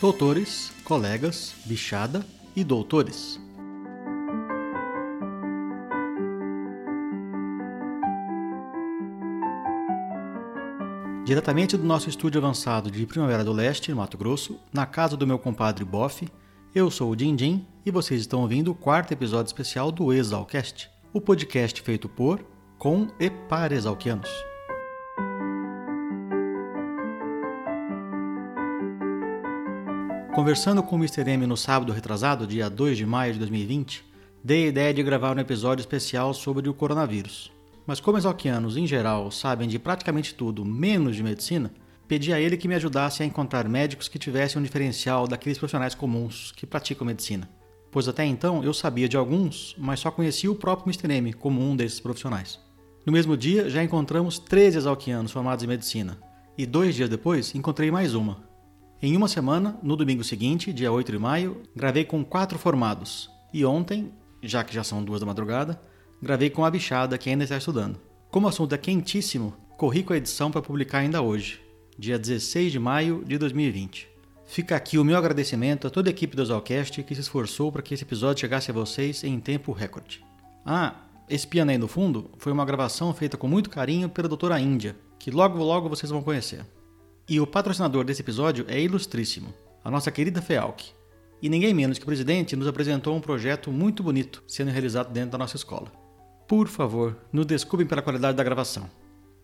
Doutores, colegas, bichada e doutores. Diretamente do nosso estúdio avançado de Primavera do Leste, Mato Grosso, na casa do meu compadre Boff, eu sou o Dindim e vocês estão ouvindo o quarto episódio especial do Exalcast, o podcast feito por, com e para exalquianos. Conversando com o Mr. M no sábado retrasado, dia 2 de maio de 2020, dei a ideia de gravar um episódio especial sobre o coronavírus. Mas como exalquianos, em geral, sabem de praticamente tudo, menos de medicina, pedi a ele que me ajudasse a encontrar médicos que tivessem um diferencial daqueles profissionais comuns que praticam medicina. Pois até então eu sabia de alguns, mas só conhecia o próprio Mr. M como um desses profissionais. No mesmo dia, já encontramos 13 exalquianos formados em medicina, e dois dias depois encontrei mais uma. Em uma semana, no domingo seguinte, dia 8 de maio, gravei com quatro formados, e ontem, já que já são duas da madrugada, gravei com a bichada que ainda está estudando. Como o assunto é quentíssimo, corri com a edição para publicar ainda hoje, dia 16 de maio de 2020. Fica aqui o meu agradecimento a toda a equipe do Zalcast que se esforçou para que esse episódio chegasse a vocês em tempo recorde. Ah, esse piano aí no fundo foi uma gravação feita com muito carinho pela doutora Índia, que logo logo vocês vão conhecer. E o patrocinador desse episódio é ilustríssimo, a nossa querida FEALC. E ninguém menos que o presidente nos apresentou um projeto muito bonito sendo realizado dentro da nossa escola. Por favor, nos desculpem pela qualidade da gravação.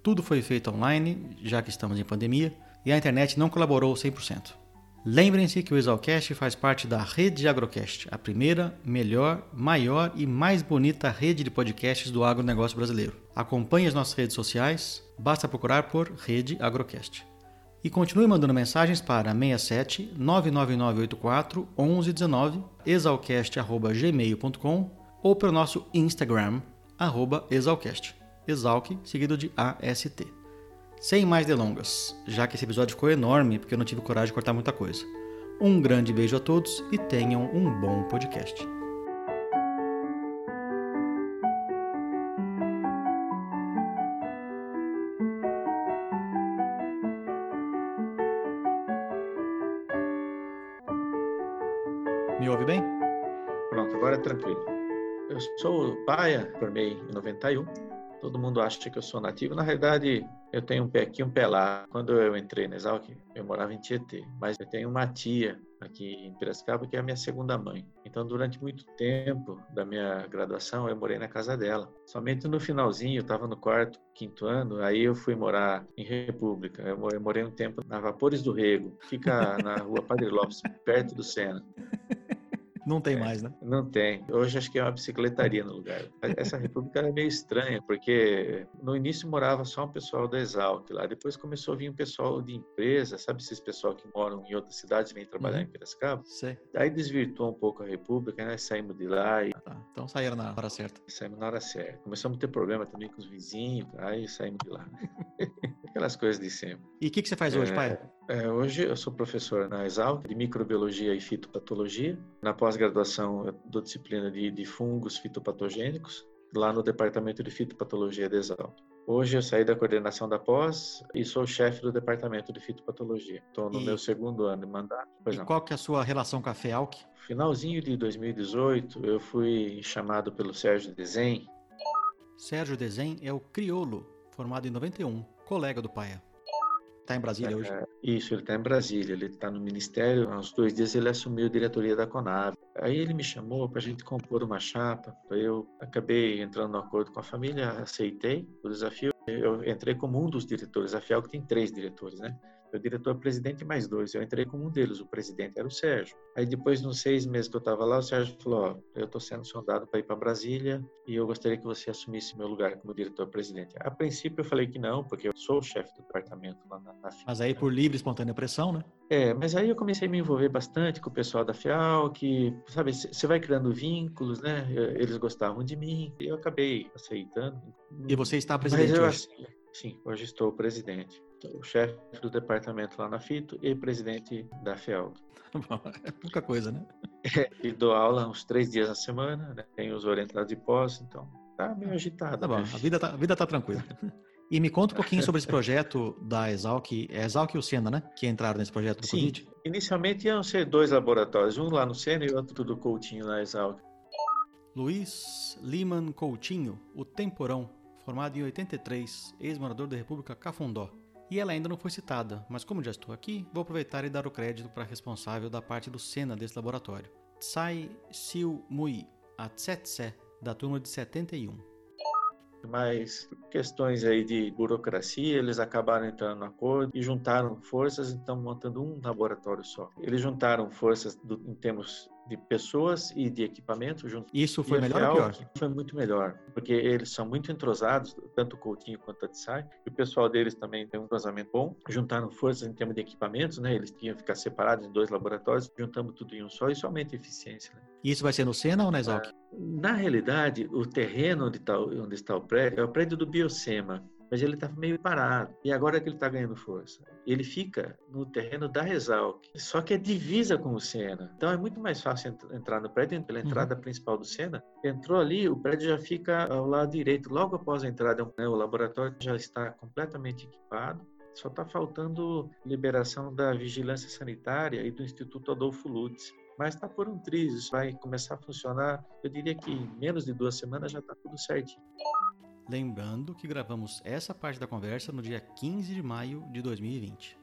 Tudo foi feito online, já que estamos em pandemia, e a internet não colaborou 100%. Lembrem-se que o Exalcast faz parte da Rede Agrocast, a primeira, melhor, maior e mais bonita rede de podcasts do agronegócio brasileiro. Acompanhe as nossas redes sociais, basta procurar por Rede Agrocast. E continue mandando mensagens para 67 99984 1119 exalcast.gmail.com ou pelo nosso Instagram arroba exalcast. Exalc, seguido de AST. Sem mais delongas, já que esse episódio ficou enorme porque eu não tive coragem de cortar muita coisa. Um grande beijo a todos e tenham um bom podcast. Sou Paia, formei em 91. Todo mundo acha que eu sou nativo. Na realidade, eu tenho um pé aqui, um pé lá. Quando eu entrei na Exalc, eu morava em Tietê. Mas eu tenho uma tia aqui em Piracicaba que é a minha segunda mãe. Então, durante muito tempo da minha graduação, eu morei na casa dela. Somente no finalzinho, eu estava no quarto, quinto ano, aí eu fui morar em República. Eu morei um tempo na Vapores do Rego, fica na rua Padre Lopes, perto do Sena. Não tem é, mais, né? Não tem. Hoje acho que é uma bicicletaria no lugar. Essa república era meio estranha, porque no início morava só um pessoal da Exalc lá. Depois começou a vir um pessoal de empresa, sabe esses pessoal que moram em outras cidades e vêm trabalhar uhum. em Piracicaba? Sei. Aí desvirtuou um pouco a república, né? Saímos de lá e... Ah, tá. Então saíram na hora certa. Saímos na hora certa. Começamos a ter problema também com os vizinhos, aí saímos de lá. Aquelas coisas de sempre. E o que, que você faz hoje, é, pai? É, hoje eu sou professor na Exalc de microbiologia e fitopatologia. Na pós-graduação eu dou disciplina de, de fungos fitopatogênicos lá no departamento de fitopatologia da Exalc. Hoje eu saí da coordenação da pós e sou chefe do departamento de fitopatologia. Estou no e... meu segundo ano de mandato. Pois e não. qual que é a sua relação com a FEALC? Finalzinho de 2018 eu fui chamado pelo Sérgio Desen. Sérgio Desen é o criolo, formado em 91 colega do Paia. Está em Brasília é, hoje? Isso, ele está em Brasília. Ele está no Ministério. Há uns dois dias ele assumiu a diretoria da Conab. Aí ele me chamou para a gente compor uma chapa. Eu acabei entrando no acordo com a família, aceitei o desafio. Eu entrei como um dos diretores. A FIAL que tem três diretores, né? O diretor-presidente mais dois. Eu entrei como um deles, o presidente era o Sérgio. Aí depois, nos seis meses que eu estava lá, o Sérgio falou, ó, eu estou sendo sondado para ir para Brasília e eu gostaria que você assumisse meu lugar como diretor-presidente. A princípio eu falei que não, porque eu sou o chefe do departamento lá na, na Mas aí por livre, espontânea pressão, né? É, mas aí eu comecei a me envolver bastante com o pessoal da FIAL, que, sabe, você vai criando vínculos, né? Eles gostavam de mim e eu acabei aceitando. E você está presidente mas eu, hoje? Sim, hoje estou presidente o chefe do departamento lá na FITO e presidente da FEALG. É pouca coisa, né? É, e dou aula uns três dias na semana, né? tenho os orientados de pós, então Tá meio agitado. Tá bom, né? a vida tá, a vida tá tranquila. E me conta um pouquinho sobre esse projeto da Exalc, é a Exalc e o Sena, né? Que entraram nesse projeto do Sim, Covid. inicialmente iam ser dois laboratórios, um lá no Sena e outro do Coutinho na Exalc. Luiz Liman Coutinho, o Temporão, formado em 83, ex-morador da República Cafundó. E ela ainda não foi citada, mas como já estou aqui, vou aproveitar e dar o crédito para a responsável da parte do Sena desse laboratório. Tsai Siu Mui, a Tsetse, da turma de 71. Mas questões aí de burocracia, eles acabaram entrando no acordo e juntaram forças, então montando um laboratório só. Eles juntaram forças do, em termos de pessoas e de equipamento junto. Isso foi E melhor ou pior? Foi muito melhor, porque eles são muito entrosados, tanto o Coutinho quanto a Tsai, e o pessoal deles também tem um entrosamento bom. Juntaram forças em termos de equipamentos, né? Eles tinham que ficar separados em dois laboratórios, juntamos tudo em um só, isso aumenta a eficiência. Né? E isso vai ser no Sena ou na Exalc? Na realidade, o terreno onde está, onde está o prédio é o prédio do Biosema, mas ele está meio parado. E agora que ele está ganhando força, ele fica no terreno da Exalc, só que é divisa com o Sena. Então é muito mais fácil ent- entrar no prédio pela entrada principal do Sena. Entrou ali, o prédio já fica ao lado direito. Logo após a entrada, né, o laboratório já está completamente equipado. Só está faltando liberação da vigilância sanitária e do Instituto Adolfo Lutz. Mas está por um triz, isso vai começar a funcionar. Eu diria que em menos de duas semanas já está tudo certinho. Lembrando que gravamos essa parte da conversa no dia 15 de maio de 2020.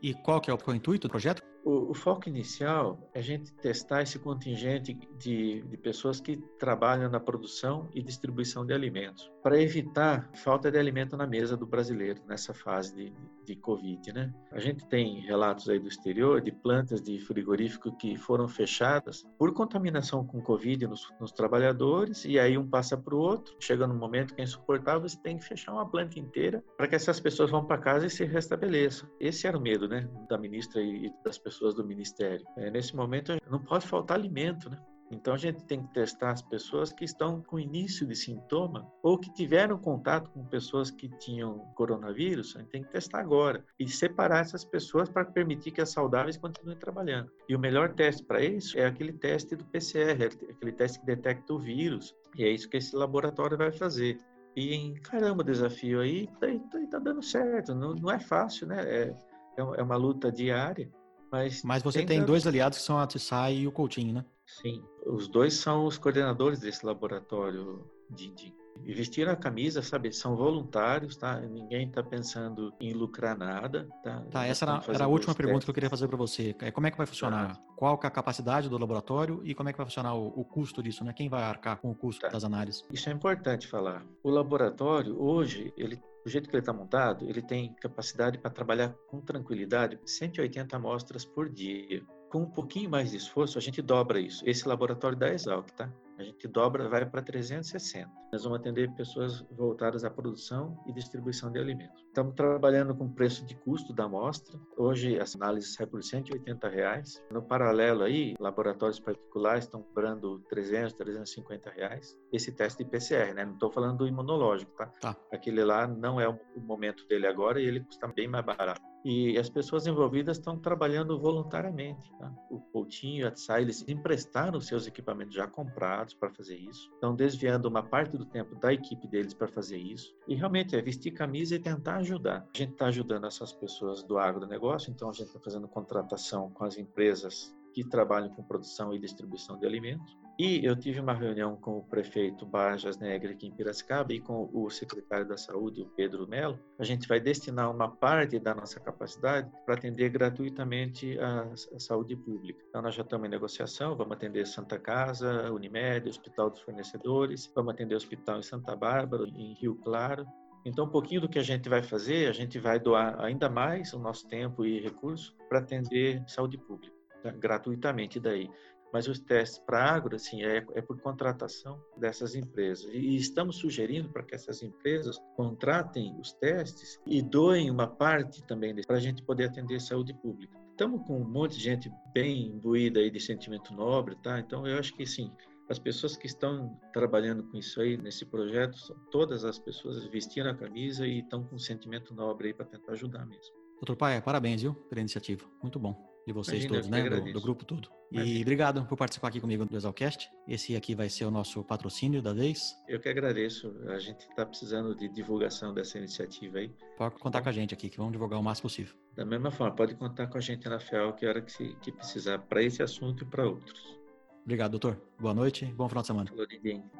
E qual que é o, intuito do projeto? O, o foco inicial é a gente testar esse contingente de, de pessoas que trabalham na produção e distribuição de alimentos, para evitar falta de alimento na mesa do brasileiro nessa fase de, de Covid. Né? A gente tem relatos aí do exterior de plantas de frigorífico que foram fechadas por contaminação com Covid nos, nos trabalhadores, e aí um passa para o outro, chega num momento que é insuportável, você tem que fechar uma planta inteira para que essas pessoas vão para casa e se restabeleçam. Esse era o medo né, da ministra e das pessoas do ministério. É, nesse momento não pode faltar alimento, né? Então a gente tem que testar as pessoas que estão com início de sintoma ou que tiveram contato com pessoas que tinham coronavírus, a gente tem que testar agora e separar essas pessoas para permitir que as saudáveis continuem trabalhando. E o melhor teste para isso é aquele teste do PCR, aquele teste que detecta o vírus. E é isso que esse laboratório vai fazer. E encaramos o desafio aí, tá, tá, tá dando certo. Não, não é fácil, né? É, é uma luta diária. Mas, Mas você tem dois aliados que são a Tsai e o Coutinho, né? Sim, os dois são os coordenadores desse laboratório, Dindim. E vestiram a camisa, sabe? São voluntários, tá? Ninguém está pensando em lucrar nada, tá? Tá, essa era, era a última pergunta que eu queria fazer para você. É como é que vai funcionar? Tá. Qual que é a capacidade do laboratório e como é que vai funcionar o, o custo disso, né? Quem vai arcar com o custo tá. das análises? Isso é importante falar. O laboratório, hoje, ele do jeito que ele está montado, ele tem capacidade para trabalhar com tranquilidade 180 amostras por dia. Com um pouquinho mais de esforço, a gente dobra isso. Esse laboratório da Exalc, tá? A gente dobra, vai para 360. Nós vamos atender pessoas voltadas à produção e distribuição de alimentos. Estamos trabalhando com preço de custo da amostra. Hoje, essa análise sai por 180 reais. No paralelo aí, laboratórios particulares estão cobrando 300, 350 reais. Esse teste de PCR, né? Não estou falando do imunológico, tá? tá? Aquele lá não é o momento dele agora e ele custa bem mais barato. E as pessoas envolvidas estão trabalhando voluntariamente. Tá? O Coutinho e a Tsai, eles emprestaram seus equipamentos já comprados para fazer isso. Estão desviando uma parte do tempo da equipe deles para fazer isso. E realmente é vestir camisa e tentar ajudar. A gente está ajudando essas pessoas do agronegócio, então a gente está fazendo contratação com as empresas que trabalham com produção e distribuição de alimentos. E eu tive uma reunião com o prefeito Barjas Negre aqui em Piracicaba e com o secretário da Saúde, o Pedro Melo. A gente vai destinar uma parte da nossa capacidade para atender gratuitamente a, a, saúde pública. Então, nós já estamos em negociação, vamos atender Santa Casa, Unimed, Hospital dos Fornecedores, vamos atender o hospital em Santa Bárbara, em Rio Claro, então, um pouquinho do que a gente vai fazer, a gente vai doar ainda mais o nosso tempo e recursos para atender saúde pública, tá? gratuitamente daí. Mas os testes para agro, assim, é, é, por contratação dessas empresas. E estamos sugerindo para que essas empresas contratem os testes e doem uma parte também para a gente poder atender saúde pública. Estamos com um monte de gente bem imbuída aí de sentimento nobre, tá? Então, eu acho que, sim, as pessoas que estão trabalhando com isso aí, nesse projeto, todas as pessoas vestiram a camisa e estão com um sentimento nobre aí para tentar ajudar mesmo. Doutor Paia, parabéns, viu, pela iniciativa. Muito bom. De vocês Imagina, todos, né? Do, do grupo todo. E Imagina. obrigado por participar aqui comigo do Exalcast. Esse aqui vai ser o nosso patrocínio da vez. Eu que agradeço. A gente está precisando de divulgação dessa iniciativa aí. Pode contar com a gente aqui, que vamos divulgar o máximo possível. Da mesma forma, pode contar com a gente na FEAL que hora que, se- que precisar para esse assunto e para outros. Obrigado, doutor. Boa noite. Bom final de semana.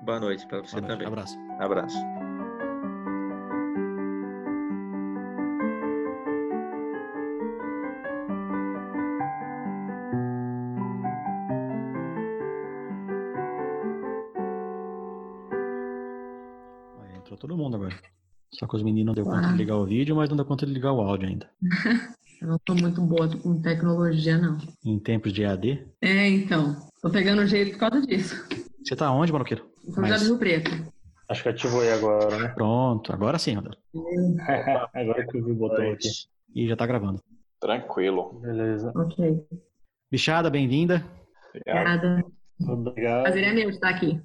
Boa noite para você Boa noite. também. Abraço. Abraço. Só que os meninos não deu conta Ah. de ligar o vídeo, mas não deu conta de ligar o áudio ainda. Eu não sou muito boa com tecnologia, não. Em tempos de EAD. É, então. Tô pegando o jeito por causa disso. Você tá onde, maloqueiro? São José Mas- do Rio Preto. Acho que ativou aí agora, né? Pronto, agora sim, Rodel. agora que eu vi o botão aqui. E já tá gravando. Tranquilo. Beleza. Ok. Bichada, bem-vinda. Obrigado. Obrigada. Obrigado. Prazer é meu de estar aqui.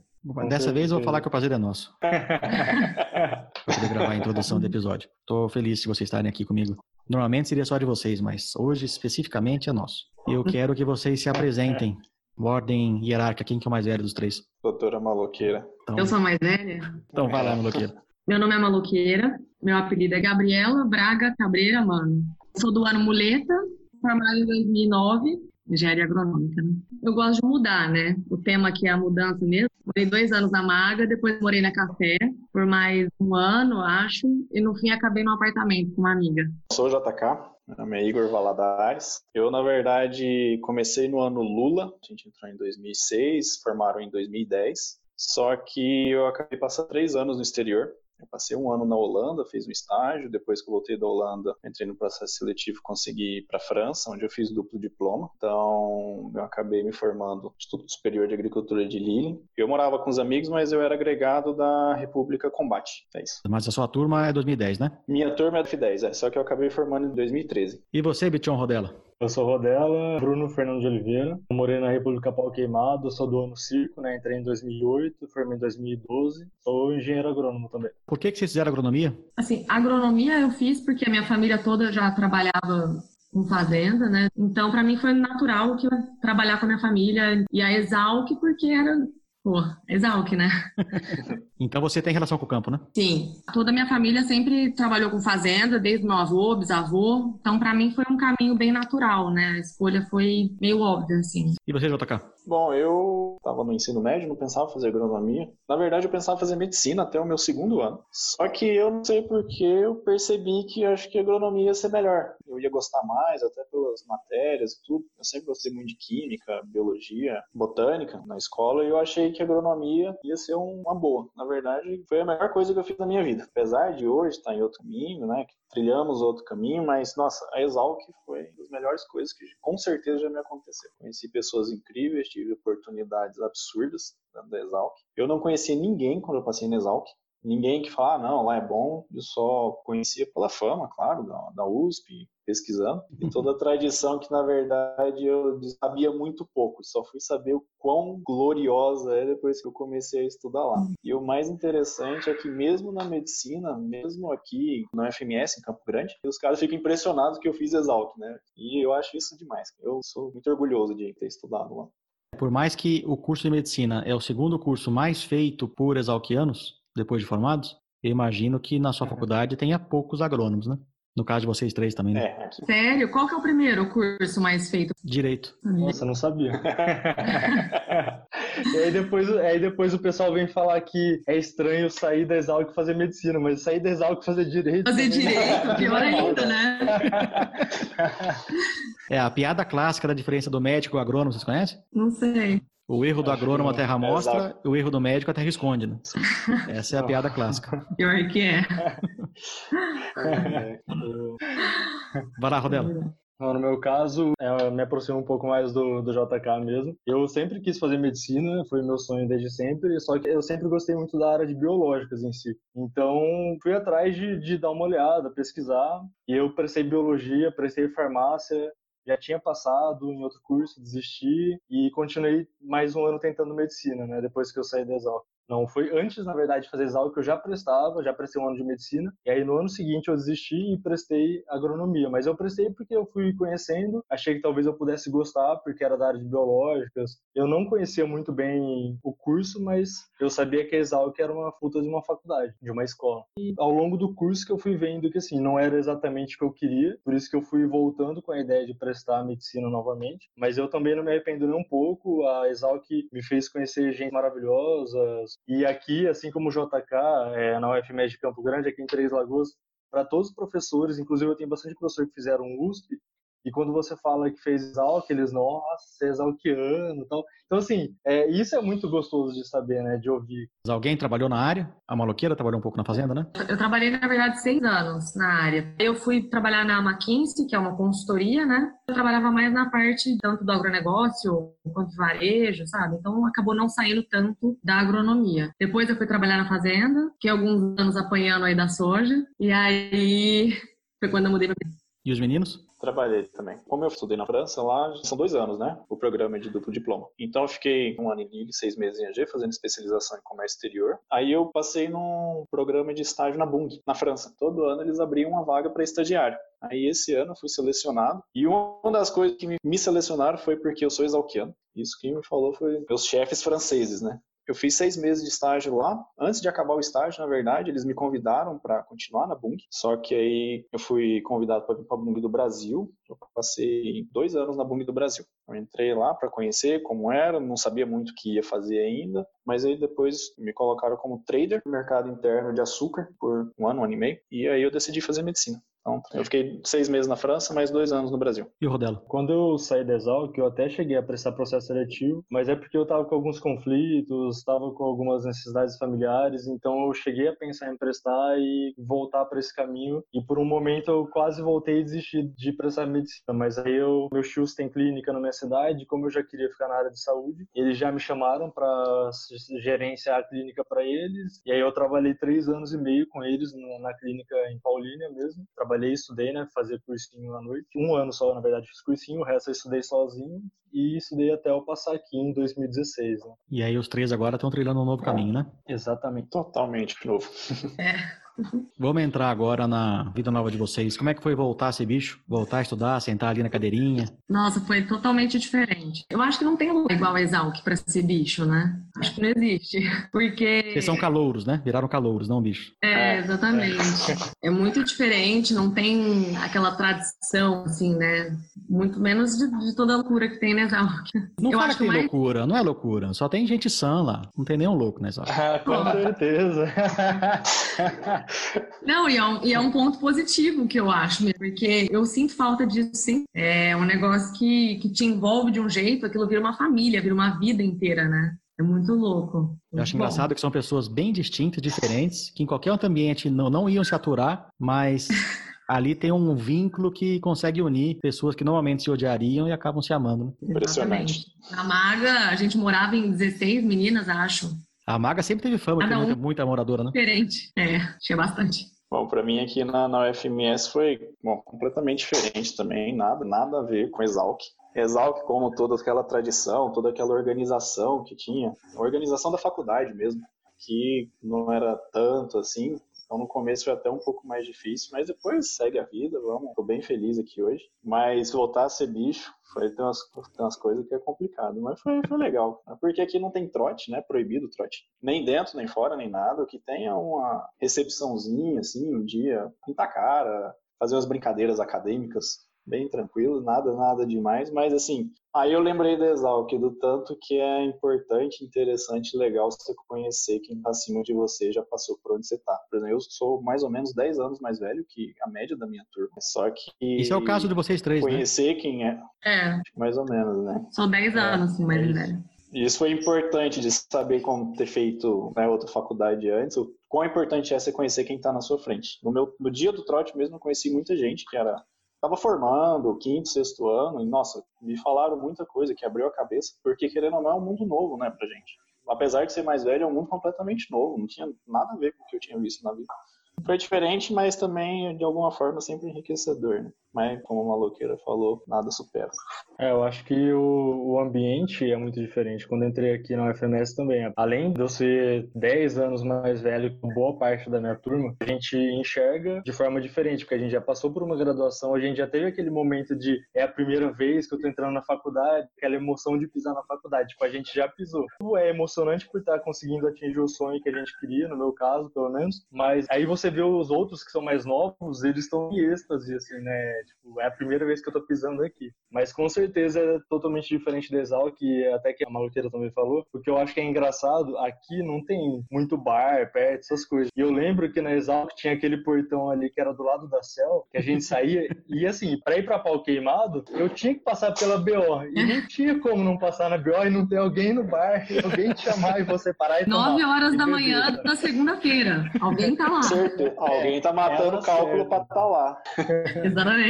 Dessa vez eu vou falar que o prazer é nosso. Pra poder gravar a introdução do episódio. Tô feliz de vocês estarem aqui comigo. Normalmente seria só de vocês, mas hoje especificamente é nosso. E eu quero que vocês se apresentem. Ordem hierárquica, quem que é o mais velho dos três? Doutora maloqueira. Então, Eu sou a mais velha. então vai lá, maloqueiro. Meu nome é Maluqueira. Meu apelido é Gabriela Braga Cabreira Mano. Sou do ano Muleta, formada em 2009. Engenharia agronômica, né? Eu gosto de mudar, né? O tema aqui é a mudança mesmo. Morei dois anos na Maga, depois morei na Café por mais um ano, acho. E no fim acabei num apartamento com uma amiga. Sou JK, meu nome é Igor Valadares. Eu, na verdade, comecei no ano Lula, a gente entrou em 2006, formaram em 2010. Só que eu acabei passando três anos no exterior. Eu passei um ano na Holanda, fiz um estágio. Depois que eu voltei da Holanda, entrei no processo seletivo, consegui ir para a França, onde eu fiz duplo diploma. Então, eu acabei me formando no Instituto Superior de Agricultura de Lille. Eu morava com os amigos, mas eu era agregado da República Combate. É isso. Mas a sua turma é 2010, né? Minha turma é F10, é, só que eu acabei formando em 2013. E você, Bichon Rodela? Eu sou Rodela, Bruno Fernando de Oliveira. Eu morei na República Pau Queimado, sou do ano Circo, né? Entrei em 2008, formei em 2012. Sou engenheiro agrônomo também. Por que, que vocês fizeram agronomia? Assim, agronomia eu fiz porque a minha família toda já trabalhava com fazenda, né? Então, para mim foi natural que eu trabalhar com a minha família e a Exalc porque era, pô, Exalc, né? Então você tem relação com o campo, né? Sim, toda a minha família sempre trabalhou com fazenda, desde meu avô, bisavô. Então, para mim foi um caminho bem natural, né? A escolha foi meio óbvia, assim. E você, JK? Bom, eu estava no ensino médio, não pensava fazer agronomia. Na verdade, eu pensava fazer medicina até o meu segundo ano. Só que eu não sei porque eu percebi que eu acho que a agronomia ia ser melhor. Eu ia gostar mais, até pelas matérias e tudo. Eu sempre gostei muito de química, biologia, botânica na escola e eu achei que agronomia ia ser uma boa. Na verdade, foi a melhor coisa que eu fiz na minha vida. Apesar de hoje estar em outro caminho, né? Trilhamos outro caminho, mas nossa, a Exalc foi uma das melhores coisas que com certeza já me aconteceu. Conheci pessoas incríveis, tive oportunidades absurdas dentro da Exalc. Eu não conhecia ninguém quando eu passei na Exalc. Ninguém que fala, ah, não, lá é bom. Eu só conhecia pela fama, claro, da, da USP, pesquisando. E toda a tradição que, na verdade, eu sabia muito pouco. Só fui saber o quão gloriosa é depois que eu comecei a estudar lá. E o mais interessante é que mesmo na medicina, mesmo aqui no FMS, em Campo Grande, os caras ficam impressionados que eu fiz Exalc, né? E eu acho isso demais. Eu sou muito orgulhoso de ter estudado lá. Por mais que o curso de medicina é o segundo curso mais feito por exalquianos, depois de formados, eu imagino que na sua faculdade tenha poucos agrônomos, né? No caso de vocês três também, né? É. Sério? Qual que é o primeiro curso mais feito? Direito. Nossa, não sabia. e aí depois, aí depois o pessoal vem falar que é estranho sair da Exalc e fazer medicina, mas sair da Exalc e fazer direito. Fazer né? direito, pior ainda, né? É a piada clássica da diferença do médico e agrônomo, vocês conhecem? Não sei. O erro do agrônomo a terra mostra, Exato. o erro do médico a terra esconde, né? Essa é a piada clássica. Pior que é. É, eu- Vai lá, Rodela. No meu caso, é, eu me aproximo um pouco mais do, do JK mesmo. Eu sempre quis fazer medicina, foi meu sonho desde sempre, só que eu sempre gostei muito da área de biológicas em si. Então, fui atrás de, de dar uma olhada, pesquisar, e eu prestei biologia, prestei farmácia, já tinha passado em outro curso, desisti, e continuei mais um ano tentando medicina, né, depois que eu saí da Exalc. Não, foi antes, na verdade, de fazer exal que eu já prestava, já prestei um ano de medicina, e aí no ano seguinte eu desisti e prestei agronomia. Mas eu prestei porque eu fui conhecendo, achei que talvez eu pudesse gostar, porque era da área de biológicas. Eu não conhecia muito bem o curso, mas eu sabia que a Exalc era uma fruta de uma faculdade, de uma escola. E ao longo do curso que eu fui vendo que, assim, não era exatamente o que eu queria, por isso que eu fui voltando com a ideia de prestar medicina novamente. Mas eu também não me arrependo nem um pouco, a Exalc me fez conhecer gente maravilhosa, e aqui, assim como o JK, é, na UFMED de Campo Grande, aqui em Três Lagoas, para todos os professores, inclusive eu tenho bastante professor que fizeram USP, e quando você fala que fez exalc, eles, nossa, é exalquiano tal. Então, assim, é, isso é muito gostoso de saber, né, de ouvir. Alguém trabalhou na área? A maloqueira trabalhou um pouco na fazenda, né? Eu trabalhei, na verdade, seis anos na área. Eu fui trabalhar na McKinsey, que é uma consultoria, né? Eu trabalhava mais na parte tanto do agronegócio quanto varejo, sabe? Então, acabou não saindo tanto da agronomia. Depois eu fui trabalhar na fazenda, que alguns anos apanhando aí da soja. E aí foi quando eu mudei pra... E os meninos? Trabalhei também. Como eu estudei na França, lá são dois anos, né? O programa é de duplo diploma. Então eu fiquei um ano em Lille, seis meses em AG, fazendo especialização em comércio exterior. Aí eu passei num programa de estágio na Bung, na França. Todo ano eles abriam uma vaga para estagiário. Aí esse ano eu fui selecionado. E uma das coisas que me selecionaram foi porque eu sou exalquiano. Isso que me falou foi meus chefes franceses, né? Eu fiz seis meses de estágio lá. Antes de acabar o estágio, na verdade, eles me convidaram para continuar na Bung. Só que aí eu fui convidado para vir para a Bung do Brasil. Eu passei dois anos na Bung do Brasil. Eu entrei lá para conhecer como era, não sabia muito o que ia fazer ainda, mas aí depois me colocaram como trader no mercado interno de açúcar por um ano, um ano e meio, e aí eu decidi fazer medicina. Então, eu fiquei seis meses na França, mais dois anos no Brasil. E o Rodelo? Quando eu saí da Exalc, eu até cheguei a prestar processo seletivo, mas é porque eu estava com alguns conflitos, estava com algumas necessidades familiares, então eu cheguei a pensar em prestar e voltar para esse caminho. E por um momento eu quase voltei e desisti de prestar medicina, mas aí eu, meu chus tem clínica na minha cidade, como eu já queria ficar na área de saúde, eles já me chamaram para gerenciar a clínica para eles, e aí eu trabalhei três anos e meio com eles na, na clínica em Paulínia mesmo. Trabalhei trabalhei, estudei, né? Fazer cursinho à noite. Um ano só, na verdade, fiz cursinho, o resto eu estudei sozinho e estudei até eu passar aqui em 2016. Né? E aí os três agora estão trilhando um novo é, caminho, né? Exatamente. Totalmente novo. É. Vamos entrar agora na vida nova de vocês. Como é que foi voltar a ser bicho? Voltar a estudar, sentar ali na cadeirinha? Nossa, foi totalmente diferente. Eu acho que não tem lugar igual a Exalc para ser bicho, né? Acho que não existe. Porque. Vocês são calouros, né? Viraram calouros, não bicho. É, exatamente. É, é muito diferente, não tem aquela tradição, assim, né? Muito menos de, de toda a loucura que tem na Exalc. Não Eu fala acho que tem mais... loucura, não é loucura. Só tem gente sã lá. Não tem nenhum louco nessa. Ah, com certeza. Não, e é, um, e é, um, ponto positivo que eu acho, porque eu sinto falta disso, sim. É um negócio que, que te envolve de um jeito, aquilo vira uma família, vira uma vida inteira, né? É muito louco. Muito eu acho bom. engraçado que são pessoas bem distintas, diferentes, que em qualquer outro ambiente não, não iam se aturar, mas ali tem um vínculo que consegue unir pessoas que normalmente se odiariam e acabam se amando. Né? Impressionante. Na Maga, a gente morava em 16 meninas, acho. A Maga sempre teve fama Cada de um muita moradora, né? Diferente. É, tinha bastante. Bom, para mim aqui na, na UFMS foi bom, completamente diferente também, nada, nada a ver com Exalc. Exalc, como toda aquela tradição, toda aquela organização que tinha, a organização da faculdade mesmo, que não era tanto assim, então no começo foi até um pouco mais difícil, mas depois segue a vida, vamos. Tô bem feliz aqui hoje. Mas voltar a ser bicho foi tem umas, umas coisas que é complicado, mas foi, foi legal. Porque aqui não tem trote, né? Proibido trote. Nem dentro, nem fora, nem nada. O que tem é uma recepçãozinha, assim, um dia, pintar cara, fazer umas brincadeiras acadêmicas bem tranquilo, nada, nada demais, mas assim, aí eu lembrei da Exalc, do tanto que é importante, interessante, legal você conhecer quem está acima de você já passou por onde você está. Por exemplo, eu sou mais ou menos 10 anos mais velho que a média da minha turma, só que... Isso é o caso de vocês três, né? Conhecer né? quem é, é, mais ou menos, né? Sou 10 anos é, mais velho. Isso foi importante de saber como ter feito né, outra faculdade antes, o quão importante é você conhecer quem está na sua frente. No, meu, no dia do trote mesmo, eu conheci muita gente que era estava formando, quinto, sexto ano, e nossa, me falaram muita coisa que abriu a cabeça, porque querendo ou não é um mundo novo, né, pra gente. Apesar de ser mais velho, é um mundo completamente novo, não tinha nada a ver com o que eu tinha visto na vida. Foi diferente, mas também, de alguma forma, sempre enriquecedor, né? Mas, como a maloqueira falou, nada supera. É, eu acho que o, o ambiente é muito diferente. Quando entrei aqui na UFMS também, além de eu ser 10 anos mais velho que boa parte da minha turma, a gente enxerga de forma diferente, porque a gente já passou por uma graduação, a gente já teve aquele momento de é a primeira vez que eu tô entrando na faculdade, aquela emoção de pisar na faculdade. Tipo, a gente já pisou. É emocionante por estar conseguindo atingir o sonho que a gente queria, no meu caso, pelo menos, mas aí você vê os outros que são mais novos, eles estão em êxtase, assim, né? Tipo, é a primeira vez que eu tô pisando aqui. Mas com certeza é totalmente diferente da Exalc, que até que a maluqueira também falou, porque eu acho que é engraçado, aqui não tem muito bar perto, essas coisas. E eu lembro que na Exalc tinha aquele portão ali que era do lado da Cel, que a gente saía, e assim, pra ir pra pau queimado, eu tinha que passar pela BO. E não tinha como não passar na BO e não ter alguém no bar, alguém te chamar e você parar e tomar. 9 horas da manhã da segunda-feira. Alguém tá lá. Certeza. Alguém tá matando o cálculo certo. pra estar tá lá. Exatamente.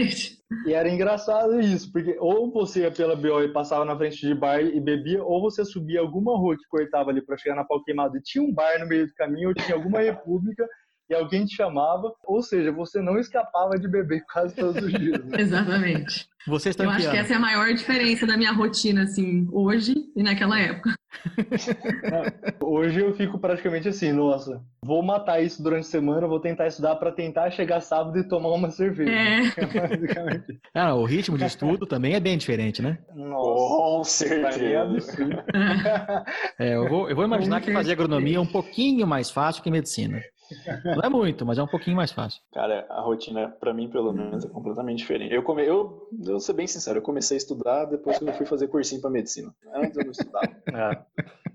E era engraçado isso, porque ou você ia pela BO e passava na frente de bar e bebia, ou você subia alguma rua que cortava ali para chegar na pau queimado e tinha um bar no meio do caminho, ou tinha alguma república e alguém te chamava, ou seja, você não escapava de beber quase todos os dias. Né? Exatamente. Vocês estão Eu acho que essa é a maior diferença da minha rotina, assim, hoje e naquela época. hoje eu fico praticamente assim, nossa, vou matar isso durante a semana, vou tentar estudar para tentar chegar sábado e tomar uma cerveja. É. ah, o ritmo de estudo também é bem diferente, né? Nossa, com certeza. É, eu, vou, eu vou imaginar que fazer agronomia é um pouquinho mais fácil que medicina. Não é muito, mas é um pouquinho mais fácil. Cara, a rotina, para mim, pelo menos, é completamente diferente. Eu, come... eu, eu vou ser bem sincero, eu comecei a estudar depois que eu fui fazer cursinho para medicina. Antes eu não estudava. É.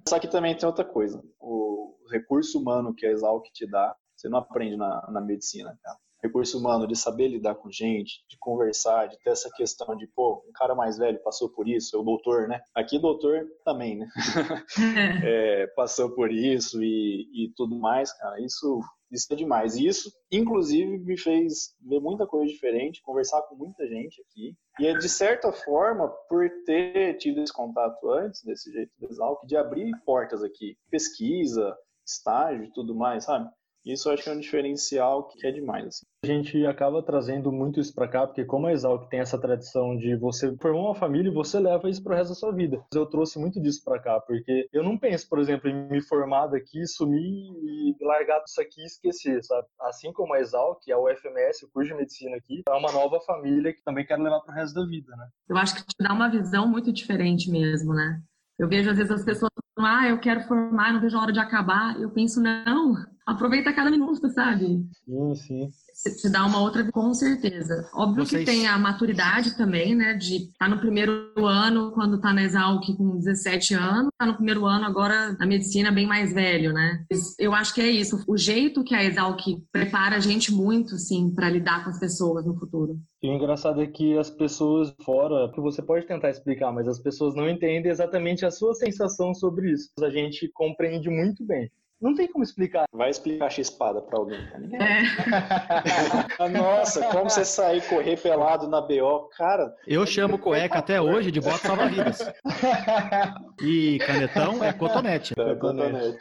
Só que também tem outra coisa. O recurso humano que a Exalc te dá, você não aprende na, na medicina, cara recurso humano, de saber lidar com gente, de conversar, de ter essa questão de, pô, um cara mais velho passou por isso, é o doutor, né? Aqui doutor também, né? é, passou por isso e, e tudo mais, cara, isso, isso é demais. E isso, inclusive, me fez ver muita coisa diferente, conversar com muita gente aqui. E é de certa forma, por ter tido esse contato antes, desse jeito do Exalc, de abrir portas aqui, pesquisa, estágio e tudo mais, sabe? Isso eu acho que é um diferencial que é demais. Assim. A gente acaba trazendo muito isso para cá, porque como a Exalc tem essa tradição de você formar uma família e você leva isso pro resto da sua vida. Eu trouxe muito disso para cá, porque eu não penso, por exemplo, em me formar daqui, sumir e largar isso aqui e esquecer, sabe? Assim como a Exalc, a UFMS, o curso de medicina aqui, é uma nova família que também quero levar pro resto da vida, né? Eu acho que te dá uma visão muito diferente mesmo, né? Eu vejo às vezes as pessoas falando, ah, eu quero formar, não vejo a hora de acabar. Eu penso, não, aproveita cada minuto, sabe? Sim, sim te dá uma outra, com certeza. Óbvio Vocês... que tem a maturidade também, né? De estar tá no primeiro ano, quando está na Exalc com 17 anos, tá no primeiro ano agora na medicina bem mais velho, né? Eu acho que é isso. O jeito que a Exalc prepara a gente muito, sim, para lidar com as pessoas no futuro. E o engraçado é que as pessoas fora, que você pode tentar explicar, mas as pessoas não entendem exatamente a sua sensação sobre isso. A gente compreende muito bem. Não tem como explicar. Vai explicar X-espada pra alguém. Ninguém. É. Nossa, como você sair correr pelado na BO, cara. Eu chamo cueca até hoje de bota salva-vidas. E canetão é cotonete. É cotonete.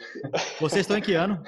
Vocês estão em que ano?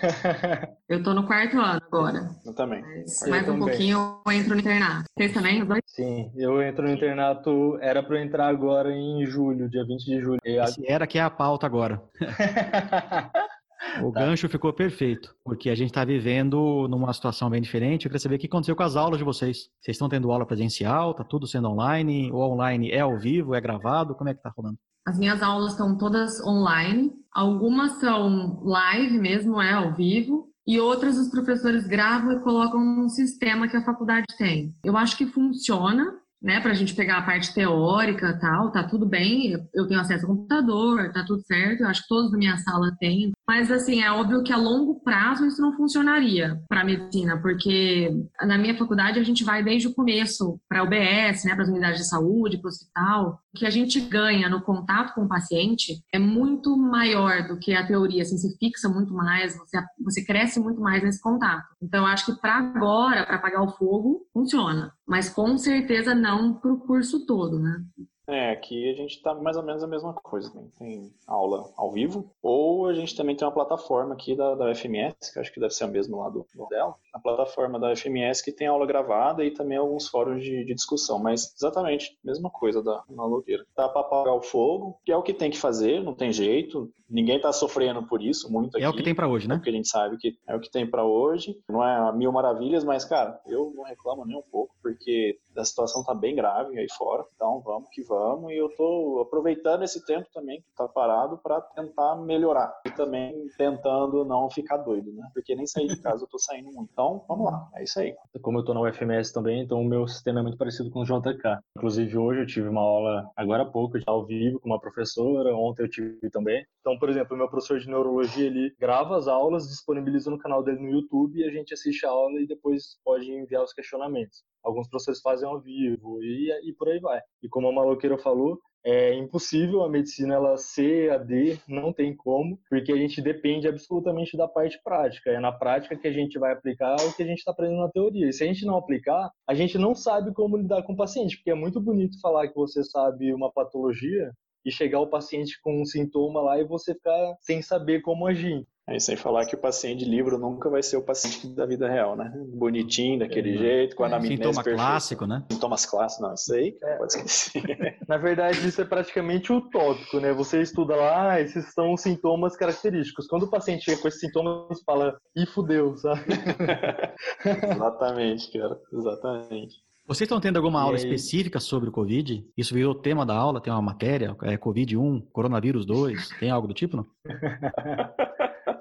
Eu tô no quarto ano agora. Eu também. Mas mais um pouquinho eu entro no internato. Vocês também, os dois? Sim, eu entro no internato, era pra eu entrar agora em julho, dia 20 de julho. Esse era que é a pauta agora. O tá. gancho ficou perfeito, porque a gente está vivendo numa situação bem diferente. Eu queria saber o que aconteceu com as aulas de vocês. Vocês estão tendo aula presencial? Está tudo sendo online? Ou online é ao vivo, é gravado? Como é que está rolando? As minhas aulas estão todas online. Algumas são live mesmo, é ao vivo. E outras os professores gravam e colocam num sistema que a faculdade tem. Eu acho que funciona, né, para a gente pegar a parte teórica tal, tá tudo bem, eu tenho acesso ao computador, tá tudo certo, eu acho que todos na minha sala têm. Mas, assim, é óbvio que a longo prazo isso não funcionaria para medicina, porque na minha faculdade a gente vai desde o começo para a UBS, né, para as unidades de saúde, para o hospital. O que a gente ganha no contato com o paciente é muito maior do que a teoria, assim, se fixa muito mais, você, você cresce muito mais nesse contato. Então, acho que para agora, para apagar o fogo, funciona mas com certeza não para o curso todo, né? É, aqui a gente tá mais ou menos a mesma coisa. Né? Tem aula ao vivo, ou a gente também tem uma plataforma aqui da, da FMS, que acho que deve ser a mesma lá do, do dela. A plataforma da FMS que tem aula gravada e também alguns fóruns de, de discussão. Mas exatamente, mesma coisa da maloqueira. Tá para apagar o fogo, que é o que tem que fazer, não tem jeito. Ninguém tá sofrendo por isso muito aqui. É o que tem para hoje, né? É porque a gente sabe que é o que tem para hoje. Não é mil maravilhas, mas, cara, eu não reclamo nem um pouco, porque a situação tá bem grave aí fora. Então vamos que vamos. E eu tô aproveitando esse tempo também que tá parado para tentar melhorar. E também tentando não ficar doido, né? Porque nem sair de casa eu tô saindo muito. Então vamos lá, é isso aí. Como eu tô na UFMS também, então o meu sistema é muito parecido com o JK. Inclusive hoje eu tive uma aula agora há pouco, já ao vivo, com uma professora. Ontem eu tive também. Então, por exemplo, o meu professor de neurologia ele grava as aulas, disponibiliza no canal dele no YouTube e a gente assiste a aula e depois pode enviar os questionamentos. Alguns professores fazem ao vivo e, e por aí vai. E como a maloqueira falou, é impossível a medicina ela ser AD, não tem como, porque a gente depende absolutamente da parte prática. É na prática que a gente vai aplicar o que a gente está aprendendo na teoria. E se a gente não aplicar, a gente não sabe como lidar com o paciente, porque é muito bonito falar que você sabe uma patologia e chegar o paciente com um sintoma lá e você ficar sem saber como agir. Aí sem falar que o paciente de livro nunca vai ser o paciente da vida real, né? Bonitinho, daquele é, jeito, com a anamnese Sintoma perfeita. clássico, né? Sintomas clássicos, não, isso aí é. pode esquecer. Na verdade, isso é praticamente utópico, né? Você estuda lá, ah, esses são os sintomas característicos. Quando o paciente chega com esses sintomas, fala, ih, fudeu, sabe? exatamente, cara, exatamente. Vocês estão tendo alguma aula específica sobre o Covid? Isso virou tema da aula? Tem uma matéria? É Covid 1, coronavírus 2? Tem algo do tipo, não?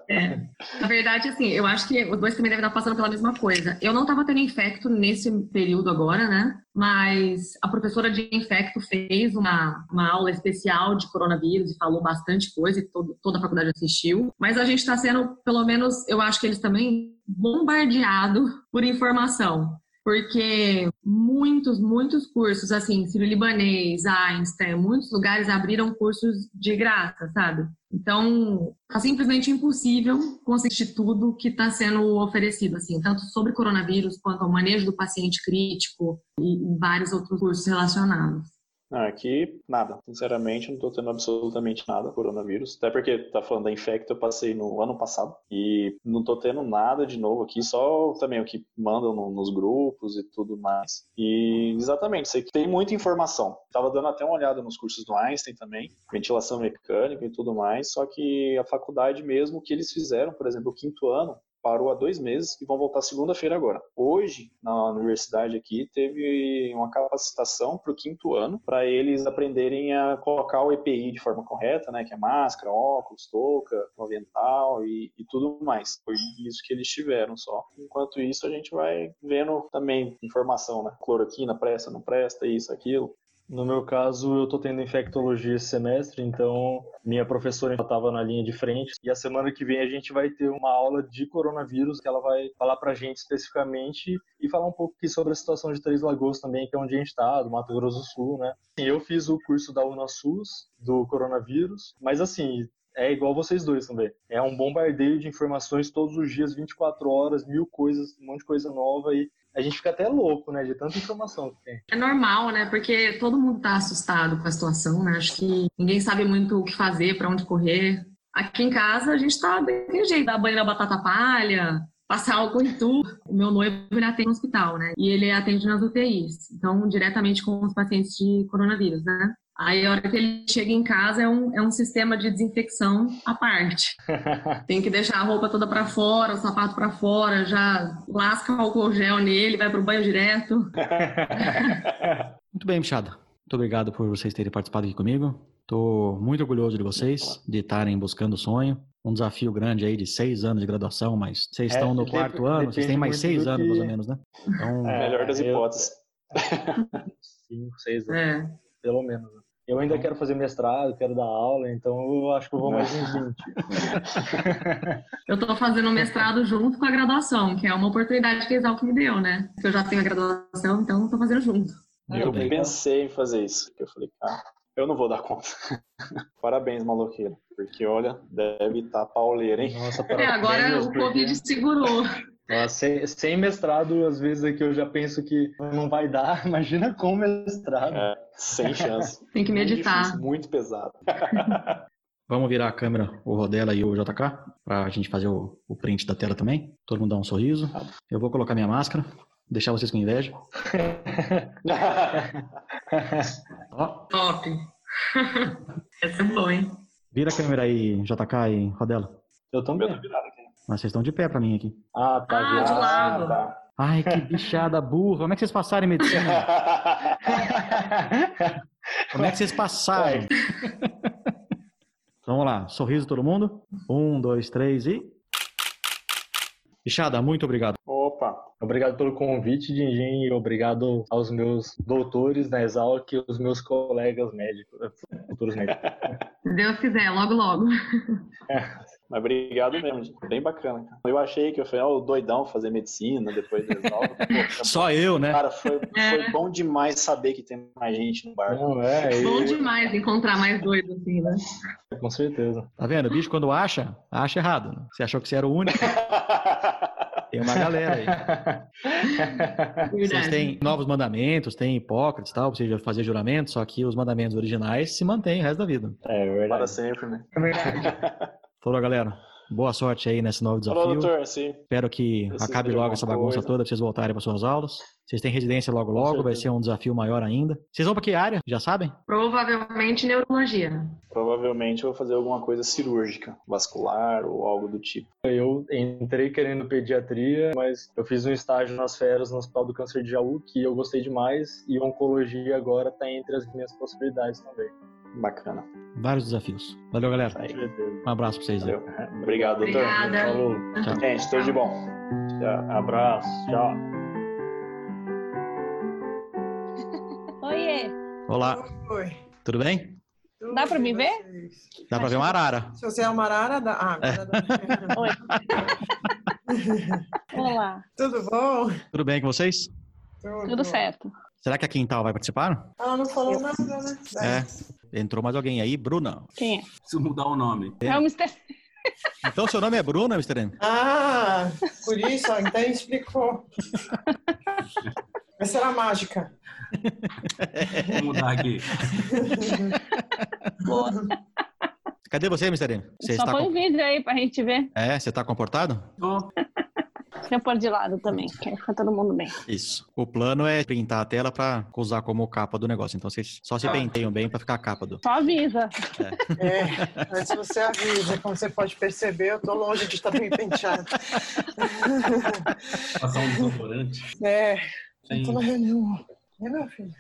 É. Na verdade, assim, eu acho que os dois também devem estar passando pela mesma coisa. Eu não estava tendo infecto nesse período agora, né? Mas a professora de infecto fez uma, uma aula especial de coronavírus e falou bastante coisa e todo, toda a faculdade assistiu. Mas a gente está sendo, pelo menos, eu acho que eles também bombardeado por informação porque muitos, muitos cursos, assim, Sírio-Libanês, Einstein, muitos lugares abriram cursos de graça, sabe? Então, tá simplesmente impossível conseguir tudo que está sendo oferecido, assim, tanto sobre coronavírus quanto ao manejo do paciente crítico e vários outros cursos relacionados. Aqui, nada. Sinceramente, não estou tendo absolutamente nada coronavírus. Até porque tá falando da infecta, eu passei no ano passado. E não estou tendo nada de novo aqui, só também o que mandam no, nos grupos e tudo mais. E exatamente, sei que tem muita informação. Tava dando até uma olhada nos cursos do Einstein também, ventilação mecânica e tudo mais. Só que a faculdade mesmo, o que eles fizeram, por exemplo, o quinto ano, parou há dois meses e vão voltar segunda-feira agora. Hoje, na universidade aqui, teve uma capacitação para o quinto ano, para eles aprenderem a colocar o EPI de forma correta, né, que é máscara, óculos, touca, avental e, e tudo mais. Foi isso que eles tiveram só. Enquanto isso, a gente vai vendo também informação, né, cloroquina presta, não presta, isso, aquilo. No meu caso, eu estou tendo infectologia esse semestre, então minha professora estava na linha de frente. E a semana que vem a gente vai ter uma aula de coronavírus que ela vai falar para a gente especificamente e falar um pouco aqui sobre a situação de Três Lagoas também, que é onde a gente está, do Mato Grosso do Sul, né? Eu fiz o curso da UNASUS do coronavírus, mas assim, é igual vocês dois também. É um bombardeio de informações todos os dias, 24 horas, mil coisas, um monte de coisa nova e a gente fica até louco, né, de tanta informação que tem. É normal, né, porque todo mundo tá assustado com a situação, né, acho que ninguém sabe muito o que fazer, para onde correr. Aqui em casa a gente tá daquele jeito, dar banho na batata palha, passar álcool em tudo. O meu noivo ele atende no hospital, né, e ele atende nas UTIs, então diretamente com os pacientes de coronavírus, né. Aí, a hora que ele chega em casa, é um, é um sistema de desinfecção à parte. Tem que deixar a roupa toda para fora, o sapato para fora, já lasca o álcool gel nele, vai pro banho direto. Muito bem, Michada. Muito obrigado por vocês terem participado aqui comigo. Estou muito orgulhoso de vocês, de estarem buscando o sonho. Um desafio grande aí de seis anos de graduação, mas vocês é, estão no quarto ano, vocês têm mais seis anos, que... mais ou menos, né? Então, é, melhor das hipóteses. Cinco, seis anos. É. Pelo menos. Eu ainda então... quero fazer mestrado, quero dar aula, então eu acho que eu vou mais uns 20. eu estou fazendo mestrado junto com a graduação, que é uma oportunidade que a Exalc me deu, né? Porque eu já tenho a graduação, então estou fazendo junto. Eu pensei em fazer isso, eu falei, cara, eu não vou dar conta. Parabéns, maloqueiro. Porque, olha, deve estar tá pauleira, hein? Nossa, é, agora o Covid segurou. Sem, sem, mestrado, às vezes aqui eu já penso que não vai dar. Imagina com mestrado. É, sem chance. Tem que meditar. Difícil, muito pesado. Vamos virar a câmera, o Rodela e o JK, para a gente fazer o, o, print da tela também. Todo mundo dá um sorriso. Eu vou colocar minha máscara, deixar vocês com inveja. Ó. Top. Essa é boa, hein? Vira a câmera aí, JK e Rodela. Eu tô virado aqui. Mas vocês estão de pé pra mim aqui. Ah, tá. Ah, de lado. Tá. Ai, que bichada burra. Como é que vocês passaram em medicina? Como é que vocês passaram? Então, vamos lá. Sorriso todo mundo. Um, dois, três e... Bichada, muito obrigado. Opa, obrigado pelo convite, Dindim, e obrigado aos meus doutores na Exalc e os meus colegas médicos, futuros médicos. Se Deus quiser, logo, logo. Mas obrigado mesmo, bem bacana. Eu achei que eu falei, ó, oh, doidão fazer medicina depois Exalc. Só eu, né? Cara, foi, é. foi, bom demais saber que tem mais gente no bar. Não, é, bom demais encontrar mais doido assim, né? Com certeza. Tá vendo? O bicho quando acha, acha errado. Né? Você achou que você era o único. Tem uma galera aí. Vocês têm novos mandamentos, tem Hipócrates e tal, você fazer juramento, só que os mandamentos originais se mantêm o resto da vida. É, verdade. Para sempre, né? É verdade. Falou, galera. Boa sorte aí nesse novo desafio. Falou, doutor. Sim. Espero que acabe logo essa bagunça coisa. toda pra vocês voltarem para suas aulas. Vocês têm residência logo logo, vai ser um desafio maior ainda. Vocês vão para que área? Já sabem? Provavelmente neurologia. Provavelmente eu vou fazer alguma coisa cirúrgica, vascular ou algo do tipo. Eu entrei querendo pediatria, mas eu fiz um estágio nas férias no Hospital do Câncer de Jaú, que eu gostei demais, e oncologia agora está entre as minhas possibilidades também. Bacana. Vários desafios. Valeu, galera. Um abraço pra vocês. Valeu. Obrigado, doutor. Obrigada. Falou. Tchau. Gente, tudo de bom. Tchau. Abraço. Tchau. Oiê. Olá. Oi. Tudo bem? Tudo dá pra me ver? Dá pra ver uma arara. Se você é uma arara, dá. Ah, agora dá. Oi. Olá. Tudo bom? Tudo bem com vocês? Tudo, Tudo certo. Será que a Quintal vai participar? Ela não falou nada, né? É. Entrou mais alguém aí, Bruna. Quem é? Preciso mudar o nome. É, é o Mr. Então seu nome é Bruna, Mr. M? Ah, por isso, então explicou. Essa era mágica. Vou mudar aqui. Boa. Cadê você, Mr. M? Você Só põe o com... vídeo aí pra gente ver. É, você tá comportado? Tô. Eu pôr de lado também, que fica todo mundo bem. Isso. O plano é pintar a tela para usar como capa do negócio. Então vocês só se ah. penteiam bem para ficar a capa do. Só avisa. É. é, antes você avisa. Como você pode perceber, eu tô longe de estar bem penteado. Passar um desodorante. É. Sim. Eu tô na reunião. É, meu filho?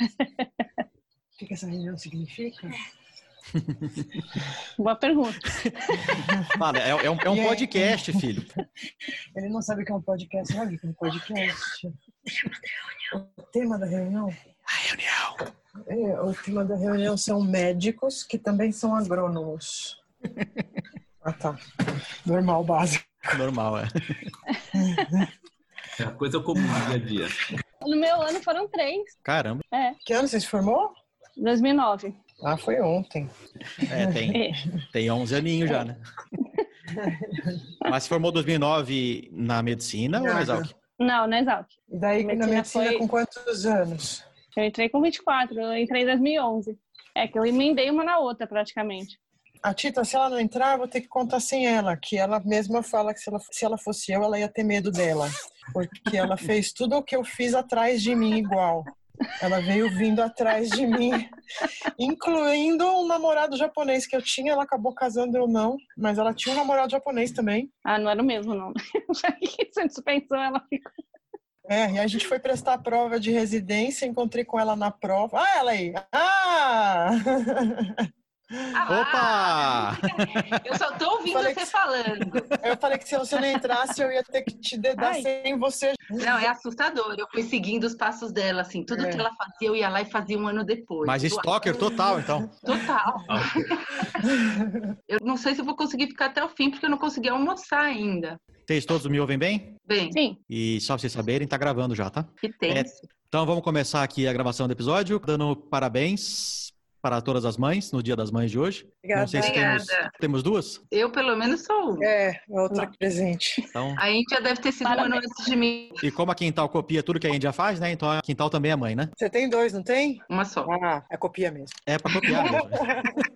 O que, que essa reunião significa? Boa pergunta. Mano, é, é, um, é um podcast, filho. Ele não sabe o que é um podcast, que é um podcast? O tema da reunião? A reunião. É, o tema da reunião são médicos que também são agrônomos. Ah, tá. Normal, básico. Normal, é. É a coisa comum dia a dia. No meu ano foram três. Caramba. É. Que ano você se formou? 2009. Ah, foi ontem. É, tem, é. tem 11 aninhos já, né? Mas se formou em 2009 na medicina Nada. ou na Exalc? Não, na Exalc. E daí medicina na medicina foi... com quantos anos? Eu entrei com 24, eu entrei em 2011. É que eu emendei uma na outra praticamente. A Tita, se ela não entrar, eu vou ter que contar sem ela, que ela mesma fala que se ela, se ela fosse eu, ela ia ter medo dela. Porque ela fez tudo o que eu fiz atrás de mim igual. Ela veio vindo atrás de mim, incluindo um namorado japonês que eu tinha. Ela acabou casando, eu não. Mas ela tinha um namorado japonês também. Ah, não era o mesmo, não. Sem suspensão, ela ficou. É, e a gente foi prestar a prova de residência, encontrei com ela na prova. Ah, ela aí! Ah! Ah, Opa! Eu só tô ouvindo você que, falando. Eu falei que se você não entrasse, eu ia ter que te dedar Ai. sem você. Não, é assustador. Eu fui seguindo os passos dela, assim. Tudo é. que ela fazia, eu ia lá e fazia um ano depois. Mas stalker total, então. Total. Ah, eu não sei se vou conseguir ficar até o fim, porque eu não consegui almoçar ainda. Vocês todos me ouvem bem? Bem. Sim. E só pra vocês saberem, tá gravando já, tá? Que tem. É, então vamos começar aqui a gravação do episódio, dando parabéns para todas as mães no Dia das Mães de hoje. Não sei se temos, Obrigada. temos duas. Eu, pelo menos, sou uma. É, outra presente. Então, A Índia deve ter sido um ano antes de mim. e como a Quintal copia tudo que a Índia faz, né? Então a Quintal também é mãe, né? Você tem dois, não tem? Uma só. Ah, é copia mesmo. É para copiar mesmo.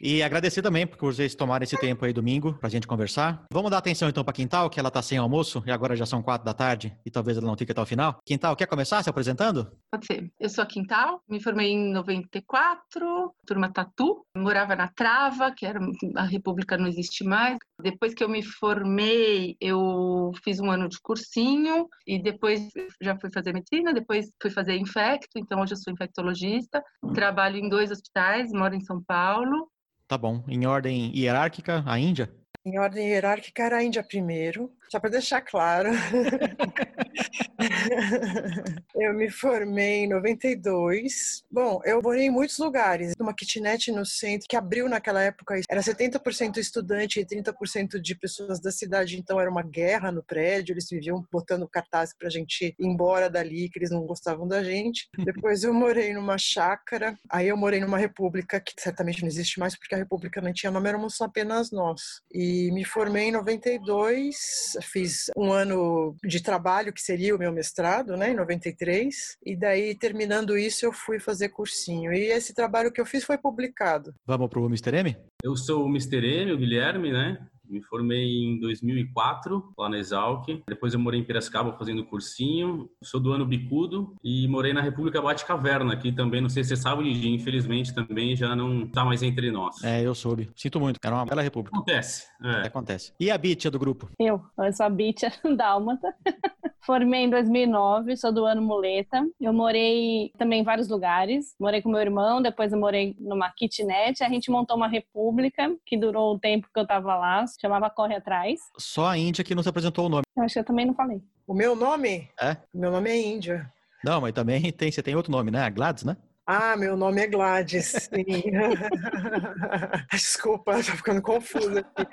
E agradecer também por vocês tomarem esse tempo aí domingo pra gente conversar. Vamos dar atenção então pra Quintal, que ela tá sem almoço e agora já são quatro da tarde e talvez ela não fique até o final. Quintal, quer começar se apresentando? Pode ser. Eu sou a Quintal, me formei em 94, turma Tatu, morava na Trava, que era a República não existe mais. Depois que eu me formei, eu fiz um ano de cursinho e depois já fui fazer medicina, depois fui fazer infecto, então hoje eu sou infectologista, trabalho em dois hospitais, moro em São Paulo. Tá bom. Em ordem hierárquica, a Índia? Em ordem hierárquica era a Índia primeiro, só para deixar claro. eu me formei em 92. Bom, eu morei em muitos lugares. Numa kitnet no centro, que abriu naquela época, era 70% estudante e 30% de pessoas da cidade, então era uma guerra no prédio. Eles viviam botando cartaz pra gente ir embora dali, que eles não gostavam da gente. Depois eu morei numa chácara, aí eu morei numa república que certamente não existe mais, porque a república não tinha nome, éramos apenas nós. E me formei em 92, fiz um ano de trabalho, que seria o meu mestrado, né, em 93, e daí, terminando isso, eu fui fazer cursinho. E esse trabalho que eu fiz foi publicado. Vamos pro Mr. M? Eu sou o Mr. M, o Guilherme, né? Me formei em 2004, lá na Exalc. Depois eu morei em Piracicaba fazendo cursinho. Sou do ano bicudo e morei na República Bate-Caverna, que também, não sei se você sabe, Didi, infelizmente também já não está mais entre nós. É, eu soube. Sinto muito. Era uma bela república. Acontece. É. Acontece. E a Bitia do grupo? Eu, eu sou a Bitia Dálmata. Formei em 2009, sou do ano muleta. Eu morei também em vários lugares. Morei com meu irmão, depois eu morei numa kitnet. A gente montou uma república que durou o tempo que eu tava lá, chamava Corre Atrás. Só a Índia que não se apresentou o nome. Eu acho que eu também não falei. O meu nome? É? Meu nome é Índia. Não, mas também tem, você tem outro nome, né? A Gladys, né? Ah, meu nome é Gladys, sim. Desculpa, tô ficando confusa aqui.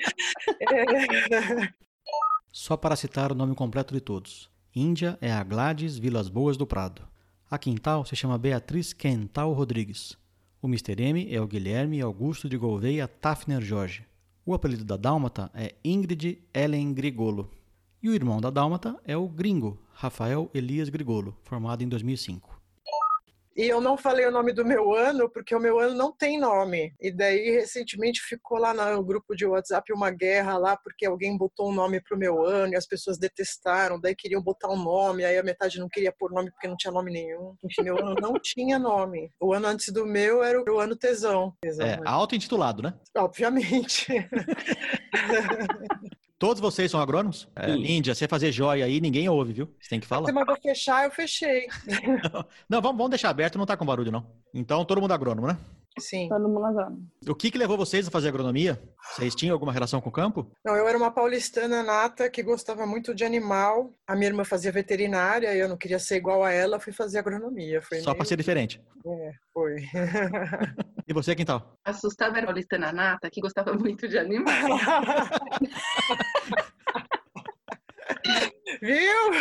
É. Só para citar o nome completo de todos. Índia é a Gladys Vilas Boas do Prado. A Quintal se chama Beatriz Quental Rodrigues. O Mr. M é o Guilherme Augusto de Gouveia Tafner Jorge. O apelido da Dálmata é Ingrid Ellen Grigolo. E o irmão da Dálmata é o Gringo, Rafael Elias Grigolo, formado em 2005. E eu não falei o nome do meu ano, porque o meu ano não tem nome. E daí, recentemente, ficou lá no grupo de WhatsApp uma guerra lá, porque alguém botou um nome pro meu ano e as pessoas detestaram, daí queriam botar um nome, aí a metade não queria pôr nome porque não tinha nome nenhum. Enfim, meu ano não tinha nome. O ano antes do meu era o ano tesão. tesão É, auto-intitulado, né? Obviamente. Todos vocês são agrônomos? É. Índia, você fazer joia aí, ninguém ouve, viu? Você tem que falar. Você mandou fechar, eu fechei. Não, vamos, vamos deixar aberto, não tá com barulho, não. Então, todo mundo agrônomo, né? Sim. Todo mundo agrônomo. O que que levou vocês a fazer agronomia? Vocês tinham alguma relação com o campo? Não, eu era uma paulistana nata que gostava muito de animal. A minha irmã fazia veterinária e eu não queria ser igual a ela, fui fazer agronomia. Foi Só meio... para ser diferente. É, foi. E você, Quintal? Assustava era a paulistana nata, que gostava muito de animais. Viu?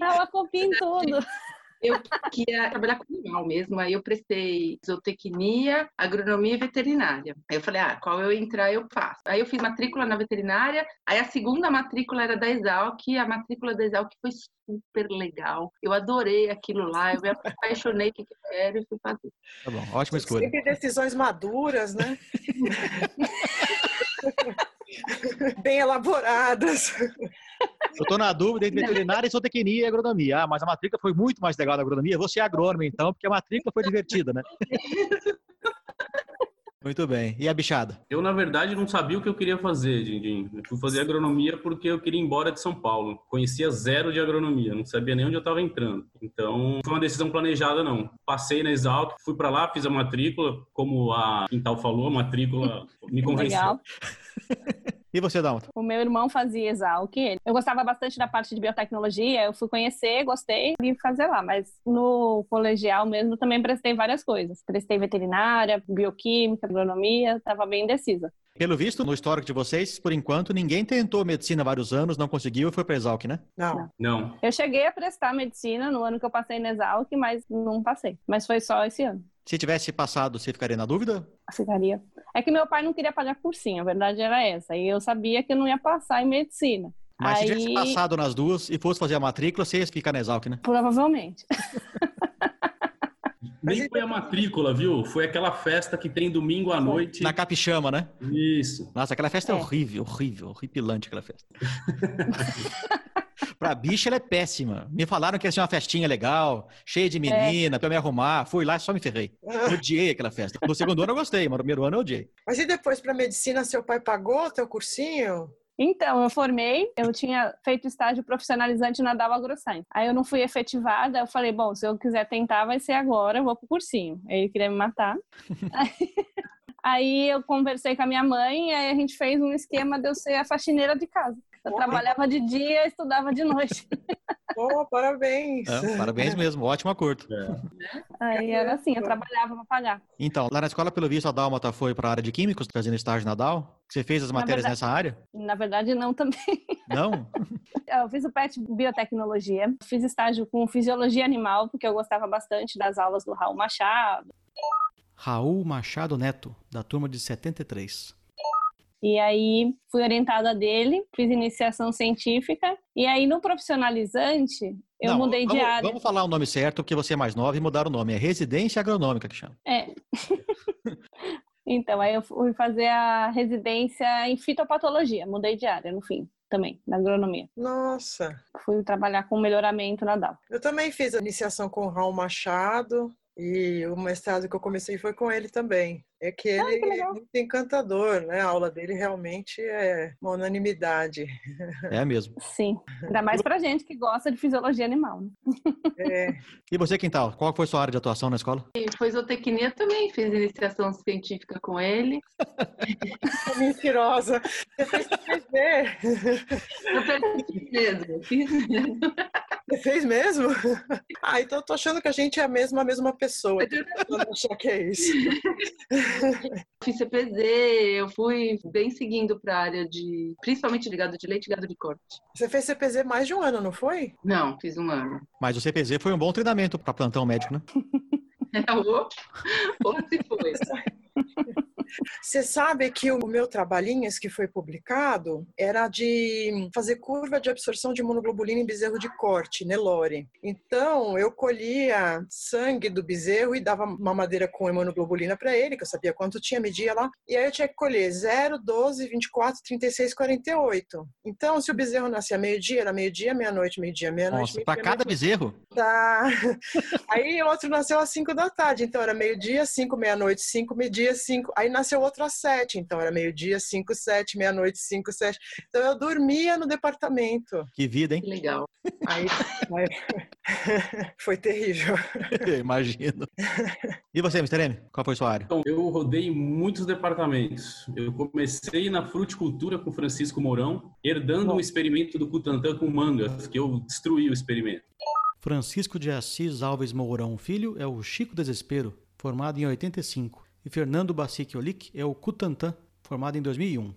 Ela copia em tudo. Eu queria trabalhar com animal mesmo, aí eu prestei zootecnia, agronomia e veterinária. Aí eu falei, ah, qual eu entrar eu faço. Aí eu fiz matrícula na veterinária, aí a segunda matrícula era da Exalc, a matrícula da Exalc foi super legal. Eu adorei aquilo lá, eu me apaixonei, o que que eu quero e fui fazer. Tá bom, ótima escolha. Sempre decisões maduras, né? Bem elaboradas. Eu tô na dúvida entre veterinária, zootecnia e agronomia. Ah, mas a matrícula foi muito mais legal da agronomia. Você é agrônomo, então, porque a matrícula foi divertida, né? Muito bem. E a bichada? Eu, na verdade, não sabia o que eu queria fazer, Dindim. Eu fui fazer agronomia porque eu queria ir embora de São Paulo. Conhecia zero de agronomia, não sabia nem onde eu estava entrando. Então, não foi uma decisão planejada, não. Passei na Exalc, fui para lá, fiz a matrícula, como a Quintal falou, a matrícula me convenceu. Legal. E você, Dalmata? O meu irmão fazia Exalc. Eu gostava bastante da parte de biotecnologia. Eu fui conhecer, gostei e fazer lá. Mas no colegial mesmo também prestei várias coisas. Prestei veterinária, bioquímica, agronomia. Estava bem indecisa. Pelo visto, no histórico de vocês, por enquanto, ninguém tentou medicina há vários anos, não conseguiu e foi para Exalc, né? Não. Não. Eu cheguei a prestar medicina no ano que eu passei na Exalc, mas não passei. Mas foi só esse ano. Se tivesse passado, você ficaria na dúvida? Ficaria. É que meu pai não queria pagar cursinho, a verdade era essa. E eu sabia que eu não ia passar em medicina. Mas Aí... se tivesse passado nas duas e fosse fazer a matrícula, você ia ficar na Exalc, né? Provavelmente. Nem foi a matrícula, viu? Foi aquela festa que tem domingo à noite. Na Capixama, né? Isso. Nossa, aquela festa é, É. horrível, horrível, horripilante aquela festa. pra bicha, ela é péssima. Me falaram que ia ser uma festinha legal, cheia de menina, pra eu me arrumar. Fui lá e só me ferrei. Odiei aquela festa. No segundo ano eu gostei, mas no primeiro ano eu odiei. Mas e depois para medicina, seu pai pagou o teu cursinho? Então, eu formei, eu tinha feito estágio profissionalizante na Dava AgroScience. Aí eu não fui efetivada, eu falei, bom, se eu quiser tentar, vai ser agora, eu vou pro cursinho. Ele queria me matar. Aí, aí eu conversei com a minha mãe, e aí a gente fez um esquema de eu ser a faxineira de casa. Eu trabalhava de dia e estudava de noite. Oh, parabéns! É, parabéns mesmo, ótimo acordo. Aí era assim, eu trabalhava para pagar. Então, lá na escola, pelo visto, a Dálmata foi para a área de químicos, fazendo estágio na Dal. Você fez as matérias verdade- nessa área? Na verdade, não também. Não? Eu fiz o PET Biotecnologia, fiz estágio com Fisiologia Animal, porque eu gostava bastante das aulas do Raul Machado. Raul Machado Neto, da turma de 73. E aí fui orientada dele, fiz iniciação científica. E aí no profissionalizante, eu Não, mudei de vamos, área. Vamos falar o nome certo, porque você é mais nova e mudaram o nome. É residência agronômica que chama. É. então, aí eu fui fazer a residência em fitopatologia, mudei de área no fim também, na agronomia. Nossa, Fui trabalhar com melhoramento na DAO. eu também fiz a iniciação com o Raul Machado e o mestrado que eu comecei foi com ele também. É que ele Ah, que é muito encantador, né? A aula dele realmente é uma unanimidade. É mesmo. Sim, ainda mais pra gente que gosta de fisiologia animal. Né? É, E você, Quintal, qual foi sua área de atuação na escola? Foi zootecnia também, fiz iniciação científica com ele. mentirosa. Você fez 3D. Eu percebi mesmo, fiz mesmo. Você fez mesmo? Ah, então eu tô achando que a gente é a mesma, a mesma pessoa. Eu não achar que é isso. Fiz CPZ, eu fui bem seguindo para a área de, principalmente de gado de leite e gado de corte. Você fez CPZ mais de um ano, não foi? Não, fiz um ano. Mas o CPZ foi um bom treinamento para plantão médico, né? Ou, ou se foi. Você sabe que o meu trabalhinho, esse que foi publicado, era de fazer curva de absorção de imunoglobulina em bezerro de corte, Nelore. Então, eu colhia sangue do bezerro e dava mamadeira com imunoglobulina para ele, que eu sabia quanto tinha, media lá. E aí eu tinha que colher 0, 12, 24, 36, 48. Então, se o bezerro nascia meio-dia, era meio-dia, meia-noite, meio-dia, meia-noite. Nossa, para meio-dia, cada bezerro? Tá. Aí o outro nasceu às 5 da tarde, então era meio-dia, 5, meia-noite, 5, meio-dia, 5. Aí nasceu outro às 7, então era meio-dia, 5, 7, meia-noite, 5, 7. Então eu dormia no departamento. Que vida, hein? Que legal. Aí, aí- foi terrível. Imagino. E você, Mr. M? Qual foi sua área? Então, eu rodei muitos departamentos. Eu comecei na fruticultura com Francisco Mourão, herdando um experimento do Butantan com mangas, que eu destruí o experimento. Francisco de Assis Alves Mourão Filho é o Chico Desespero, formado em 85. E Fernando Bacic Olic é o Cutantan, formado em 2001.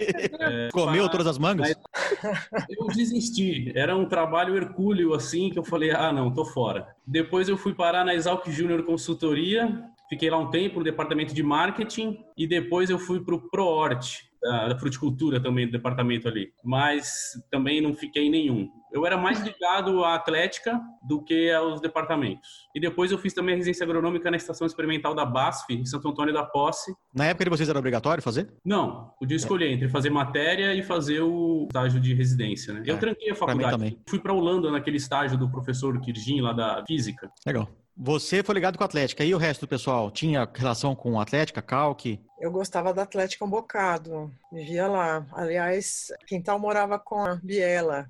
É, Comeu todas as mangas? Eu desisti. Era um trabalho hercúleo, assim, que eu falei, ah, não, tô fora. Depois eu fui parar na Exalc Júnior Consultoria, fiquei lá um tempo no departamento de marketing, e depois eu fui pro ProHort, da, da fruticultura também, do departamento ali. Mas também não fiquei em nenhum. Eu era mais ligado à atlética do que aos departamentos. E depois eu fiz também a residência agronômica na Estação Experimental da BASF, em Santo Antônio da Posse, Na época de vocês era obrigatório fazer? não, podia escolher entre fazer matéria e fazer o estágio de residência, né? Eu É, tranquei a faculdade. Fui para Holanda naquele estágio do professor Kirjin lá da física. Legal. Você foi ligado com a Atlética. E o resto do pessoal? Tinha relação com Atlética, Calque? Eu gostava da Atlética um bocado. Vivia lá. Aliás, Quintal morava com a Biela.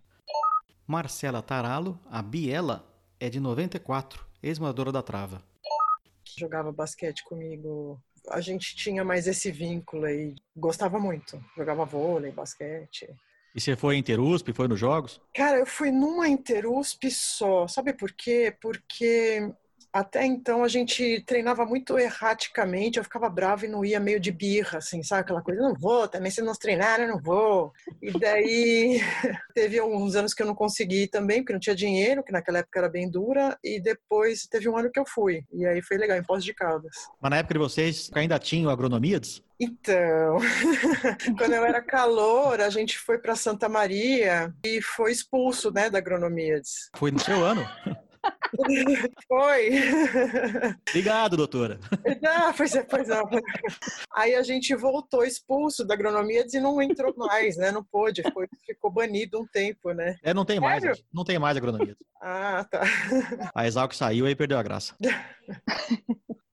Marcela Taralo, a Biela, é de 94, ex-moradora da Trava. jogava basquete comigo. A gente tinha mais esse vínculo aí. Gostava muito. Jogava vôlei, basquete. E você foi em Interusp, foi nos jogos? Cara, eu fui numa Interusp só. Sabe por quê? Porque Até então a gente treinava muito erraticamente, eu ficava brava e não ia meio de birra, assim, sabe? Aquela coisa, não vou, também se não treinar, eu não vou. E daí teve alguns anos que eu não consegui também, porque não tinha dinheiro, que naquela época era bem dura, e depois teve um ano que eu fui. E aí foi legal, em Pós de Caldas. Mas na época de vocês ainda tinham agronomias? Então, quando eu era calor, a gente foi para Santa Maria e foi expulso, né, da Agronomíades. Foi no seu ano? Foi. Obrigado, doutora. Não, pois é, pois não. Aí a gente voltou expulso da agronomia e não entrou mais, né? Não pôde, foi, ficou banido um tempo, né? É, não tem mais, não tem mais agronomia. Ah, tá. A Exalc saiu e perdeu a graça.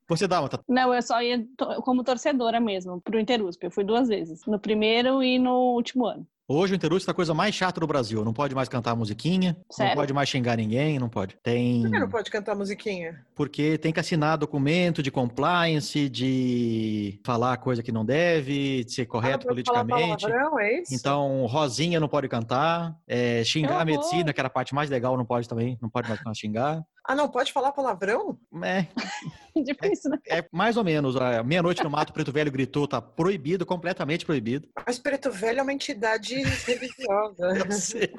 Você dá uma Não, eu só ia como torcedora mesmo, pro Interusp. Eu fui duas vezes, no primeiro e no último ano. Hoje o Interusp é a coisa mais chata do Brasil. Não pode mais cantar musiquinha, Sério? não pode mais xingar ninguém, não pode. Tem... Por que não pode cantar musiquinha? Porque tem que assinar documento de compliance, de falar coisa que não deve, de ser correto ah, politicamente. Falar palavrão, é isso? Então, Rosinha não pode cantar, é, xingar a medicina, que era a parte mais legal, não pode também, não pode mais xingar. Ah, não pode falar palavrão? É. Difícil, né? É, é mais ou menos. Meia-noite no mato, Preto Velho gritou, tá proibido, completamente proibido. Mas Preto Velho é uma entidade religiosa. Eu sei.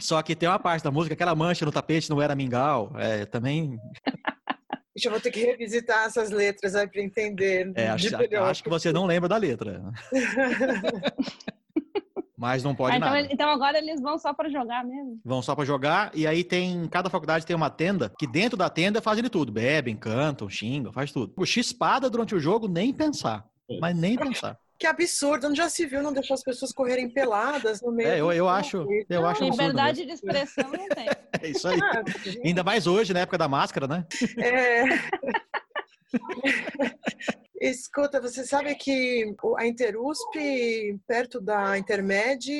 Só que tem uma parte da música, aquela mancha no tapete não era mingau. É, também. Deixa eu vou ter que revisitar essas letras aí para entender. É, acho, acho que você não lembra da letra. Mas não pode ah, então, nada. Então agora eles vão só para jogar mesmo? Vão só para jogar e aí tem cada faculdade tem uma tenda que dentro da tenda fazem de tudo, bebem, cantam, xingam, faz tudo. O X-espada durante o jogo nem pensar, mas nem pensar. Que absurdo, onde já se viu não deixar as pessoas correrem peladas no meio. É, eu, eu acho, eu acho Liberdade de expressão não tem. É isso aí. Ah, Ainda mais hoje, na época da máscara, né? É. Escuta, você sabe que a Interusp, perto da Intermed,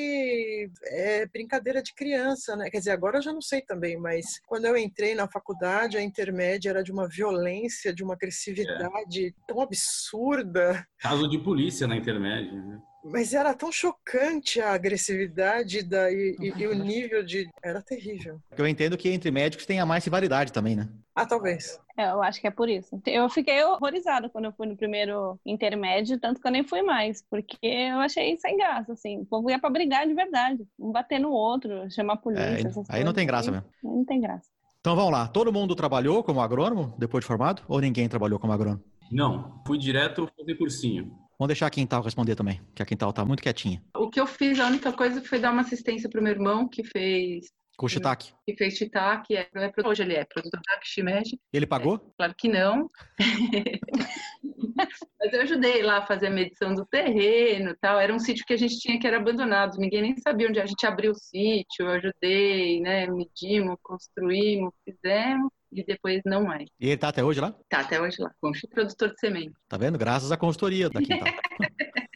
é brincadeira de criança, né? Quer dizer, agora eu já não sei também, mas quando eu entrei na faculdade, a Intermed era de uma violência, de uma agressividade é. tão absurda. Caso de polícia na Intermed, né? Mas era tão chocante a agressividade da, e, e, e, o nível de. Era terrível. Eu entendo que entre médicos tem a mais rivalidade também, né? Ah, talvez. É, eu acho que é por isso. Eu fiquei horrorizada quando eu fui no primeiro intermédio, tanto que eu nem fui mais, porque eu achei sem graça, assim. O povo ia pra brigar de verdade, um bater no outro, chamar a polícia. É, aí, aí não tem graça mesmo. Aí não tem graça. Então vamos lá. Todo mundo trabalhou como agrônomo depois de formado? Ou ninguém trabalhou como agrônomo? Não, fui direto fazer cursinho. Vamos deixar a Quintal responder também, que a Quintal tá muito quietinha. O que eu fiz, a única coisa foi dar uma assistência pro meu irmão, que fez com o Shiitake. Que fez Shiitake, é, é, hoje ele é produtor da Kishimeji. Ele pagou? É, claro que não. Mas eu ajudei lá a fazer a medição do terreno tal. Era um sítio que a gente tinha que era abandonado, ninguém nem sabia onde a gente abriu o sítio. Eu ajudei, né? Medimos, construímos, fizemos e depois não mais. E ele tá até hoje lá? Tá até hoje lá, com produtor de semente. Tá vendo? Graças à consultoria da Quintal.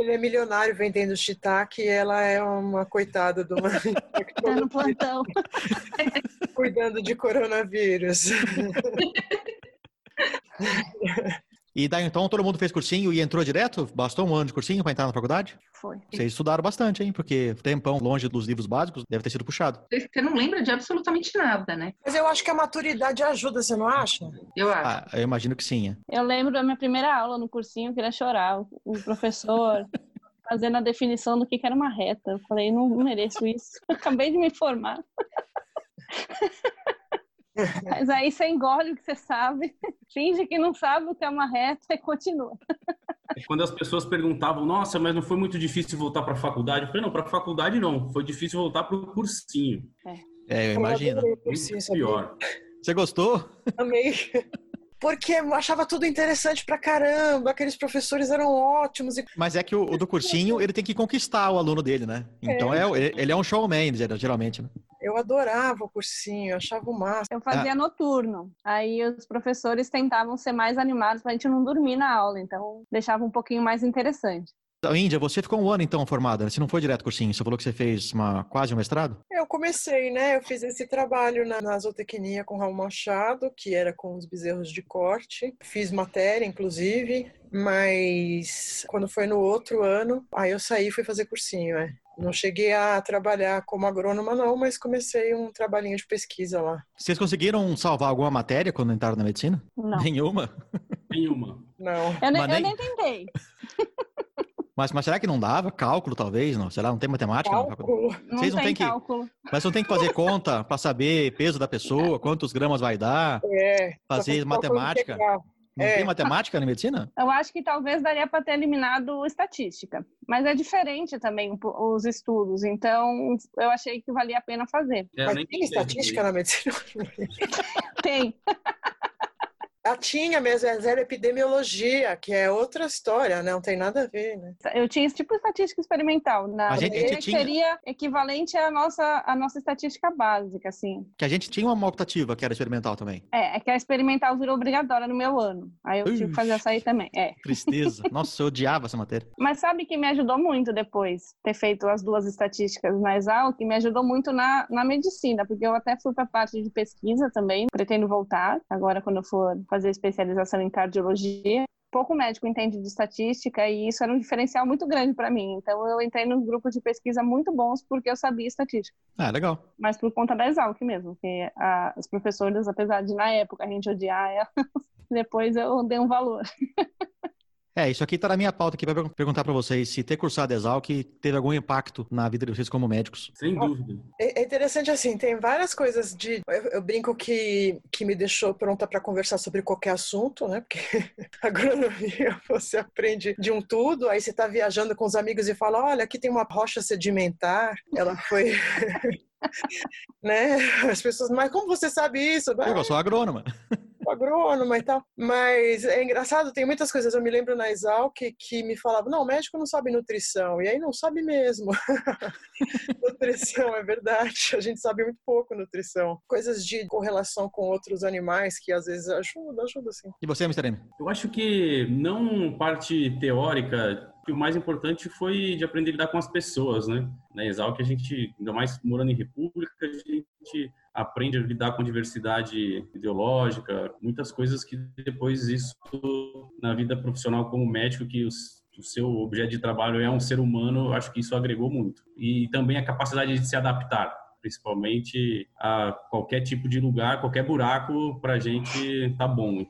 Ele é milionário vendendo shiitake e ela é uma coitada de uma... tá no plantão. Cuidando de coronavírus. E daí então todo mundo fez cursinho e entrou direto? Bastou um ano de cursinho para entrar na faculdade? Foi. Vocês estudaram bastante, hein? Porque tempão longe dos livros básicos deve ter sido puxado. Você não lembra de absolutamente nada, né? Mas eu acho que a maturidade ajuda, você não acha? Eu acho. Ah, eu imagino que sim. É. Eu lembro da minha primeira aula no cursinho, eu queria chorar. O professor fazendo a definição do que era uma reta. Eu falei, não mereço isso. acabei de me formar. Mas aí você engole o que você sabe, finge que não sabe o que é uma reta e continua. Quando as pessoas perguntavam, nossa, mas não foi muito difícil voltar para a faculdade? Eu falei, não, para a faculdade não, foi difícil voltar para o cursinho. É, é eu imagino. Muito pior. Você gostou? Amei porque eu achava tudo interessante pra caramba, aqueles professores eram ótimos. E... Mas é que o, o, do cursinho, ele tem que conquistar o aluno dele, né? Então é. é ele é um showman, geralmente, né? Eu adorava o cursinho, achava o máximo. Eu fazia ah. noturno. Aí os professores tentavam ser mais animados pra gente não dormir na aula, então deixava um pouquinho mais interessante. Índia, você ficou um ano então formada, você não foi direto cursinho, você falou que você fez uma, quase um mestrado? Eu comecei, né? Eu fiz esse trabalho na, na zootecnia com Raul Machado, que era com os bezerros de corte. Fiz matéria, inclusive, mas quando foi no outro ano, aí eu saí e fui fazer cursinho, é. Não cheguei a trabalhar como agrônoma, não, mas comecei um trabalhinho de pesquisa lá. Vocês conseguiram salvar alguma matéria quando entraram na medicina? Não. Nenhuma? Nenhuma. Não. Eu, nem, Mas nem- eu nem tentei. Mas, mas será que não dava? Cálculo, talvez? Não? Será? Não tem matemática? Cálculo. Não Vocês não tem têm que- cálculo. Mas não tem que fazer conta para saber peso da pessoa, quantos gramas vai dar? É. Fazer matemática. integral. Não É. tem matemática na medicina? Eu acho que talvez daria para ter eliminado estatística, mas é diferente também os estudos, então eu achei que valia a pena fazer. É, Mas tem tentei. estatística na medicina? Tem. Ah, tinha mesmo, é zero epidemiologia, que é outra história, né? Não tem nada a ver, né? Eu tinha esse tipo de estatística experimental. Na A gente- a gente que tinha. seria equivalente à nossa, à nossa estatística básica, assim. Que a gente tinha uma optativa que era experimental também. É, é que a experimental virou obrigatória no meu ano. Aí eu tive que fazer essa aí também. É. Tristeza. Nossa, eu odiava essa matéria. Mas sabe que me ajudou muito depois ter feito as duas estatísticas na Exalc, me ajudou muito na, na medicina, porque eu até fui para a parte de pesquisa também, pretendo voltar agora quando eu for fazer especialização em cardiologia. Pouco médico entende de estatística e isso era um diferencial muito grande para mim. Então eu entrei nos grupos de pesquisa muito bons porque eu sabia estatística, Ah, legal. mas por conta da Exalc mesmo, porque a, os professores, apesar de na época a gente odiar ela, depois eu dei um valor. É, isso aqui tá na minha pauta aqui para perguntar para vocês se ter cursado Exalc teve algum impacto na vida de vocês como médicos. Sem dúvida. É é interessante assim, tem várias coisas de. Eu, eu brinco que, que me deixou pronta para conversar sobre qualquer assunto, né? Porque agronomia você aprende de um tudo, aí você está viajando com os amigos e fala: olha, aqui tem uma rocha sedimentar, ela foi. né? As pessoas, mas como você sabe isso? Eu sou agrônoma. agrônoma e tal. Mas é engraçado, tem muitas coisas. Eu me lembro na Exalc que me falavam, não, médico não sabe nutrição. E aí não sabe mesmo. nutrição, é verdade. A gente sabe muito pouco nutrição. Coisas de correlação com outros animais que às vezes ajuda, ajuda sim. E você, Mr. M? Eu acho que não parte teórica, que o mais importante foi de aprender a lidar com as pessoas, né? Na Exalc, a gente, ainda mais morando em república, a gente aprende a lidar com diversidade ideológica, muitas coisas que depois isso, na vida profissional como médico, que os, o seu objeto de trabalho é um ser humano, acho que isso agregou muito. E também a capacidade de se adaptar principalmente a qualquer tipo de lugar, qualquer buraco, para a gente tá bom.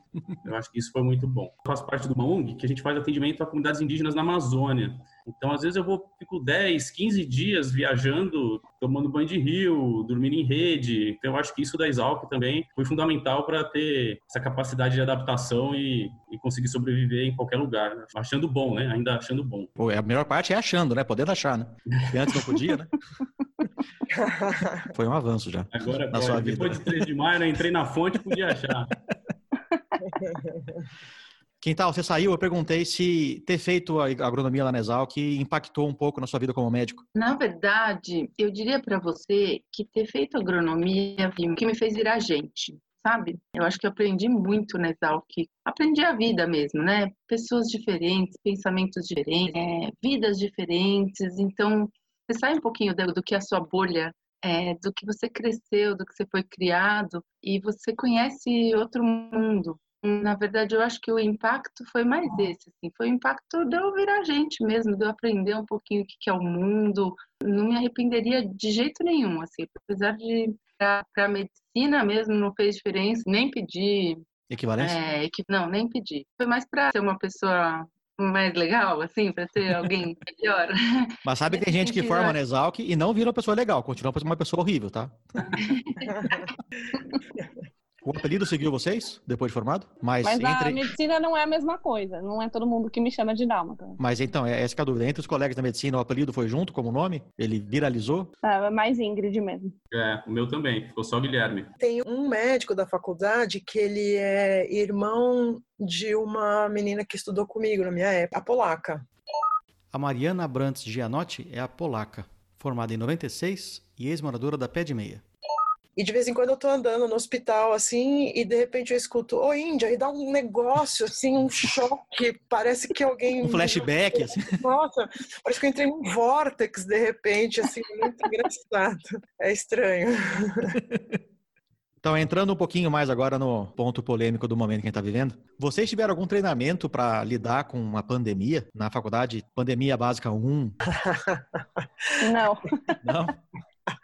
Eu acho que isso foi muito bom. Eu faço parte do MAUNG, que a gente faz atendimento a comunidades indígenas na Amazônia. Então, às vezes eu vou, fico 10, 15 dias viajando, tomando banho de rio, dormindo em rede. Então, eu acho que isso da Exalc também foi fundamental para ter essa capacidade de adaptação e, e, conseguir sobreviver em qualquer lugar. Né? Achando bom, né? Ainda achando bom. Pô, a melhor parte é achando, né? Podendo achar, né? Porque antes não podia, né? Foi um avanço já. Agora, na pode. sua vida. depois de 3 de maio, eu entrei na fonte e podia achar. Quintal, você saiu, eu perguntei se ter feito a agronomia lá na Exalc impactou um pouco na sua vida como médico. Na verdade, eu diria para você que ter feito agronomia que me fez virar gente, sabe? Eu acho que eu aprendi muito na Exalc. Aprendi a vida mesmo, né? Pessoas diferentes, pensamentos diferentes, é, vidas diferentes. Então, você sai um pouquinho do, do que é a sua bolha é, do que você cresceu, do que você foi criado, e você conhece outro mundo. Na verdade, eu acho que o impacto foi mais esse, assim, foi o impacto de eu virar gente mesmo, de eu aprender um pouquinho o que é o mundo. Não me arrependeria de jeito nenhum, assim, apesar de para a medicina mesmo não fez diferença, nem pedir. Equivalência? É, não, nem pedir. Foi mais para ser uma pessoa mais legal, assim, para ser alguém melhor. Mas sabe que tem gente que forma na Exalc e não vira uma pessoa legal, continua uma pessoa horrível, tá? O apelido seguiu vocês depois de formado? Mas, Mas entre... a medicina não é a mesma coisa. Não é todo mundo que me chama de dálmata. Mas então, é essa que é a dúvida. Entre os colegas da medicina, o apelido foi junto como nome? Ele viralizou? É mais Ingrid mesmo. É, o meu também. Ficou só Guilherme. Tem um médico da faculdade que ele é irmão de uma menina que estudou comigo na minha época, a polaca. A Mariana Brantes Gianotti é a polaca, formada em 96 e ex-moradora da Pé de Meia. E de vez em quando eu tô andando no hospital, assim, e de repente eu escuto, ô Índia, e dá um negócio, assim, um choque, parece que alguém... Um flashback, assim. Nossa, parece que eu entrei num vórtex, de repente, assim, muito engraçado. É estranho. Então, entrando um pouquinho mais agora no ponto polêmico do momento que a gente está vivendo, vocês tiveram algum treinamento para lidar com uma pandemia na faculdade? Pandemia Básica 1? Não. Não?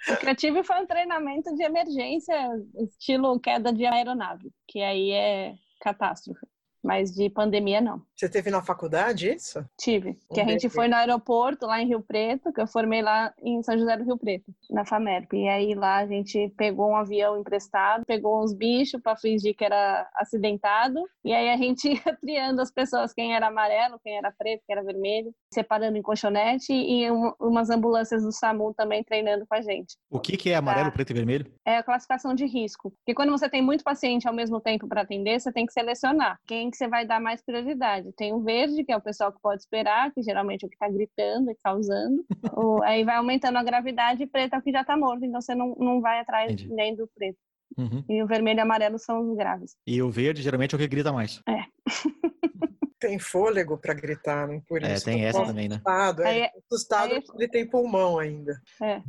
O que eu tive foi um treinamento de emergência, estilo queda de aeronave, que aí é catástrofe. Mas de pandemia, não. Você teve na faculdade isso? Tive. Que a Um gente foi no aeroporto, lá em Rio Preto, que eu formei lá em São José do Rio Preto, na FAMERP. E aí lá a gente pegou um avião emprestado, pegou uns bichos para fingir que era acidentado. E aí a gente ia triando as pessoas, quem era amarelo, quem era preto, quem era vermelho, separando em colchonete e um- umas ambulâncias do SAMU também treinando com a gente. O que, que é amarelo, Tá. preto e vermelho? É a classificação de risco. Porque quando você tem muito paciente ao mesmo tempo para atender, você tem que selecionar quem que você vai dar mais prioridade. Tem o verde, que é o pessoal que pode esperar, que geralmente é o que está gritando e causando. O- aí vai aumentando a gravidade e preto é o que já está morto, então você não, não vai atrás Entendi. nem do preto. Uhum. E o vermelho e amarelo são os graves. E o verde geralmente é o que grita mais. Tem fôlego para gritar, né? Por É, isso. tem essa também, né? Assustado, é. Aí- assustado aí- porque ele tem pulmão ainda. É.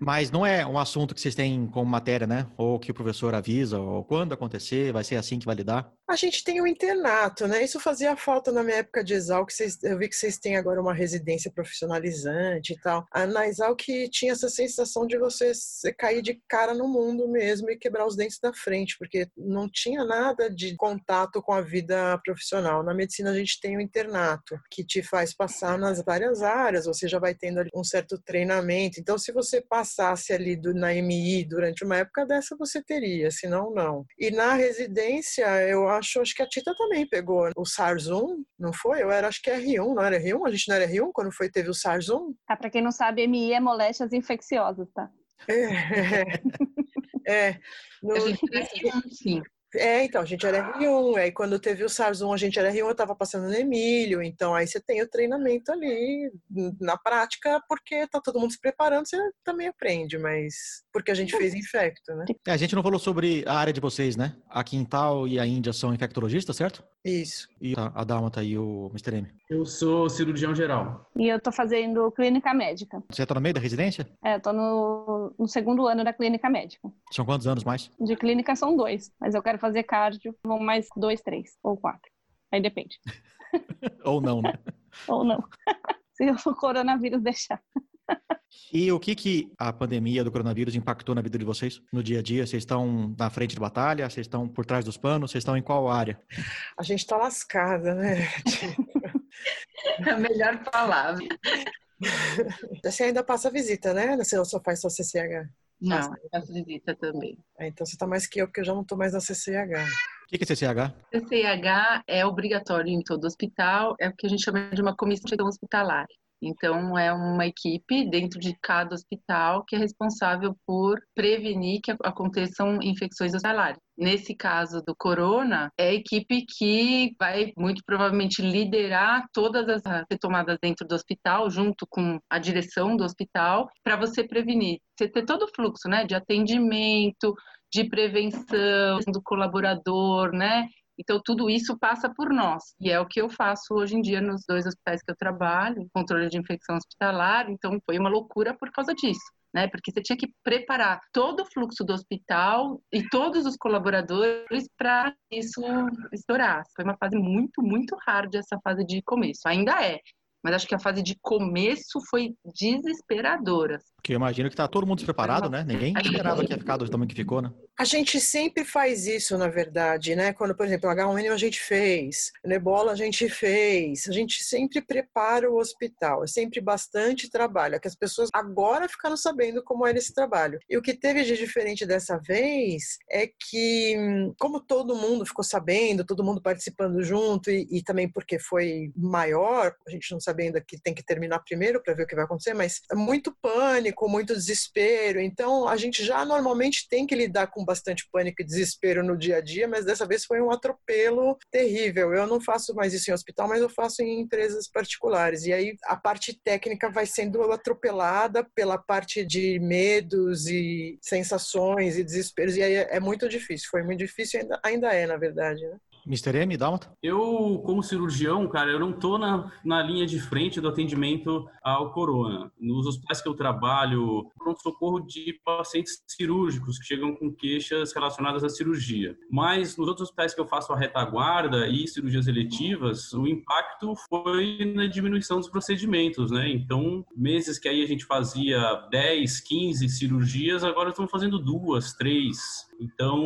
Mas não é um assunto que vocês têm como matéria, né? Ou que o professor avisa, ou quando acontecer, vai ser assim que vai lidar. A gente tem o internato, né? Isso fazia falta na minha época de Exalc. Vocês, eu vi que vocês têm agora uma residência profissionalizante e tal. A- Na Exalc tinha essa sensação de você cair de cara no mundo mesmo e quebrar os dentes da frente, porque não tinha nada de contato com a vida profissional. Na medicina a gente tem o internato, que te faz passar nas várias áreas, você já vai tendo um certo treinamento. Então, se você passasse ali do, na MI durante uma época dessa, você teria, senão não. E na residência, eu acho, acho que a Tita também pegou o SARS-1, não foi? Eu era, acho que R1, não era R1? A gente não era R1 quando foi, teve o SARS-1? Ah, para quem não sabe, MI é moléstias infecciosas, tá? É, é. No- A gente tem um, sim. É, então, a gente era R1, aí quando teve o SARS-1 a gente era R1, eu tava passando no Emílio, então aí você tem o treinamento ali na prática, porque tá todo mundo se preparando, você também aprende, mas porque a gente fez infecto, né? É, a gente não falou sobre a área de vocês, né? A Quintal e a Índia são infectologistas, certo? Isso. E a a Dálmata e o Mr. M. Eu sou cirurgião geral. E eu tô fazendo clínica médica. Você tá no meio da residência? É, eu tô no, no segundo ano da clínica médica. São quantos anos mais? De clínica são dois, mas eu quero fazer cardio, vão mais dois, três ou quatro. Aí depende. Ou não, né? Ou não. Se o coronavírus deixar. E o que, que a pandemia do coronavírus impactou na vida de vocês no dia a dia? Vocês estão na frente de batalha? Vocês estão por trás dos panos? Vocês estão em qual área? A gente tá lascada, né? É a melhor palavra. Você ainda passa visita, né? Você só faz só CCH. Não, eu faço visita também. É, então você tá mais que eu, porque eu já não tô mais na CCH. O que, que é CCH? CCIH é obrigatório em todo hospital, é o que a gente chama de uma comissão hospitalar. Então, é uma equipe dentro de cada hospital que é responsável por prevenir que aconteçam infecções hospitalares. Nesse caso do corona, é a equipe que vai muito provavelmente liderar todas as retomadas dentro do hospital, junto com a direção do hospital, para você prevenir. Você ter todo o fluxo, né, de atendimento, de prevenção do colaborador, né? Então, tudo isso passa por nós. E é o que eu faço hoje em dia nos dois hospitais que eu trabalho, controle de infecção hospitalar. Então, foi uma loucura por causa disso. Né? Porque você tinha que preparar todo o fluxo do hospital e todos os colaboradores para isso estourar. Foi uma fase muito, muito hard essa fase de começo. Ainda é. Mas acho que a fase de começo foi desesperadora. Porque eu imagino que tá todo mundo despreparado, né? Ninguém esperava que ia ficar do tamanho que ficou, né? A gente sempre faz isso, na verdade, né? Quando, por exemplo, H1N1 a gente fez, Nebola a gente fez, a gente sempre prepara o hospital, é sempre bastante trabalho, é que as pessoas agora ficaram sabendo como era esse trabalho. E o que teve de diferente dessa vez é que, como todo mundo ficou sabendo, todo mundo participando junto, e, e também porque foi maior, a gente não sabe ainda que tem que terminar primeiro para ver o que vai acontecer, mas é muito pânico, muito desespero, então a gente já normalmente tem que lidar com bastante pânico e desespero no dia a dia, mas dessa vez foi um atropelo terrível. Eu não faço mais isso em hospital, mas eu faço em empresas particulares. E aí a parte técnica vai sendo atropelada pela parte de medos e sensações e desesperos. E aí é muito difícil. Foi muito difícil, ainda, ainda é, na verdade. Né? Mr. M, Dálmata? Eu, como cirurgião, cara, eu não tô na, na linha de frente do atendimento ao corona. Nos hospitais que eu trabalho, pronto-socorro de pacientes cirúrgicos que chegam com queixas relacionadas à cirurgia. Mas nos outros hospitais que eu faço a retaguarda e cirurgias eletivas, o impacto foi na diminuição dos procedimentos, né? Então, meses que aí a gente fazia 10, 15 cirurgias, agora estamos fazendo duas, três. Então,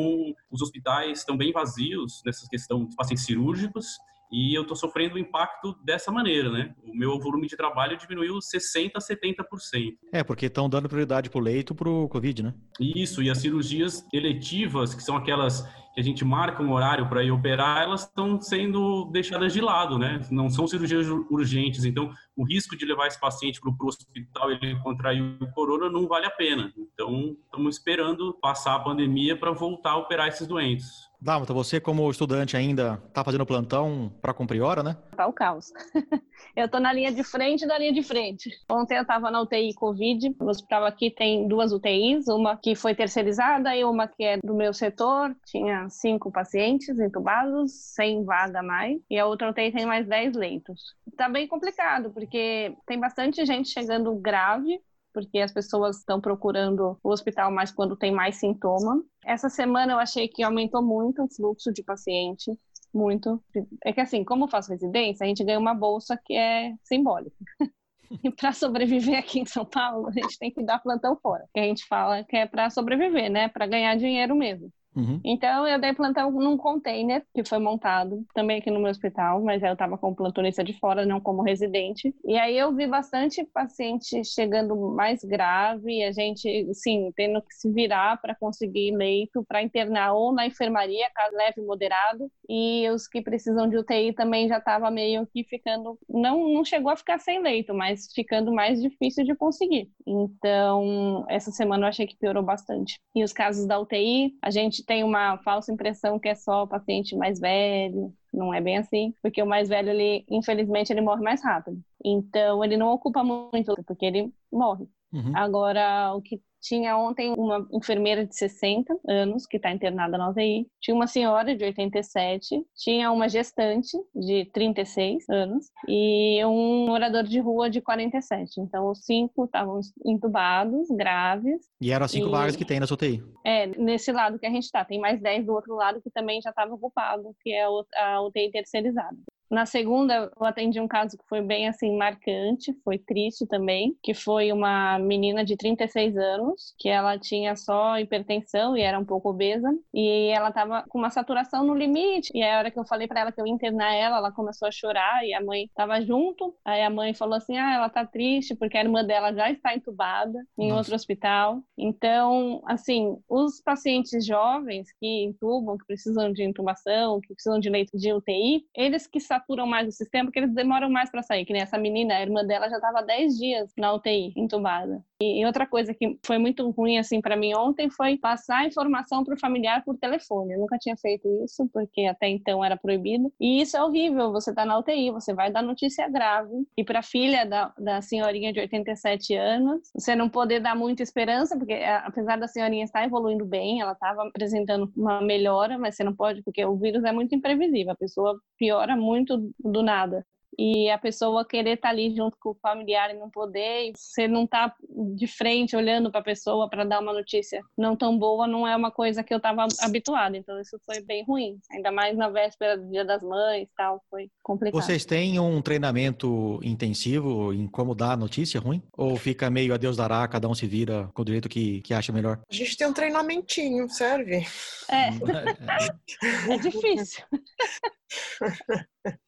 os hospitais estão bem vazios nessa questão de pacientes cirúrgicos e eu estou sofrendo o impacto dessa maneira, né? O meu volume de trabalho diminuiu 60% a 70%. É, porque estão dando prioridade para o leito para o Covid, né? Isso, e as cirurgias eletivas, que são aquelas que a gente marca um horário para ir operar, elas estão sendo deixadas de lado, né? Não são cirurgias urgentes, então o risco de levar esse paciente para o hospital e ele contrair o corona não vale a pena. Então, estamos esperando passar a pandemia para voltar a operar esses doentes. Dálmata, você como estudante ainda está fazendo plantão para cumprir hora, né? Tá o caos. eu tô na linha de frente da linha de frente. Ontem eu estava na UTI Covid. O hospital aqui tem duas UTIs, uma que foi terceirizada e uma que é do meu setor. Tinha cinco pacientes entubados, sem vaga mais. E a outra UTI tem mais dez leitos. Tá bem complicado, porque tem bastante gente chegando grave porque as pessoas estão procurando o hospital mais quando tem mais sintoma. Essa semana eu achei que aumentou muito o fluxo de paciente, muito. É que assim, como eu faço residência, a gente ganha uma bolsa que é simbólica. E para sobreviver aqui em São Paulo, a gente tem que dar plantão fora. Que a gente fala que é para sobreviver, né? Para ganhar dinheiro mesmo. Uhum. Então, eu dei plantão num container que foi montado também aqui no meu hospital, mas eu estava como plantonista de fora, não como residente. E aí eu vi bastante paciente chegando mais grave, a gente, sim, tendo que se virar para conseguir leito para internar ou na enfermaria, caso leve moderado, e os que precisam de UTI também já estava meio que ficando, não, não chegou a ficar sem leito, mas ficando mais difícil de conseguir. Então, essa semana eu achei que piorou bastante. E os casos da UTI, a gente tem uma falsa impressão que é só paciente mais velho, não é bem assim, porque o mais velho, ele, infelizmente, ele morre mais rápido. Então, ele não ocupa muito, porque ele morre. Uhum. Agora, o que tinha ontem uma enfermeira de 60 anos que está internada na UTI, tinha uma senhora de 87, tinha uma gestante de 36 anos e um morador de rua de 47. Então, os cinco estavam entubados, graves. E eram as cinco e... vagas que tem na UTI? É, nesse lado que a gente está. Tem mais 10 do outro lado que também já estava ocupado, que é a UTI terceirizada. Na segunda, eu atendi um caso que foi bem assim marcante, foi triste também, que foi uma menina de 36 anos, que ela tinha só hipertensão e era um pouco obesa, e ela estava com uma saturação no limite. E aí, a hora que eu falei para ela que eu ia internar ela, ela começou a chorar e a mãe estava junto. Aí a mãe falou assim: "Ah, ela tá triste porque a irmã dela já está entubada em Nossa. outro hospital". Então, assim, os pacientes jovens que intubam, que precisam de intubação, que precisam de leito de UTI, eles que saturam mais o sistema, porque eles demoram mais para sair. Que nem essa menina, a irmã dela já estava 10 dias na UTI, entubada. E outra coisa que foi muito ruim assim para mim ontem foi passar a informação para o familiar por telefone. Eu nunca tinha feito isso, porque até então era proibido. E isso é horrível. Você está na UTI, você vai dar notícia grave. E para a filha da, da senhorinha de 87 anos, você não poder dar muita esperança, porque é, apesar da senhorinha estar evoluindo bem, ela estava apresentando uma melhora, mas você não pode, porque o vírus é muito imprevisível. A pessoa piora muito do nada e a pessoa querer estar tá ali junto com o familiar e não poder, e você não tá de frente olhando para a pessoa para dar uma notícia não tão boa, não é uma coisa que eu estava habituada. Então isso foi bem ruim, ainda mais na véspera do Dia das Mães, tal, foi complicado. Vocês têm um treinamento intensivo em como dar notícia ruim? Ou fica meio a Deus dará, cada um se vira com o direito que, que acha melhor? A gente tem um treinamentinho, serve? É. é difícil.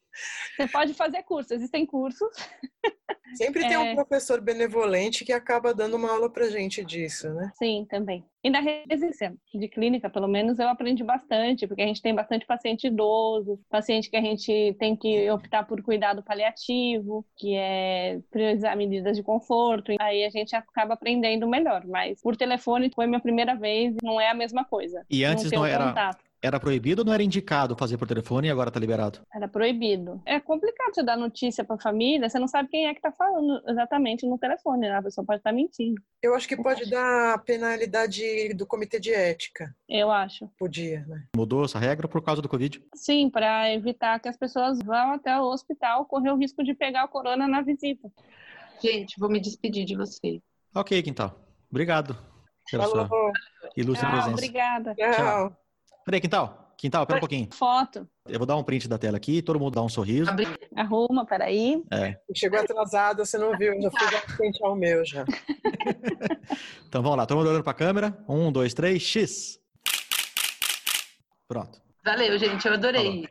Você pode fazer curso, existem cursos. Sempre tem é... um professor benevolente que acaba dando uma aula pra gente disso, né? Sim, também. E na residência de clínica, pelo menos, eu aprendi bastante, porque a gente tem bastante paciente idoso, paciente que a gente tem que optar por cuidado paliativo, que é priorizar medidas de conforto. Aí a gente acaba aprendendo melhor. Mas por telefone foi minha primeira vez e não é a mesma coisa. E antes não, não era. Contato Era proibido ou não era indicado fazer por telefone e agora tá liberado? Era proibido. É complicado você dar notícia pra família, você não sabe quem é que tá falando exatamente no telefone, né? A pessoa pode estar mentindo. Eu acho que pode dar penalidade do comitê de ética. Eu acho. Podia, né? Mudou essa regra por causa do Covid? Sim, para evitar que as pessoas vão até o hospital correr o risco de pegar o corona na visita. Gente, vou me despedir de vocês. Ok, Quintal. Obrigado pela Falou. sua ilustre Tchau, presença. obrigada. Tchau. Peraí, Quintal. Quintal, pera um pouquinho. Foto. Eu vou dar um print da tela aqui, todo mundo dá um sorriso. Arruma, peraí. É. Chegou atrasada, você não viu, já fui assistente ao meu já. Então vamos lá, todo mundo olhando pra câmera. Um, dois, três, X. Pronto. Valeu, gente, eu adorei.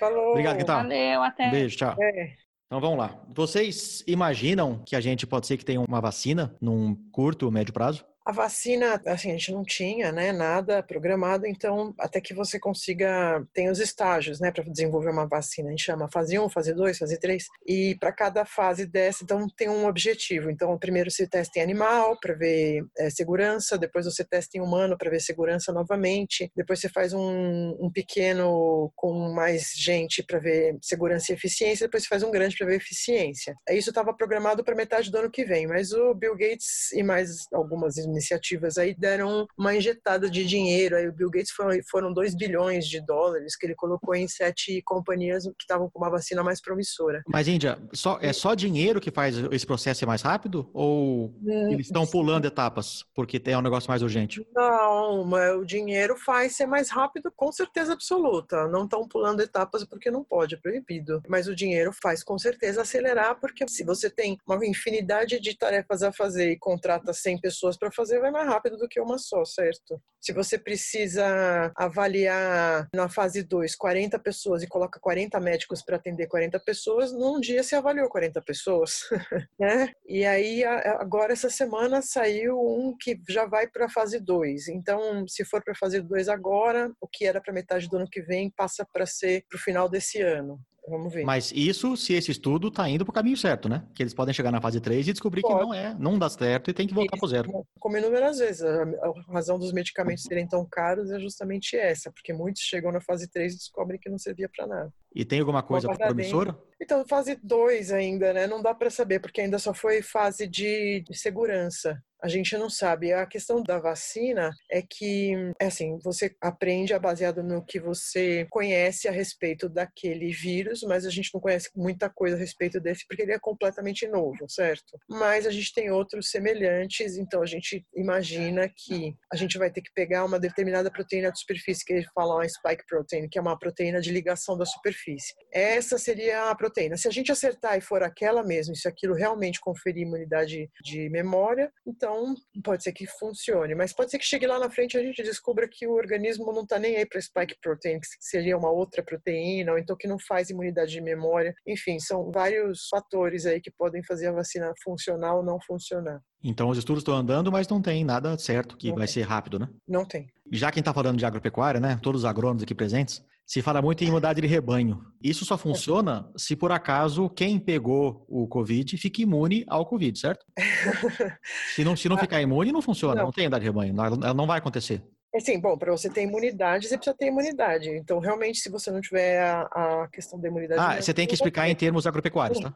Falou. Obrigado, Quintal. Valeu, até. Um beijo, tchau. É. Então vamos lá. Vocês imaginam que a gente pode ser que tenha uma vacina num curto ou médio prazo? A vacina, assim, a gente não tinha, né, nada programado, então até que você consiga, tem os estágios, né, para desenvolver uma vacina. A gente chama fase 1, fase 2, fase 3, e para cada fase dessa, então tem um objetivo. Então, primeiro você testa em animal para ver é, segurança, depois você testa em humano para ver segurança novamente, depois você faz um, um pequeno com mais gente para ver segurança e eficiência, depois você faz um grande para ver eficiência. Isso estava programado para metade do ano que vem, mas o Bill Gates e mais algumas iniciativas aí deram uma injetada de dinheiro. Aí o Bill Gates foi, foram 2 bilhões de dólares que ele colocou em sete companhias que estavam com uma vacina mais promissora. Mas, Índia, só, é só dinheiro que faz esse processo ser mais rápido? Ou eles estão pulando etapas porque é um negócio mais urgente? Não, mas o dinheiro faz ser mais rápido, com certeza absoluta. Não estão pulando etapas porque não pode, é proibido. Mas o dinheiro faz com certeza acelerar, porque se você tem uma infinidade de tarefas a fazer e contrata 100 pessoas para fazer, vai mais rápido do que uma só, certo? Se você precisa avaliar na fase 2 40 pessoas e coloca 40 médicos para atender 40 pessoas, num dia se avaliou 40 pessoas, né? E aí agora essa semana saiu um que já vai para a fase 2. Então, se for para a fase 2 agora, o que era para metade do ano que vem passa para ser para o final desse ano. Vamos ver. Mas isso se esse estudo tá indo pro caminho certo, né? Que eles podem chegar na fase 3 e descobrir que Pode. não é, não dá certo e tem que voltar pro zero. Como inúmeras vezes, a razão dos medicamentos serem tão caros é justamente essa, porque muitos chegam na fase 3 e descobrem que não servia para nada. E tem alguma coisa promissora? Então, fase 2 ainda, né? Não dá para saber, porque ainda só foi fase de segurança. A gente não sabe. A questão da vacina é que, é assim, você aprende baseado no que você conhece a respeito daquele vírus, mas a gente não conhece muita coisa a respeito desse, porque ele é completamente novo, certo? Mas a gente tem outros semelhantes, então a gente imagina que a gente vai ter que pegar uma determinada proteína de superfície, que eles falam a spike protein, que é uma proteína de ligação da superfície. Essa seria a proteína. Se a gente acertar e for aquela mesmo, se aquilo realmente conferir imunidade de memória, então pode ser que funcione. Mas pode ser que chegue lá na frente e a gente descubra que o organismo não está nem aí para spike protein, que seria uma outra proteína, ou então que não faz imunidade de memória. Enfim, são vários fatores aí que podem fazer a vacina funcionar ou não funcionar. Então os estudos estão andando, mas não tem nada certo que Não vai tem. ser rápido, né? Não tem. Já quem está falando de agropecuária, né? Todos os agrônomos aqui presentes, se fala muito em imunidade de rebanho. Isso só funciona se por acaso quem pegou o Covid fica imune ao Covid, certo? Se não, se não ficar imune, não funciona, Não. não, tem imunidade de rebanho, ela não vai acontecer. Assim, bom, para você ter imunidade, você precisa ter imunidade. Então, realmente, se você não tiver a, a questão da imunidade... Ah, você tem que explicar em termos agropecuários, tá?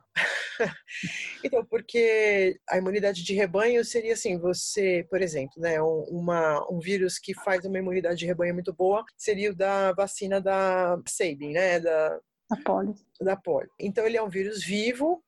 Então, porque a imunidade de rebanho seria assim, você, por exemplo, né, um, uma, um vírus que faz uma imunidade de rebanho muito boa seria o da vacina da Sabin, né, da, A polio. Da polio. Então, ele é um vírus vivo,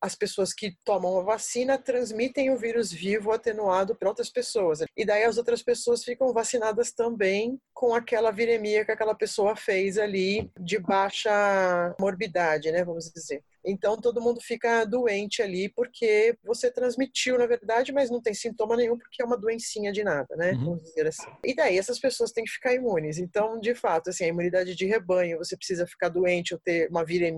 as pessoas que tomam a vacina transmitem o vírus vivo atenuado para outras pessoas. E daí as outras pessoas ficam vacinadas também com aquela viremia que aquela pessoa fez ali de baixa morbidade, né, vamos dizer. Então todo mundo fica doente ali porque você transmitiu, na verdade, mas não tem sintoma nenhum porque é uma doencinha de nada, né? Uhum. Vamos dizer assim. E daí essas pessoas têm que ficar imunes. Então, de fato, assim, a imunidade de rebanho, você precisa ficar doente ou ter uma viremia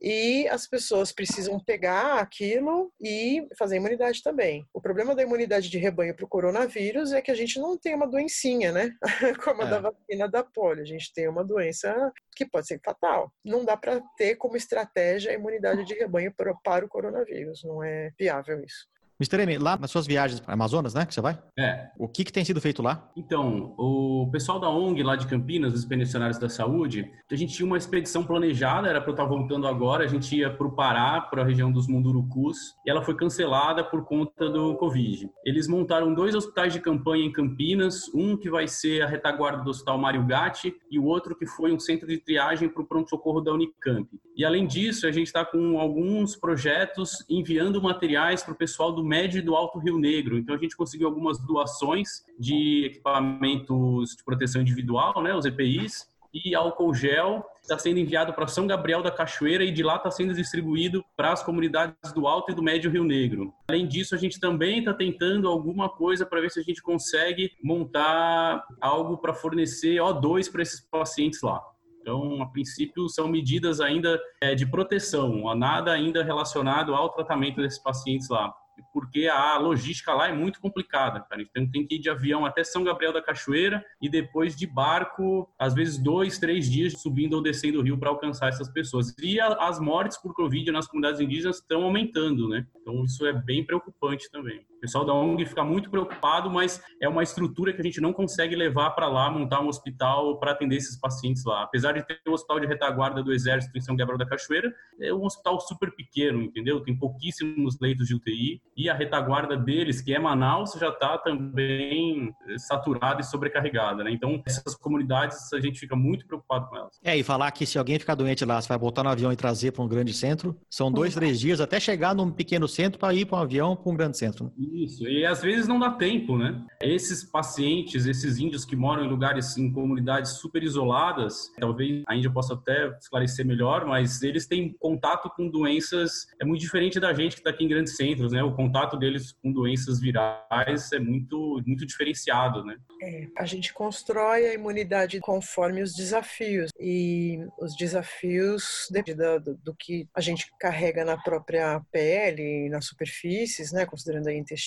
e as pessoas precisam pegar aquilo e fazer imunidade também. O problema da imunidade de rebanho para o coronavírus é que a gente não tem uma doencinha, né? Como a É. da vacina da polio. A gente tem uma doença que pode ser fatal. Não dá para ter como estratégia a imunidade de rebanho para o coronavírus. Não é viável isso. Mr. M, lá nas suas viagens para Amazonas, né, que você vai? É. O que, que tem sido feito lá? Então, o pessoal da ONG lá de Campinas, os Expedicionários da Saúde, a gente tinha uma expedição planejada, era para eu estar voltando agora, a gente ia para o Pará, para a região dos Mundurucus, e ela foi cancelada por conta do Covid. Eles montaram dois hospitais de campanha em Campinas, um que vai ser a retaguarda do Hospital Mário Gatti e o outro que foi um centro de triagem para o pronto-socorro da Unicamp. E além disso, a gente está com alguns projetos enviando materiais para o pessoal do Médio e do Alto Rio Negro. Então a gente conseguiu algumas doações de equipamentos de proteção individual, né, os EPIs, e álcool gel está sendo enviado para São Gabriel da Cachoeira e de lá está sendo distribuído para as comunidades do Alto e do Médio Rio Negro. Além disso, a gente também está tentando alguma coisa para ver se a gente consegue montar algo para fornecer O2 para esses pacientes lá. Então, a princípio, são medidas ainda é, de proteção, nada ainda relacionado ao tratamento desses pacientes lá porque a logística lá é muito complicada, cara. Então tem que ir de avião até São Gabriel da Cachoeira e depois de barco, às vezes dois, três dias subindo ou descendo o rio para alcançar essas pessoas. E a, as mortes por Covid nas comunidades indígenas estão aumentando, né? Então isso é bem preocupante também. Pessoal da ONG fica muito preocupado, mas é uma estrutura que a gente não consegue levar para lá, montar um hospital para atender esses pacientes lá. Apesar de ter um hospital de retaguarda do Exército em São Gabriel da Cachoeira, é um hospital super pequeno, entendeu? Tem pouquíssimos leitos de UTI e a retaguarda deles, que é Manaus, já está também saturada e sobrecarregada, né? Então, essas comunidades, a gente fica muito preocupado com elas. É, e falar que se alguém ficar doente lá, você vai botar no avião e trazer para um grande centro, são dois, três dias até chegar num pequeno centro para ir para um avião para um grande centro. Né? Isso, e às vezes não dá tempo, né? Esses pacientes, esses índios que moram em lugares, em comunidades super isoladas, talvez a Índia possa até esclarecer melhor, mas eles têm contato com doenças, é muito diferente da gente que está aqui em grandes centros, né? O contato deles com doenças virais é muito, muito diferenciado, né? É, a gente constrói a imunidade conforme os desafios e os desafios do, do que a gente carrega na própria pele, nas superfícies, né? Considerando aí intestino,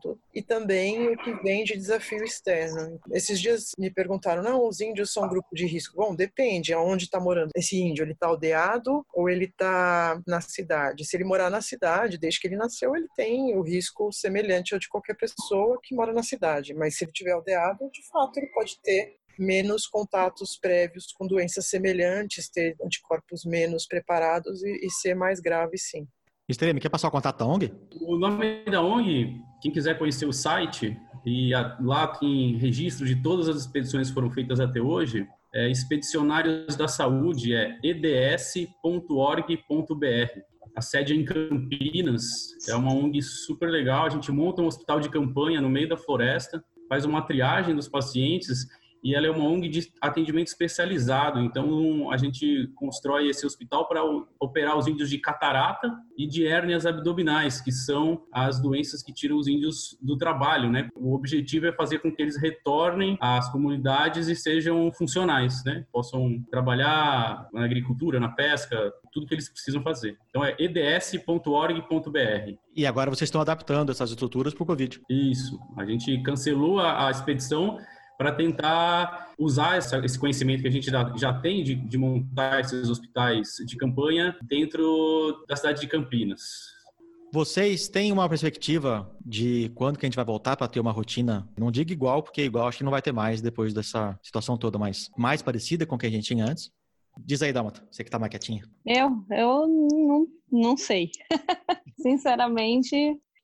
tudo. E também o que vem de desafio externo. Esses dias me perguntaram, não, os índios são um grupo de risco. Bom, depende aonde está morando esse índio. Ele está aldeado ou ele está na cidade? Se ele morar na cidade, desde que ele nasceu, ele tem o risco semelhante ao de qualquer pessoa que mora na cidade. Mas se ele tiver aldeado, de fato, ele pode ter menos contatos prévios com doenças semelhantes, ter anticorpos menos preparados e, e ser mais grave, sim. Estreme, quer passar o contato da ONG? O nome da ONG, quem quiser conhecer o site, e lá tem registro de todas as expedições que foram feitas até hoje, é Expedicionários da Saúde, é eds.org.br. A sede é em Campinas, é uma ONG super legal. A gente monta um hospital de campanha no meio da floresta, faz uma triagem dos pacientes e ela é uma ONG de atendimento especializado. Então, a gente constrói esse hospital para operar os índios de catarata e de hérnias abdominais, que são as doenças que tiram os índios do trabalho, né? O objetivo é fazer com que eles retornem às comunidades e sejam funcionais, né? Possam trabalhar na agricultura, na pesca, tudo que eles precisam fazer. Então, é eds.org.br. E agora vocês estão adaptando essas estruturas para o Covid. Isso. A gente cancelou a, a expedição para tentar usar essa, esse conhecimento que a gente já, já tem de, de montar esses hospitais de campanha dentro da cidade de Campinas. Vocês têm uma perspectiva de quando que a gente vai voltar para ter uma rotina? Não digo igual, porque igual acho que não vai ter mais depois dessa situação toda, mas mais parecida com o que a gente tinha antes? Diz aí, Dalmata, você que tá mais quietinha. Eu? Eu não, não sei. Sinceramente,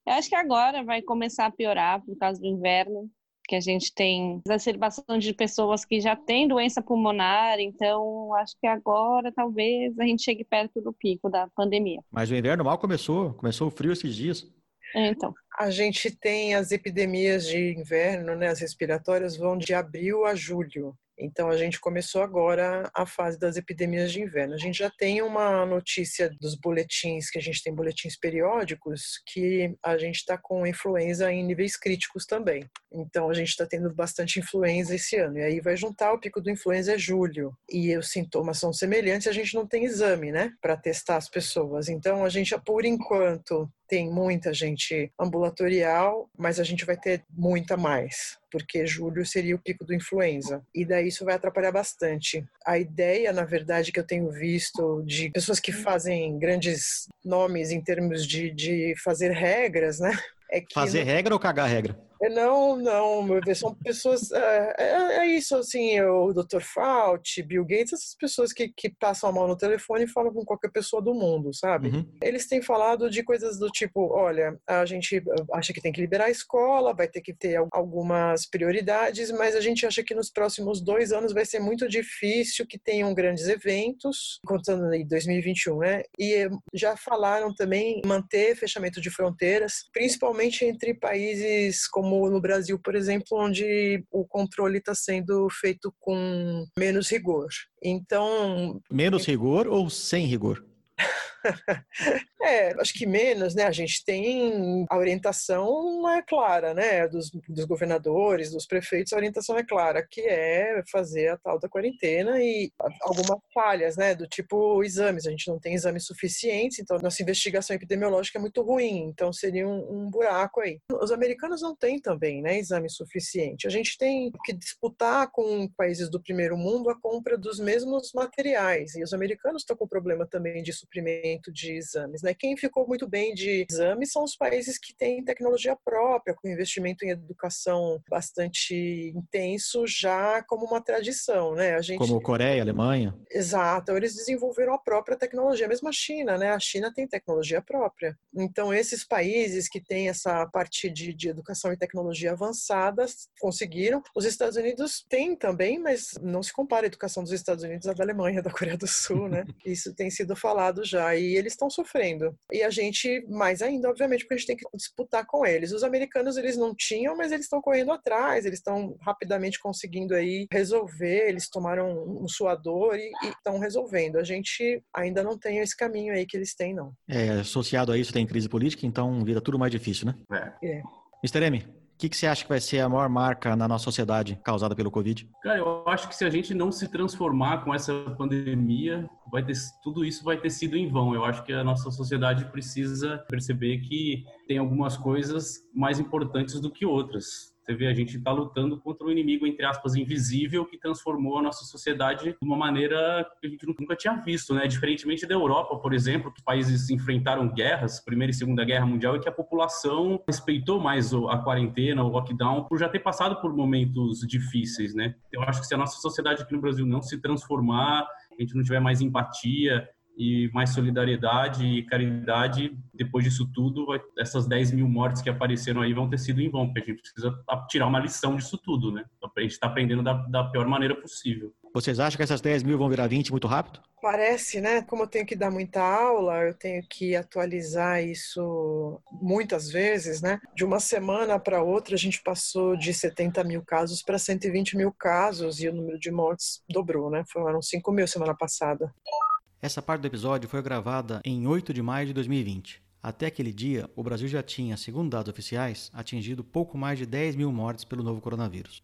eu acho que agora vai começar a piorar por causa do inverno que a gente tem exacerbação de pessoas que já têm doença pulmonar, então acho que agora talvez a gente chegue perto do pico da pandemia. Mas o inverno mal começou, começou o frio esses dias. É, então. A gente tem as epidemias de inverno, né, as respiratórias vão de abril a julho. Então, a gente começou agora a fase das epidemias de inverno. A gente já tem uma notícia dos boletins, que a gente tem boletins periódicos, que a gente está com influenza em níveis críticos também. Então, a gente está tendo bastante influenza esse ano. E aí vai juntar o pico do influenza é julho. E os sintomas são semelhantes, a gente não tem exame, né, para testar as pessoas. Então, a gente, por enquanto, tem muita gente ambulatorial, mas a gente vai ter muita mais, porque julho seria o pico do influenza. E daí isso vai atrapalhar bastante. A ideia, na verdade, que eu tenho visto de pessoas que fazem grandes nomes em termos de, de fazer regras, né? é que Fazer regra ou cagar regra? É, Não, não, são pessoas. É, é- é isso, assim, o Dr. Fauci, Bill Gates, essas pessoas que, que passam a mão no telefone e falam com qualquer pessoa do mundo, sabe? Uhum. Eles têm falado de coisas do tipo: olha, a gente acha que tem que liberar a escola, vai ter que ter al- algumas prioridades, mas a gente acha que nos próximos dois anos vai ser muito difícil que tenham grandes eventos, contando aí 2021, né? E eh, já falaram também em manter fechamento de fronteiras, principalmente entre países como no Brasil, por exemplo, onde o controle está sendo feito com menos rigor. Então, Menos rigor ou sem rigor? É, acho que menos, né? A gente tem a orientação é clara, né? Dos, dos governadores, dos prefeitos, a orientação é clara, que é fazer a tal da quarentena e algumas falhas, né? Do tipo exames, a gente não tem exames suficientes, então nossa investigação epidemiológica é muito ruim, então seria um, um buraco aí. Os americanos não têm também, né? Exame suficiente. A gente tem que disputar com países do primeiro mundo a compra dos mesmos materiais e os americanos estão com problema também de suprimento de exames, né? Quem ficou muito bem de exames são os países que têm tecnologia própria, com investimento em educação bastante intenso, já como uma tradição, né? A gente Como Coreia, Alemanha? Exato, eles desenvolveram a própria tecnologia, mesmo a China, né? A China tem tecnologia própria. Então, esses países que têm essa parte de, de educação e tecnologia avançadas conseguiram. Os Estados Unidos têm também, mas não se compara a educação dos Estados Unidos à da Alemanha, da Coreia do Sul, né? Isso tem sido falado já e eles estão sofrendo. E a gente, mais ainda, obviamente, porque a gente tem que disputar com eles. Os americanos, eles não tinham, mas eles estão correndo atrás, eles estão rapidamente conseguindo aí resolver, eles tomaram um suador e estão resolvendo. A gente ainda não tem esse caminho aí que eles têm, não. É, associado a isso tem crise política, então vira tudo mais difícil, né? É. Mr. M, o que, que você acha que vai ser a maior marca na nossa sociedade causada pelo Covid? Cara, eu acho que se a gente não se transformar com essa pandemia, vai ter, tudo isso vai ter sido em vão. Eu acho que a nossa sociedade precisa perceber que tem algumas coisas mais importantes do que outras. Você vê, a gente está lutando contra um inimigo, entre aspas, invisível, que transformou a nossa sociedade de uma maneira que a gente nunca tinha visto, né? Diferentemente da Europa, por exemplo, que países enfrentaram guerras, Primeira e Segunda Guerra Mundial, e que a população respeitou mais a quarentena, o lockdown, por já ter passado por momentos difíceis, né? Eu acho que se a nossa sociedade aqui no Brasil não se transformar, a gente não tiver mais empatia, e mais solidariedade e caridade, depois disso tudo, vai, essas 10 mil mortes que apareceram aí vão ter sido em vão, porque a gente precisa tirar uma lição disso tudo, né? A gente está aprendendo da, da pior maneira possível. Vocês acham que essas 10 mil vão virar 20 muito rápido? Parece, né? Como eu tenho que dar muita aula, eu tenho que atualizar isso muitas vezes, né? De uma semana para outra, a gente passou de 70 mil casos para 120 mil casos e o número de mortes dobrou, né? Foram 5 mil semana passada. Essa parte do episódio foi gravada em 8 de maio de 2020. Até aquele dia, o Brasil já tinha, segundo dados oficiais, atingido pouco mais de 10 mil mortes pelo novo coronavírus.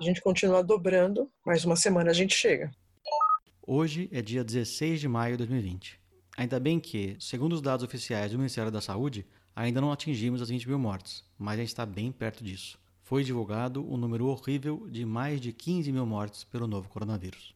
A gente continuar dobrando, mais uma semana a gente chega. Hoje é dia 16 de maio de 2020. Ainda bem que, segundo os dados oficiais do Ministério da Saúde, ainda não atingimos as 20 mil mortes, mas a gente está bem perto disso. Foi divulgado um número horrível de mais de 15 mil mortes pelo novo coronavírus.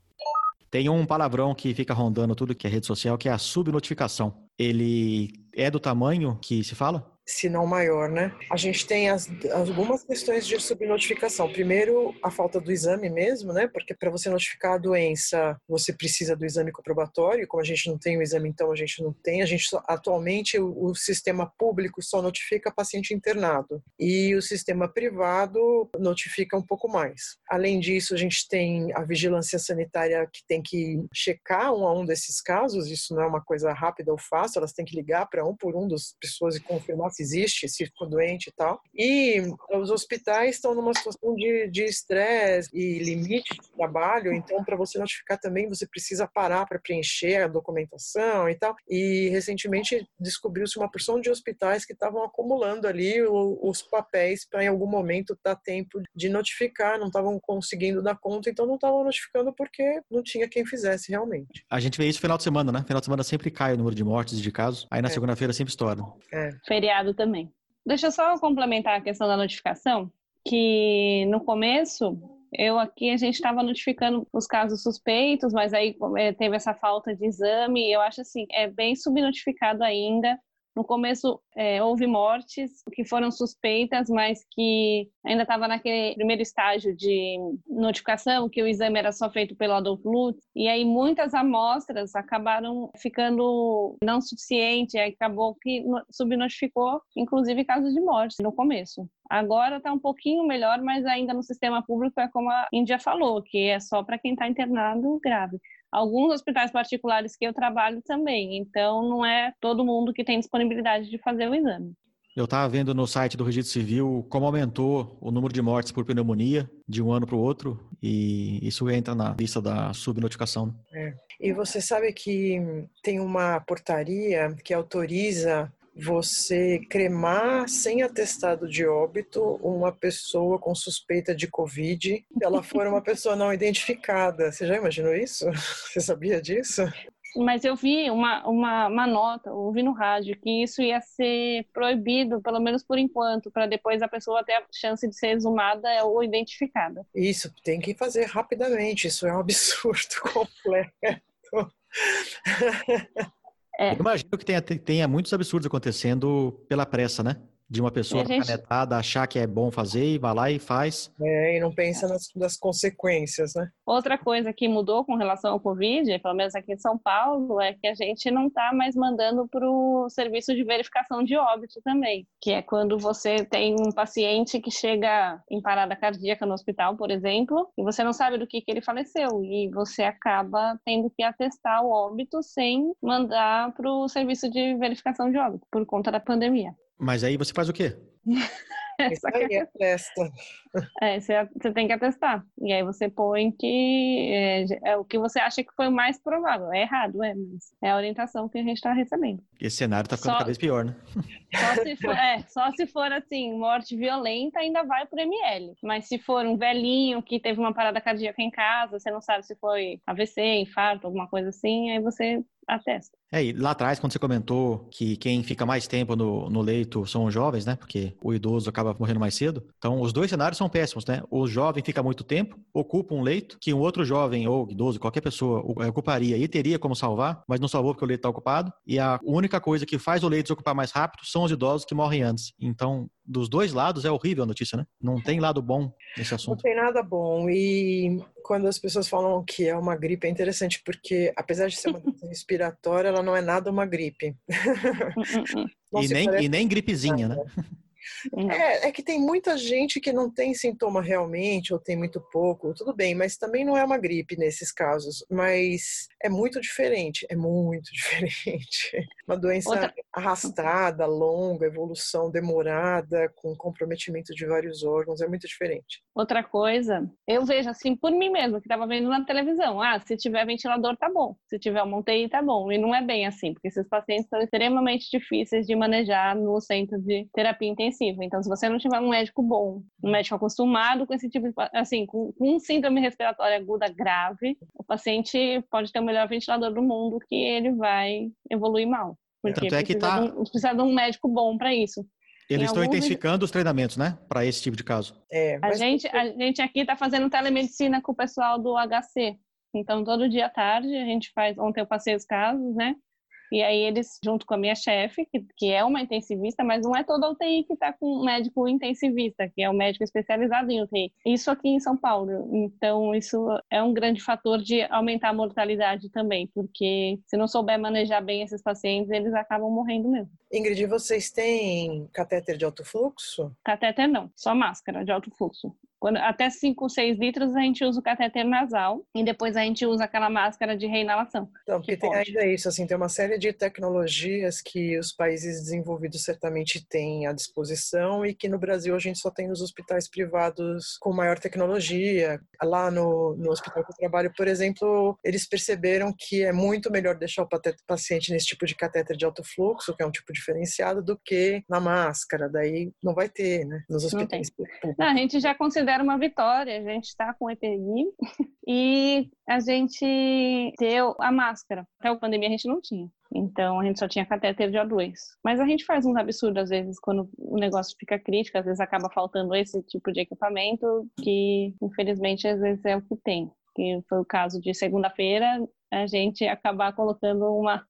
Tem um palavrão que fica rondando tudo que é rede social, que é a subnotificação. Ele é do tamanho que se fala? Se não maior, né? A gente tem as, algumas questões de subnotificação. Primeiro, a falta do exame mesmo, né? Porque para você notificar a doença, você precisa do exame comprobatório. Como a gente não tem o exame, então a gente não tem. A gente só, atualmente o, o, sistema público só notifica paciente internado e o sistema privado notifica um pouco mais. Além disso, a gente tem a vigilância sanitária que tem que checar um a um desses casos. Isso não é uma coisa rápida ou fácil. Elas têm que ligar para um por um das pessoas e confirmar existe, se ficou doente e tal. E os hospitais estão numa situação de estresse e limite de trabalho, então para você notificar também você precisa parar para preencher a documentação e tal. E recentemente descobriu-se uma porção de hospitais que estavam acumulando ali os papéis para em algum momento dar tempo de notificar, não estavam conseguindo dar conta, então não estavam notificando porque não tinha quem fizesse realmente. A gente vê isso no final de semana, né? Final de semana sempre cai o número de mortes e de casos, aí na é. segunda-feira sempre estoura. É. Feriado também. Deixa eu só complementar a questão da notificação, que no começo eu aqui a gente estava notificando os casos suspeitos, mas aí teve essa falta de exame. Eu acho assim, é bem subnotificado ainda No começo, é, houve mortes que foram suspeitas, mas que ainda estava naquele primeiro estágio de notificação, que o exame era só feito pelo Adolf Lutz, e aí muitas amostras acabaram ficando não suficiente, aí acabou que subnotificou, inclusive casos de morte no começo. Agora está um pouquinho melhor, mas ainda no sistema público é como a Índia falou, que é só para quem está internado grave alguns hospitais particulares que eu trabalho também. Então, não é todo mundo que tem disponibilidade de fazer o exame. Eu estava vendo no site do Registro Civil como aumentou o número de mortes por pneumonia de um ano para o outro, e isso entra na lista da subnotificação. É. E você sabe que tem uma portaria que autoriza você cremar sem atestado de óbito uma pessoa com suspeita de Covid, se ela for uma pessoa não identificada. Você já imaginou isso? Você sabia disso? Mas eu vi uma, uma, uma nota, ouvi no rádio, que isso ia ser proibido, pelo menos por enquanto, para depois a pessoa ter a chance de ser exumada ou identificada. Isso, tem que fazer rapidamente, isso é um absurdo completo. É. Eu imagino que tenha, tenha muitos absurdos acontecendo pela pressa, né? De uma pessoa gente... canetada achar que é bom fazer e vai lá e faz. É, e não pensa nas, nas, consequências, né? Outra coisa que mudou com relação ao Covid, pelo menos aqui em São Paulo, é que a gente não está mais mandando para o serviço de verificação de óbito também, que é quando você tem um paciente que chega em parada cardíaca no hospital, por exemplo, e você não sabe do que, que ele faleceu, e você acaba tendo que atestar o óbito sem mandar para o serviço de verificação de óbito, por conta da pandemia. Mas aí você faz o quê? Isso aí é testa. É, você, você tem que atestar. E aí você põe que é, é, o que você acha que foi o mais provável. É errado, é, mas é a orientação que a gente está recebendo. Esse cenário está ficando só, cada vez pior, né? Só se, for, é, só se for assim, morte violenta, ainda vai pro ML. Mas se for um velhinho que teve uma parada cardíaca em casa, você não sabe se foi AVC, infarto, alguma coisa assim, aí você atesta. É, e lá atrás, quando você comentou que quem fica mais tempo no, no leito são os jovens, né? Porque o idoso acaba morrendo mais cedo. Então, os dois cenários são péssimos, né? O jovem fica muito tempo, ocupa um leito que um outro jovem ou idoso, qualquer pessoa, ocuparia e teria como salvar, mas não salvou porque o leito está ocupado. E a única coisa que faz o leito se ocupar mais rápido são os idosos que morrem antes. Então, dos dois lados é horrível a notícia, né? Não tem lado bom nesse assunto. Não tem nada bom. E quando as pessoas falam que é uma gripe, é interessante porque, apesar de ser uma doença respiratória, ela não é nada uma gripe. e, nem, e nem gripezinha, né? É, é que tem muita gente que não tem sintoma realmente, ou tem muito pouco, tudo bem, mas também não é uma gripe nesses casos. Mas é muito diferente, é muito diferente. Uma doença Outra... arrastada, longa, evolução demorada, com comprometimento de vários órgãos, é muito diferente. Outra coisa, eu vejo assim por mim mesma, que estava vendo na televisão, ah, se tiver ventilador tá bom, se tiver uma UTI tá bom, e não é bem assim, porque esses pacientes são extremamente difíceis de manejar no centro de terapia intensiva. Então, se você não tiver um médico bom, um médico acostumado com esse tipo de, assim, com, com síndrome respiratória aguda grave, o paciente pode ter uma melhor ventilador do mundo que ele vai evoluir mal. Porque Tanto é que precisa, tá... de um, precisa de um médico bom para isso. Eles estão intensificando os treinamentos, né? Para esse tipo de caso. É, a, gente, a gente aqui está fazendo telemedicina com o pessoal do HC. Então, todo dia à tarde, a gente faz. Ontem eu passei os casos, né? E aí eles, junto com a minha chefe, que, que é uma intensivista, mas não é toda UTI que está com um médico intensivista, que é um médico especializado em UTI. Isso aqui em São Paulo. Então, isso é um grande fator de aumentar a mortalidade também, porque se não souber manejar bem esses pacientes, eles acabam morrendo mesmo. Ingrid, vocês têm catéter de alto fluxo? Catéter não, só máscara de alto fluxo. Quando, até 5, 6 litros a gente usa o catéter nasal e depois a gente usa aquela máscara de reinalação. Então, porque tem pode. ainda isso, assim, tem uma série de tecnologias que os países desenvolvidos certamente têm à disposição e que no Brasil a gente só tem nos hospitais privados com maior tecnologia. Lá no, no hospital que eu trabalho, por exemplo, eles perceberam que é muito melhor deixar o paciente nesse tipo de catéter de alto fluxo, que é um tipo diferenciado, do que na máscara. Daí não vai ter, né? Nos hospitais públicos. Não, a gente já considera uma vitória. A gente está com EPI e a gente deu a máscara. Até a pandemia a gente não tinha. Então a gente só tinha catéter de O2. Mas a gente faz uns absurdos às vezes quando o negócio fica crítico, às vezes acaba faltando esse tipo de equipamento que infelizmente às vezes é o que tem. Que foi o caso de segunda-feira, a gente acabar colocando uma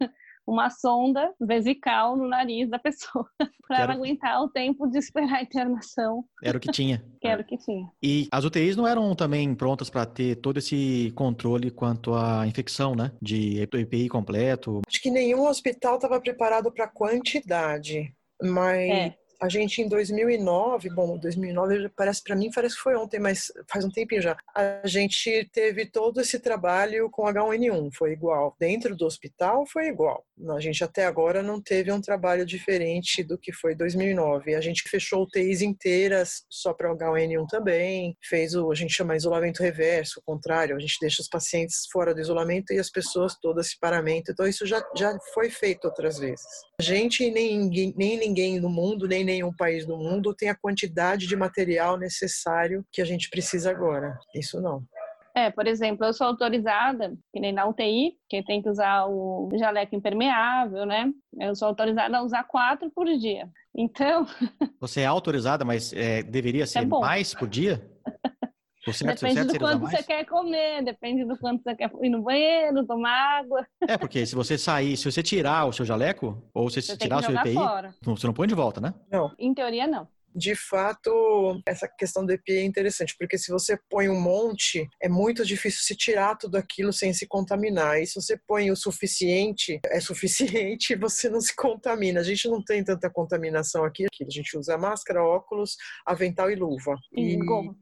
uma sonda vesical no nariz da pessoa para ela aguentar o tempo de esperar a internação, Era o que tinha. que era o que tinha. E as UTIs não eram também prontas para ter todo esse controle quanto à infecção, né? De EPI completo. Acho que nenhum hospital estava preparado para quantidade, mas É. a gente em 2009, bom, 2009 parece para mim parece que foi ontem, mas faz um tempinho já. A gente teve todo esse trabalho com H1N1, foi igual. Dentro do hospital foi igual. A gente até agora não teve um trabalho diferente do que foi 2009. A gente fechou UTIs inteiras só para H1N1 também, fez o a gente chama isolamento reverso, o contrário, a gente deixa os pacientes fora do isolamento e as pessoas todas se paramento. Então isso já já foi feito outras vezes. A gente nem ninguém, nem ninguém no mundo, nem nenhum país do mundo tem a quantidade de material necessário que a gente precisa agora. Isso não. É, por exemplo, eu sou autorizada, que nem na UTI, que tem que usar o jaleco impermeável, né? Eu sou autorizada a usar quatro por dia. Então, Você é autorizada, mas é, deveria ser bom. mais por dia? Certo, depende certo do quanto você quer comer, depende do quanto você quer ir no banheiro, tomar água. É, porque se você sair, se você tirar o seu jaleco, ou se Você você tirar o seu EPI, fora. não- você não põe de volta, né? Não. Em teoria, não. De fato, essa questão do EPI é interessante, porque se você põe um monte, é muito difícil se tirar tudo aquilo sem se contaminar. E se você põe o suficiente, é suficiente e você não se contamina. A gente não tem tanta contaminação aqui. Aqui A gente usa máscara, óculos, avental e luva. E gorro.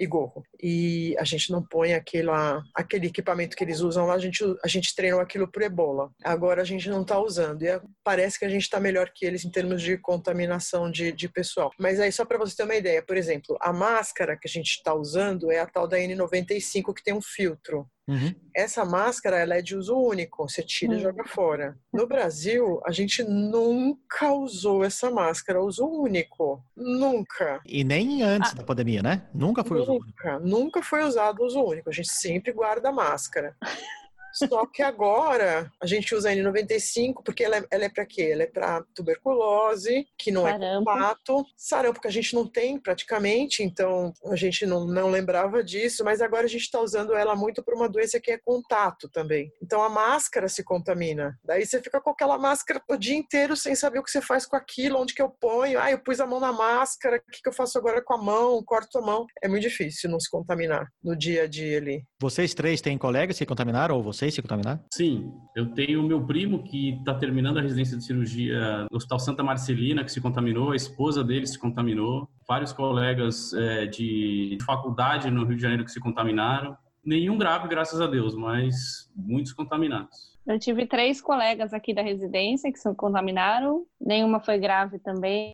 E gorro. E a gente não põe aquela, aquele equipamento que eles usam lá, a gente, a gente treinou aquilo pro ebola. Agora a gente não está usando. E é- parece que a gente está melhor que eles em termos de contaminação de, de pessoal. Mas aí, só para você ter uma ideia, por exemplo, a máscara que a gente está usando é a tal da N95 que tem um filtro. Uhum. Essa máscara ela é de uso único, você tira e Hum. joga fora. No Brasil, a gente nunca usou essa máscara, uso único. Nunca. E nem antes da pandemia, né? Nunca foi usado. Nunca, nunca foi usado uso único. A gente sempre guarda a máscara. Só que agora a gente usa a N95 porque ela é, ela é para quê? Ela é para tuberculose, que não é Sarampo. contato, sarampo que a gente não tem praticamente, então a gente não, não lembrava disso, mas agora a gente está usando ela muito para uma doença que é contato também. Então a máscara se contamina. Daí você fica com aquela máscara o dia inteiro sem saber o que você faz com aquilo, onde que eu ponho. Ah, eu pus a mão na máscara, o que, que eu faço agora com a mão? Corto a mão. É muito difícil não se contaminar no dia a dia ali. Vocês três têm colegas que se contaminaram ou vocês se contaminaram? Sim, eu tenho o meu primo que está terminando a residência de cirurgia no Hospital Santa Marcelina, que se contaminou, a esposa dele se contaminou, vários colegas é, de faculdade no Rio de Janeiro que se contaminaram. Nenhum grave, graças a Deus, mas muitos contaminados. Eu tive três colegas aqui da residência que se contaminaram, nenhuma foi grave também,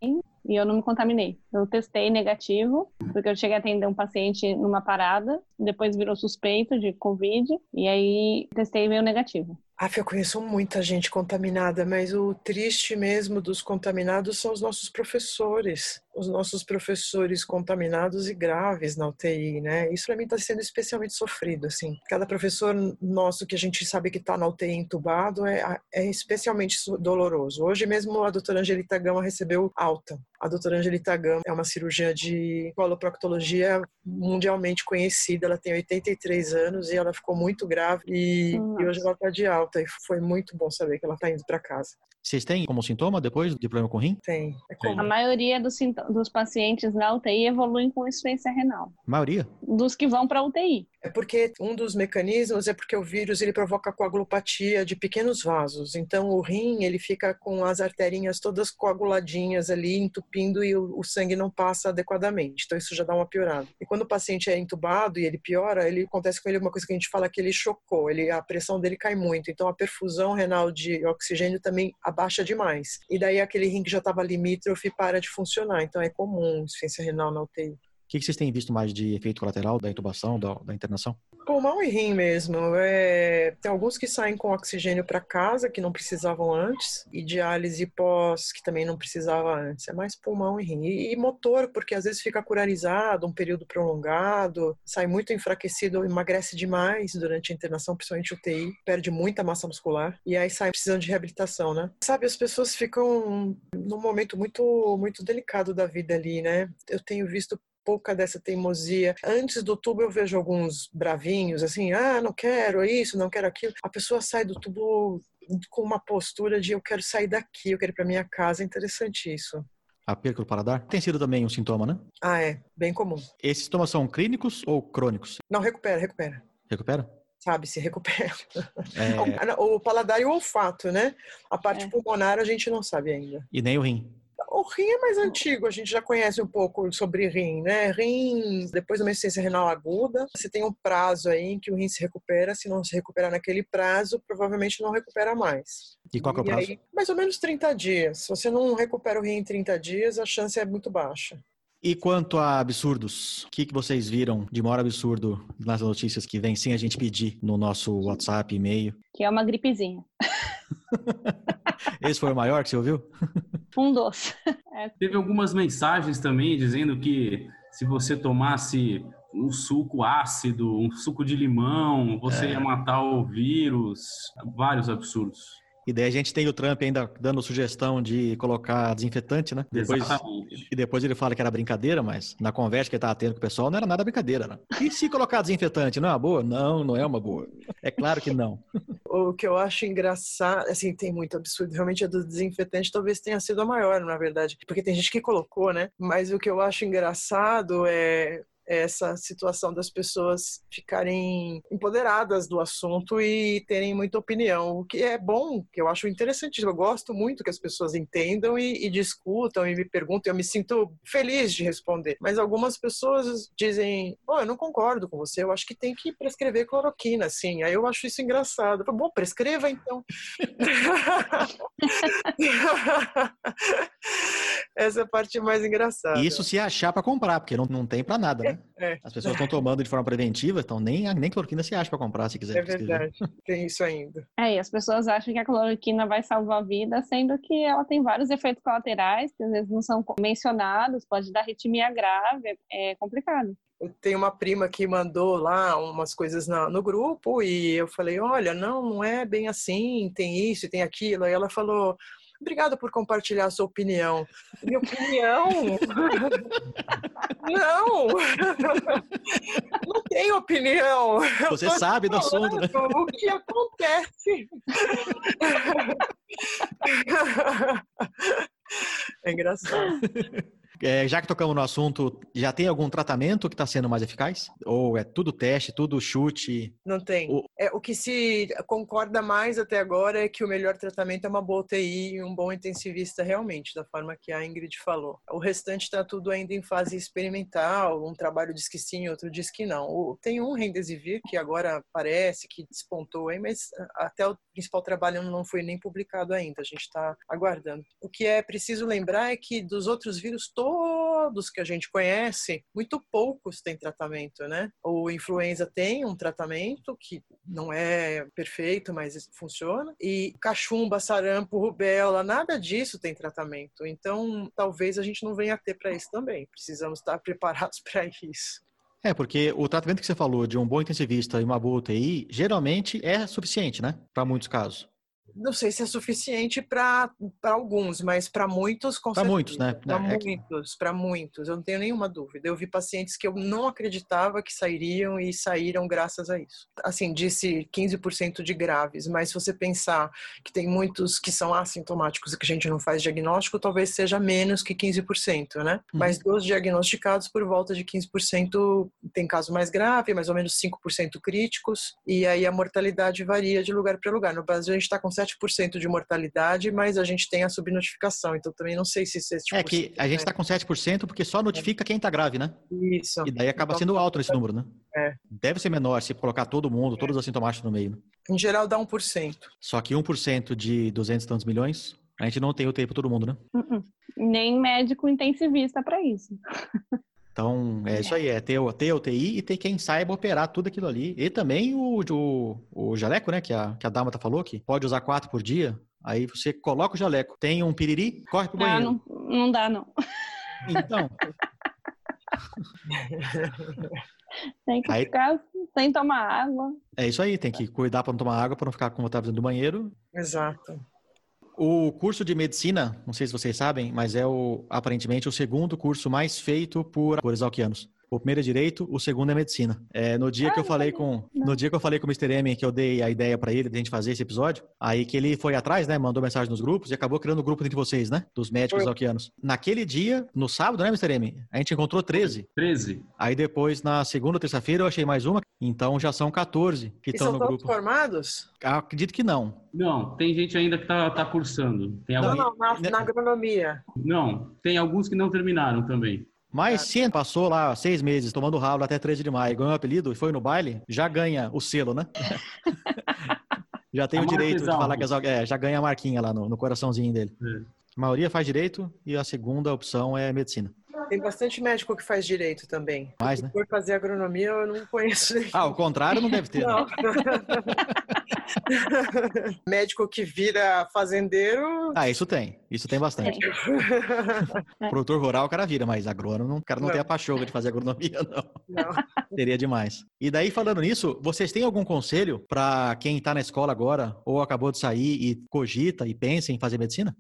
e eu não me contaminei. Eu testei negativo, porque eu cheguei a atender um paciente numa parada, depois virou suspeito de Covid, e aí testei veio negativo. Ah, eu conheço muita gente contaminada, mas o triste mesmo dos contaminados são os nossos professores. Os nossos professores contaminados e graves na UTI, né? Isso para mim está sendo especialmente sofrido, assim. Cada professor nosso que a gente sabe que está na UTI entubado é, é especialmente so- doloroso. Hoje mesmo a doutora Angelita Gama recebeu alta. A doutora Angelita Gama é uma cirurgiã de coloproctologia mundialmente conhecida. Ela tem 83 anos e ela ficou muito grave e, e hoje ela está de alta. E foi muito bom saber que ela está indo para casa. Vocês têm como sintoma depois de problema com rim? Tem. É A maioria dos, dos pacientes na UTI evoluem com insuficiência renal, A maioria. dos que vão para UTI. É porque um dos mecanismos é porque o vírus ele provoca coagulopatia de pequenos vasos. Então o rim ele fica com as arterinhas todas coaguladinhas ali, entupindo e o, o sangue não passa adequadamente. Então isso já dá uma piorada. E quando o paciente é entubado e ele piora, ele acontece com ele uma coisa que a gente fala que ele chocou, ele a pressão dele cai muito. Então a perfusão renal de oxigênio também abaixa demais. E daí aquele rim que já estava limítrofe para de funcionar. Então é comum insuficiência renal na UTI. O que vocês têm visto mais de efeito colateral da intubação, da, da internação? Pulmão e rim mesmo. É, tem alguns que saem com oxigênio para casa, que não precisavam antes, e diálise pós, que também não precisava antes. É mais pulmão e rim. E, e motor, porque às vezes fica curarizado, um período prolongado, sai muito enfraquecido, emagrece demais durante a internação, principalmente UTI, perde muita massa muscular, e aí sai precisando de reabilitação, né? Sabe, as pessoas ficam num momento muito, muito delicado da vida ali, né? Eu tenho visto pouca dessa teimosia. Antes do tubo eu vejo alguns bravinhos, assim, ah, não quero isso, não quero aquilo. A pessoa sai do tubo com uma postura de eu quero sair daqui, eu quero ir para minha casa. É interessante isso. A perca do paladar tem sido também um sintoma, né? Ah, é. Bem comum. Esses sintomas são clínicos ou crônicos? Não, recupera, recupera. Recupera? Sabe, se recupera. É, O paladar e o olfato, né? A parte É. pulmonar a gente não sabe ainda. e nem o rim. O rim é mais antigo, a gente já conhece um pouco sobre rim, né? Rim, depois de uma insuficiência renal aguda, você tem um prazo aí em que o rim se recupera. Se não se recuperar naquele prazo, provavelmente não recupera mais. E qual que é o prazo? aí, mais ou menos 30 dias. Se você não recupera o rim em 30 dias, a chance é muito baixa. E quanto a absurdos, o que, que vocês viram de maior absurdo nas notícias que vem sem a gente pedir no nosso WhatsApp, e-mail? Que é uma gripezinha. Esse foi o maior que você ouviu? Um doce. Teve algumas mensagens também dizendo que se você tomasse um suco ácido, um suco de limão, você É. ia matar o vírus. Vários absurdos. E daí a gente tem o Trump ainda dando sugestão de colocar desinfetante, né? Depois, Exatamente. e depois ele fala que era brincadeira, mas na conversa que ele tava tendo com o pessoal não era nada brincadeira, né? E se colocar desinfetante, não é uma boa? Não, não é uma boa. É claro que não. O que eu acho engraçado, assim, tem muito absurdo. Realmente a do desinfetante talvez tenha sido a maior, na verdade. Porque tem gente que colocou, né? Mas o que eu acho engraçado é essa situação das pessoas ficarem empoderadas do assunto e terem muita opinião, o que é bom, que eu acho interessante. Eu gosto muito que as pessoas entendam e, e discutam e me perguntem. Eu me sinto feliz de responder. Mas algumas pessoas dizem: oh, eu não concordo com você, eu acho que tem que prescrever cloroquina, assim. Aí eu acho isso engraçado. Eu Bom, prescreva então. Essa é a parte mais engraçada. Isso se achar pra comprar, porque não, não tem pra nada, né? É, As pessoas estão tomando de forma preventiva, então nem, nem cloroquina se acha pra comprar se quiser. é verdade. Tem isso ainda. É, e as pessoas acham que a cloroquina vai salvar a vida, sendo que ela tem vários efeitos colaterais que às vezes não são mencionados, pode dar arritmia grave, é complicado. Eu tenho uma prima que mandou lá umas coisas na- no grupo e eu falei, olha, não, não é bem assim, tem isso e tem aquilo. Aí ela falou, obrigada por compartilhar a sua opinião. Minha opinião? não! não tenho opinião. Você sabe do assunto, né? O que acontece? é engraçado. É, já que tocamos no assunto, já tem algum tratamento que está sendo mais eficaz? Ou é tudo teste, tudo chute? Não tem. O- É, o que se concorda mais até agora é que o melhor tratamento é uma boa UTI e um bom intensivista realmente, da forma que a Ingrid falou. O restante está tudo ainda em fase experimental, um trabalho diz que sim, outro diz que não. O- tem um Remdesivir que agora parece que despontou aí, mas até o principal trabalho não foi nem publicado ainda, a gente está aguardando. O que é preciso lembrar é que dos outros vírus, todos que a gente conhece, muito poucos têm tratamento, né? O influenza tem um tratamento que não é perfeito, mas funciona. E cachumba, sarampo, rubéola, nada disso tem tratamento. Então, talvez a gente não venha a ter para isso também. Precisamos estar preparados para isso. É, porque o tratamento que você falou de um bom intensivista e uma boa UTI, geralmente é suficiente, né? Para muitos casos. Não sei se é suficiente para alguns, mas para muitos, com certeza. muitos, né? Para É que- muitos, para muitos. Eu não tenho nenhuma dúvida. Eu vi pacientes que eu não acreditava que sairiam e saíram graças a isso. Assim, disse 15% de graves, mas se você pensar que tem muitos que são assintomáticos e que a gente não faz diagnóstico, talvez seja menos que 15%, né? Uhum. Mas dos diagnosticados, por volta de 15% tem caso mais grave, mais ou menos 5% críticos, e aí a mortalidade varia de lugar para lugar. No Brasil, a gente está com 7% de mortalidade, mas a gente tem a subnotificação, então também não sei se esse É que a gente está com 7% porque só notifica quem está grave, né? Isso. E daí acaba sendo alto esse número, né? É. Deve ser menor se colocar todo mundo, todos os assintomáticos no meio. né? Em geral, dá 1%. Só que 1% de 200 e tantos milhões, a gente não tem UTI para todo mundo, né? Uh-uh. Nem médico intensivista para isso. Então, é isso aí, é ter, o- ter UTI e ter quem saiba operar tudo aquilo ali. E também o, o, o jaleco, né, que a, que a Dama falou, que pode usar quatro por dia. Aí você coloca o jaleco, tem um piriri, corre pro Ah, banheiro. não, não dá, não. Então, Tem que Aí- ficar sem tomar água. é isso aí, tem que cuidar para não tomar água, para não ficar com vontade dentro do banheiro. Exato. O curso de medicina, não sei se vocês sabem, mas é o aparentemente o segundo curso mais feito por, por exalquianos. O primeiro é direito, o segundo é medicina. É, no dia que eu falei com, no dia que eu falei com o Mr. M, que eu dei a ideia para ele de a gente fazer esse episódio, aí que ele foi atrás, né, mandou mensagem nos grupos e acabou criando o um grupo entre vocês, né, dos médicos Foi. alquianos. Naquele dia, no sábado, né, Mr. M, a gente encontrou 13. 13. Aí depois, na segunda ou terça-feira, eu achei mais uma, então já são 14 que estão no todos grupo. formados? Acredito que não. Não, tem gente ainda que tá, tá cursando. Tem Não, algum... não, na, né? na agronomia. não, tem alguns que não terminaram também. Mas se passou lá seis meses tomando ralo até 13 de maio, ganhou o apelido e foi no baile, já ganha o selo, né? já tem A o direito de falar que é é, já ganha a marquinha lá no, no coraçãozinho dele. É. A maioria faz direito e a segunda opção é medicina. Tem bastante médico que faz direito também. Mais, né? Se for fazer agronomia, eu não conheço. Ah, o contrário não deve ter. né? Médico que vira fazendeiro. Ah, isso tem. Isso tem bastante. Produtor rural o cara vira, mas agrônomo, o cara não, Não. tem a pachorra de fazer agronomia, não. Não. Seria demais. E daí, falando nisso, vocês têm algum conselho para quem tá na escola agora ou acabou de sair e cogita e pensa em fazer medicina?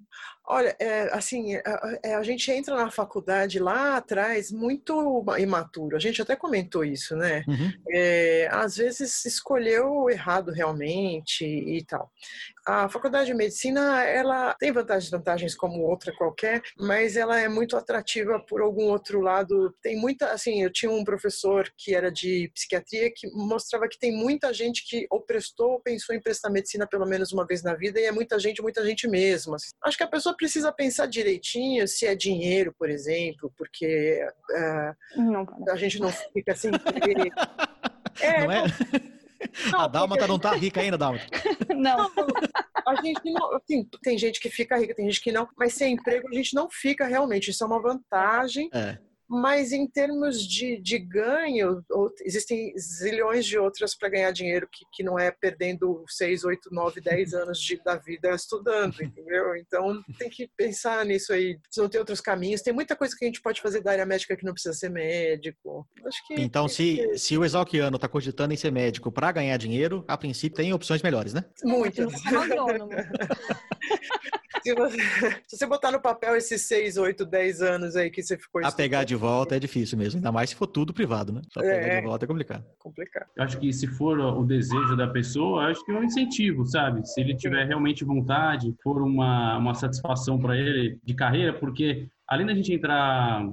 Olha, é, assim, a, a- a gente entra na faculdade lá atrás muito imaturo. A gente até comentou isso, né? Uhum. É, às vezes escolheu errado realmente e tal. A faculdade de medicina, ela tem vantagens e desvantagens como outra qualquer, mas ela é muito atrativa por algum outro lado. Tem muita, assim, eu tinha um professor que era de psiquiatria que mostrava que tem muita gente que ou prestou ou pensou em prestar medicina pelo menos uma vez na vida e é muita gente, muita gente mesmo. assim. Acho que a pessoa precisa pensar direitinho se é dinheiro, por exemplo, porque é, Não, a gente não fica sem emprego. É, não é? não, a Dálmata não tá rica ainda, Dálmata. Não, a gente não, assim, tem gente que fica rica, tem gente que não, mas sem emprego a gente não fica realmente. Isso é uma vantagem. É. Mas em termos de, de ganho, ou- existem zilhões de outras para ganhar dinheiro que, que não é perdendo 6, 8, 9, 10 anos de, da vida estudando, entendeu? Então tem que pensar nisso aí. Se não tem outros caminhos, tem muita coisa que a gente pode fazer da área médica que não precisa ser médico. Acho que Então, se, se o exalquiano tá cogitando em ser médico para ganhar dinheiro, a princípio tem opções melhores, né? muitas. Se você, se você botar no papel esses 6, 8, 10 anos aí que você ficou A pegar de volta é difícil mesmo, ainda mais se for tudo privado, né? Pra pegar É. de volta é complicado. complicado. Eu acho que se for o desejo da pessoa, acho que é um incentivo, sabe? Se ele tiver realmente vontade, for uma, uma satisfação para ele de carreira, porque além da gente entrar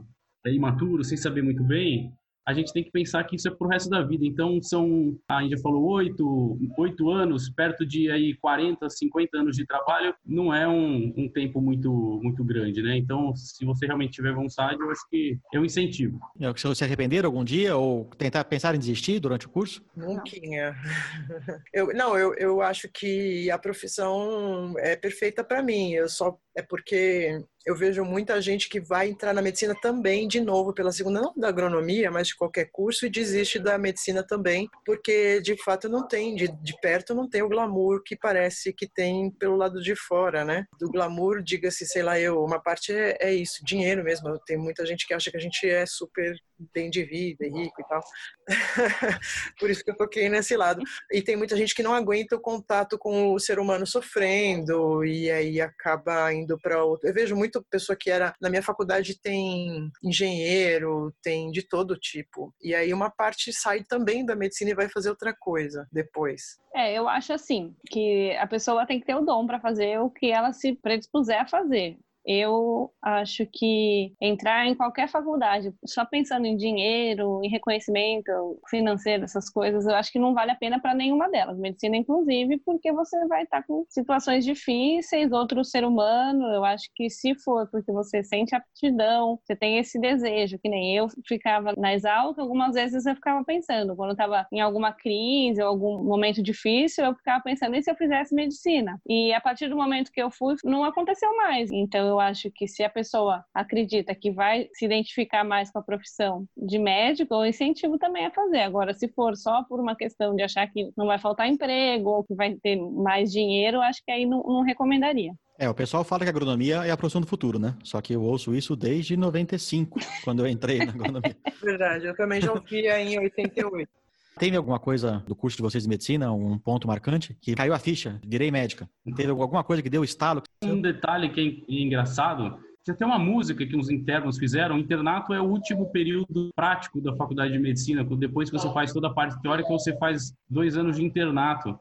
é, imaturo, sem saber muito bem, a gente tem que pensar que isso é pro resto da vida. Então, são, a já falou, oito, oito anos, perto de aí 40, 50 anos de trabalho, não é um, um tempo muito, muito grande, né? Então, se você realmente tiver vontade, eu acho que é um incentivo. E Se você se arrepender algum dia ou tentar pensar em desistir durante o curso? Nunca. Eu, não, eu, eu acho que a profissão é perfeita para mim. Eu só é porque eu vejo muita gente que vai entrar na medicina também de novo pela segunda, não da agronomia, mas de qualquer curso e desiste da medicina também, porque de fato não tem de, de perto não tem o glamour que parece que tem pelo lado de fora, né? Do glamour, diga-se, sei lá, eu, uma parte é, é isso, dinheiro mesmo. Tem muita gente que acha que a gente é super bem de vida, e rico e tal. Por isso que eu toquei nesse lado. E tem muita gente que não aguenta o contato com o ser humano sofrendo e aí acaba indo para outro. Eu vejo muito pessoa que era na minha faculdade tem engenheiro, tem de todo tipo. E aí uma parte sai também da medicina e vai fazer outra coisa depois. É, eu acho assim, que a pessoa tem que ter o dom para fazer o que ela se predispuser a fazer. Eu acho que entrar em qualquer faculdade só pensando em dinheiro, em reconhecimento financeiro, essas coisas, eu acho que não vale a pena para nenhuma delas. Medicina, inclusive, porque você vai estar com situações difíceis, outro ser humano. Eu acho que se for porque você sente aptidão, você tem esse desejo, que nem eu ficava na exalta, algumas vezes eu ficava pensando, quando eu estava em alguma crise ou algum momento difícil, eu ficava pensando, e se eu fizesse medicina? E a partir do momento que eu fui, não aconteceu mais. Então, eu acho que se a pessoa acredita que vai se identificar mais com a profissão de médico, eu incentivo também a fazer. Agora, se for só por uma questão de achar que não vai faltar emprego ou que vai ter mais dinheiro, eu acho que aí não, não recomendaria. É, o pessoal fala que a agronomia é a profissão do futuro, né? Só que eu ouço isso desde 95, quando eu entrei na agronomia. Verdade, eu também já ouvia em 88. Teve alguma coisa do curso de vocês de medicina, um ponto marcante, que caiu a ficha, virei médica? Teve alguma coisa que deu estalo? Um detalhe que é engraçado Você tem uma música que uns internos fizeram. O internato é o último período prático da faculdade de medicina. Depois que você faz toda a parte teórica, você faz dois anos de internato.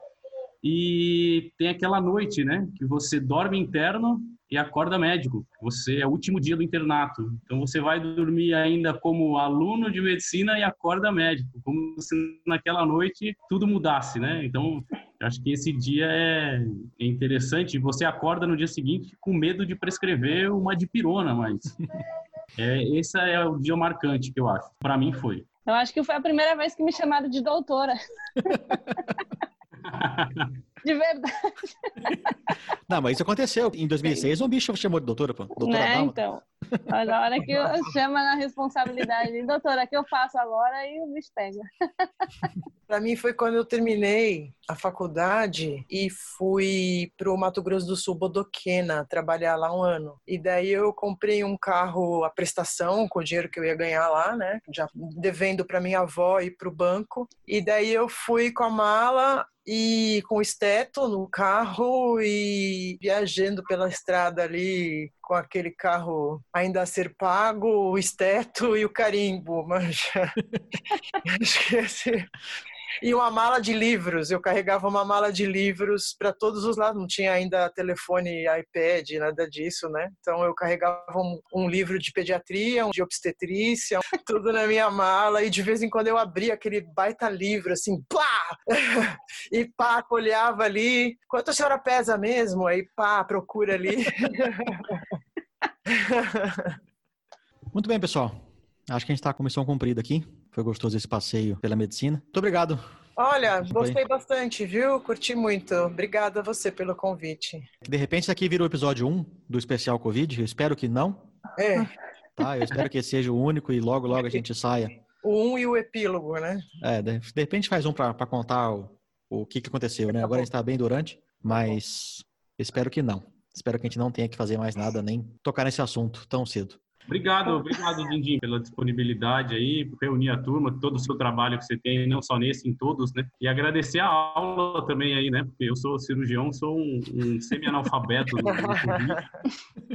E tem aquela noite, né? Que você dorme interno e acorda médico. Você é o último dia do internato. Então você vai dormir ainda como aluno de medicina e acorda médico, como se naquela noite tudo mudasse, né? Então acho que esse dia é interessante. Você acorda no dia seguinte com medo de prescrever uma dipirona, mas é, esse é o dia marcante que eu acho. Para mim foi. Eu acho que foi a primeira vez que me chamaram de doutora. De verdade. Não, mas isso aconteceu. Em 2006, um bicho chamou de doutora, pô. Doutora né, Dalma. então. Mas a hora que eu chama na responsabilidade, doutora, o que eu faço agora? E o bicho pega. Para mim foi quando eu terminei a faculdade e fui pro Mato Grosso do Sul, Bodoquena, trabalhar lá um ano. E daí eu comprei um carro à prestação com o dinheiro que eu ia ganhar lá, né? Já devendo para minha avó e pro banco. E daí eu fui com a mala e com o esteto no carro e viajando pela estrada ali com aquele carro ainda a ser pago, o esteto e o carimbo, mas acho que. E uma mala de livros, eu carregava uma mala de livros para todos os lados, não tinha ainda telefone, iPad, nada disso, né? Então eu carregava um, um livro de pediatria, um de obstetrícia, tudo na minha mala, e de vez em quando eu abria aquele baita livro, assim, pá! E pá, olhava ali, quanto a senhora pesa mesmo? Aí pá, procura ali. Muito bem, pessoal. Acho que a gente está com missão cumprida aqui. Foi gostoso esse passeio pela medicina. Muito obrigado. Olha, gostei bastante, viu? Curti muito. Obrigada a você pelo convite. De repente, isso aqui vira o episódio 1 do especial Covid. Eu espero que não. É. Tá, eu espero que seja o único e logo, logo a gente saia. O um e o epílogo, né? É, de, de repente faz um para contar o, o que, que aconteceu, né? Agora a gente está bem durante, mas espero que não. Espero que a gente não tenha que fazer mais nada, nem tocar nesse assunto tão cedo. Obrigado, obrigado, Dindim, pela disponibilidade aí, por reunir a turma, todo o seu trabalho que você tem, não só nesse, em todos, né? E agradecer a aula também aí, né? Porque eu sou cirurgião, sou um, um semi-analfabeto no, no Covid.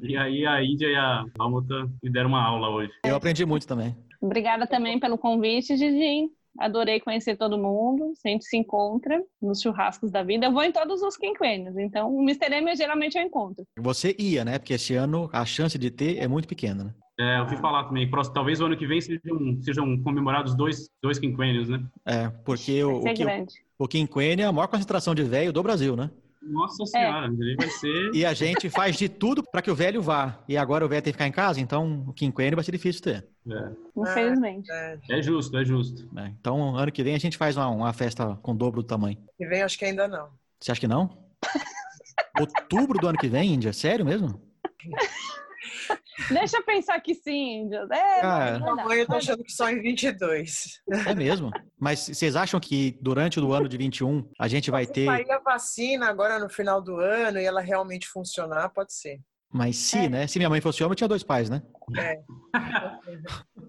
E aí a Índia e a Almota me deram uma aula hoje. Eu aprendi muito também. Obrigada também pelo convite, Didi. Adorei conhecer todo mundo. A gente se encontra nos churrascos da vida. Eu vou em todos os quinquênios, então o Mr. M geralmente eu encontro. Você ia, né? Porque esse ano a chance de ter é muito pequena, né? É, eu ouvi falar também. Próximo, talvez o ano que vem sejam, sejam comemorados dois, dois quinquênios, né? É, porque o, o, grande. o quinquênio é a maior concentração de velho do Brasil, né? Nossa Senhora, ele vai ser. E a gente faz de tudo para que o velho vá. E agora o velho tem que ficar em casa, então o quinquênio vai ser difícil ter. É, Infelizmente. É, é justo, é justo. né? Então ano que vem a gente faz uma, uma festa com o dobro do tamanho. que vem acho que ainda não. Você acha que não? Outubro do ano que vem, Índia? Sério mesmo? Deixa eu pensar que sim, Índio. É, vai dar, Amanhã eu tô achando que só em 22. É mesmo? Mas vocês acham que durante o ano de 21 a gente vai Se ter. sair a vacina agora no final do ano e ela realmente funcionar, pode ser. Mas se, É. né? Se minha mãe fosse homem, eu tinha dois pais, né? É.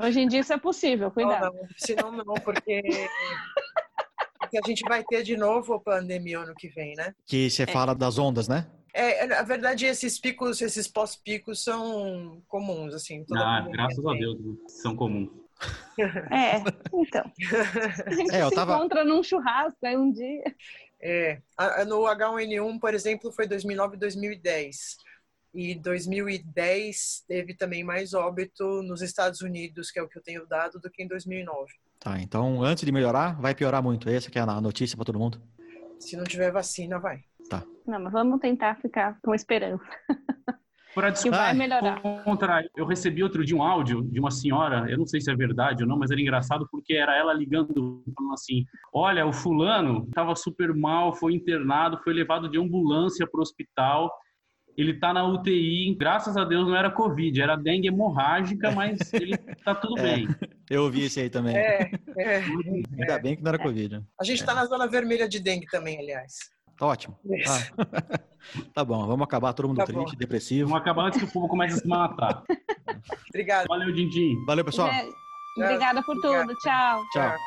Hoje em dia isso é possível, cuidado. Não, não, senão não, porque, porque a gente vai ter de novo a pandemia ano que vem, né? Que você fala das ondas, né? É, na verdade, esses picos, esses pós-picos são comuns, assim. Ah, graças a. Deus, são comuns. É, então. A gente É, eu se tava- encontra num churrasco aí um dia. É, no H1N1, por exemplo, foi 2009 e 2010. E 2010 teve também mais óbito nos Estados Unidos, que é o que eu tenho dado, do que em 2009. Tá, então antes de melhorar, vai piorar muito. Essa que é a notícia para todo mundo. Se não tiver vacina, vai. Não, mas vamos tentar ficar com esperança. Por Que vai Ai, melhorar. contra, eu recebi outro dia um áudio de uma senhora, eu não sei se é verdade ou não, mas era engraçado porque era ela ligando, falando assim: Olha, o fulano estava super mal, foi internado, foi levado de ambulância para o hospital. Ele tá na UTI, graças a Deus não era Covid, era dengue hemorrágica, mas ele tá tudo É. bem. Eu ouvi esse aí também. É, é. Ainda bem que não era Covid. né? A gente está na zona vermelha de dengue também, aliás. Tá ótimo. Tá. Tá bom, vamos acabar todo mundo Tá triste, bom. depressivo. Vamos acabar antes que o povo comece a se matar. Obrigada. Valeu, Dindim. Valeu, pessoal. Obrigada por Obrigada. tudo. Tchau. Tchau. Tchau.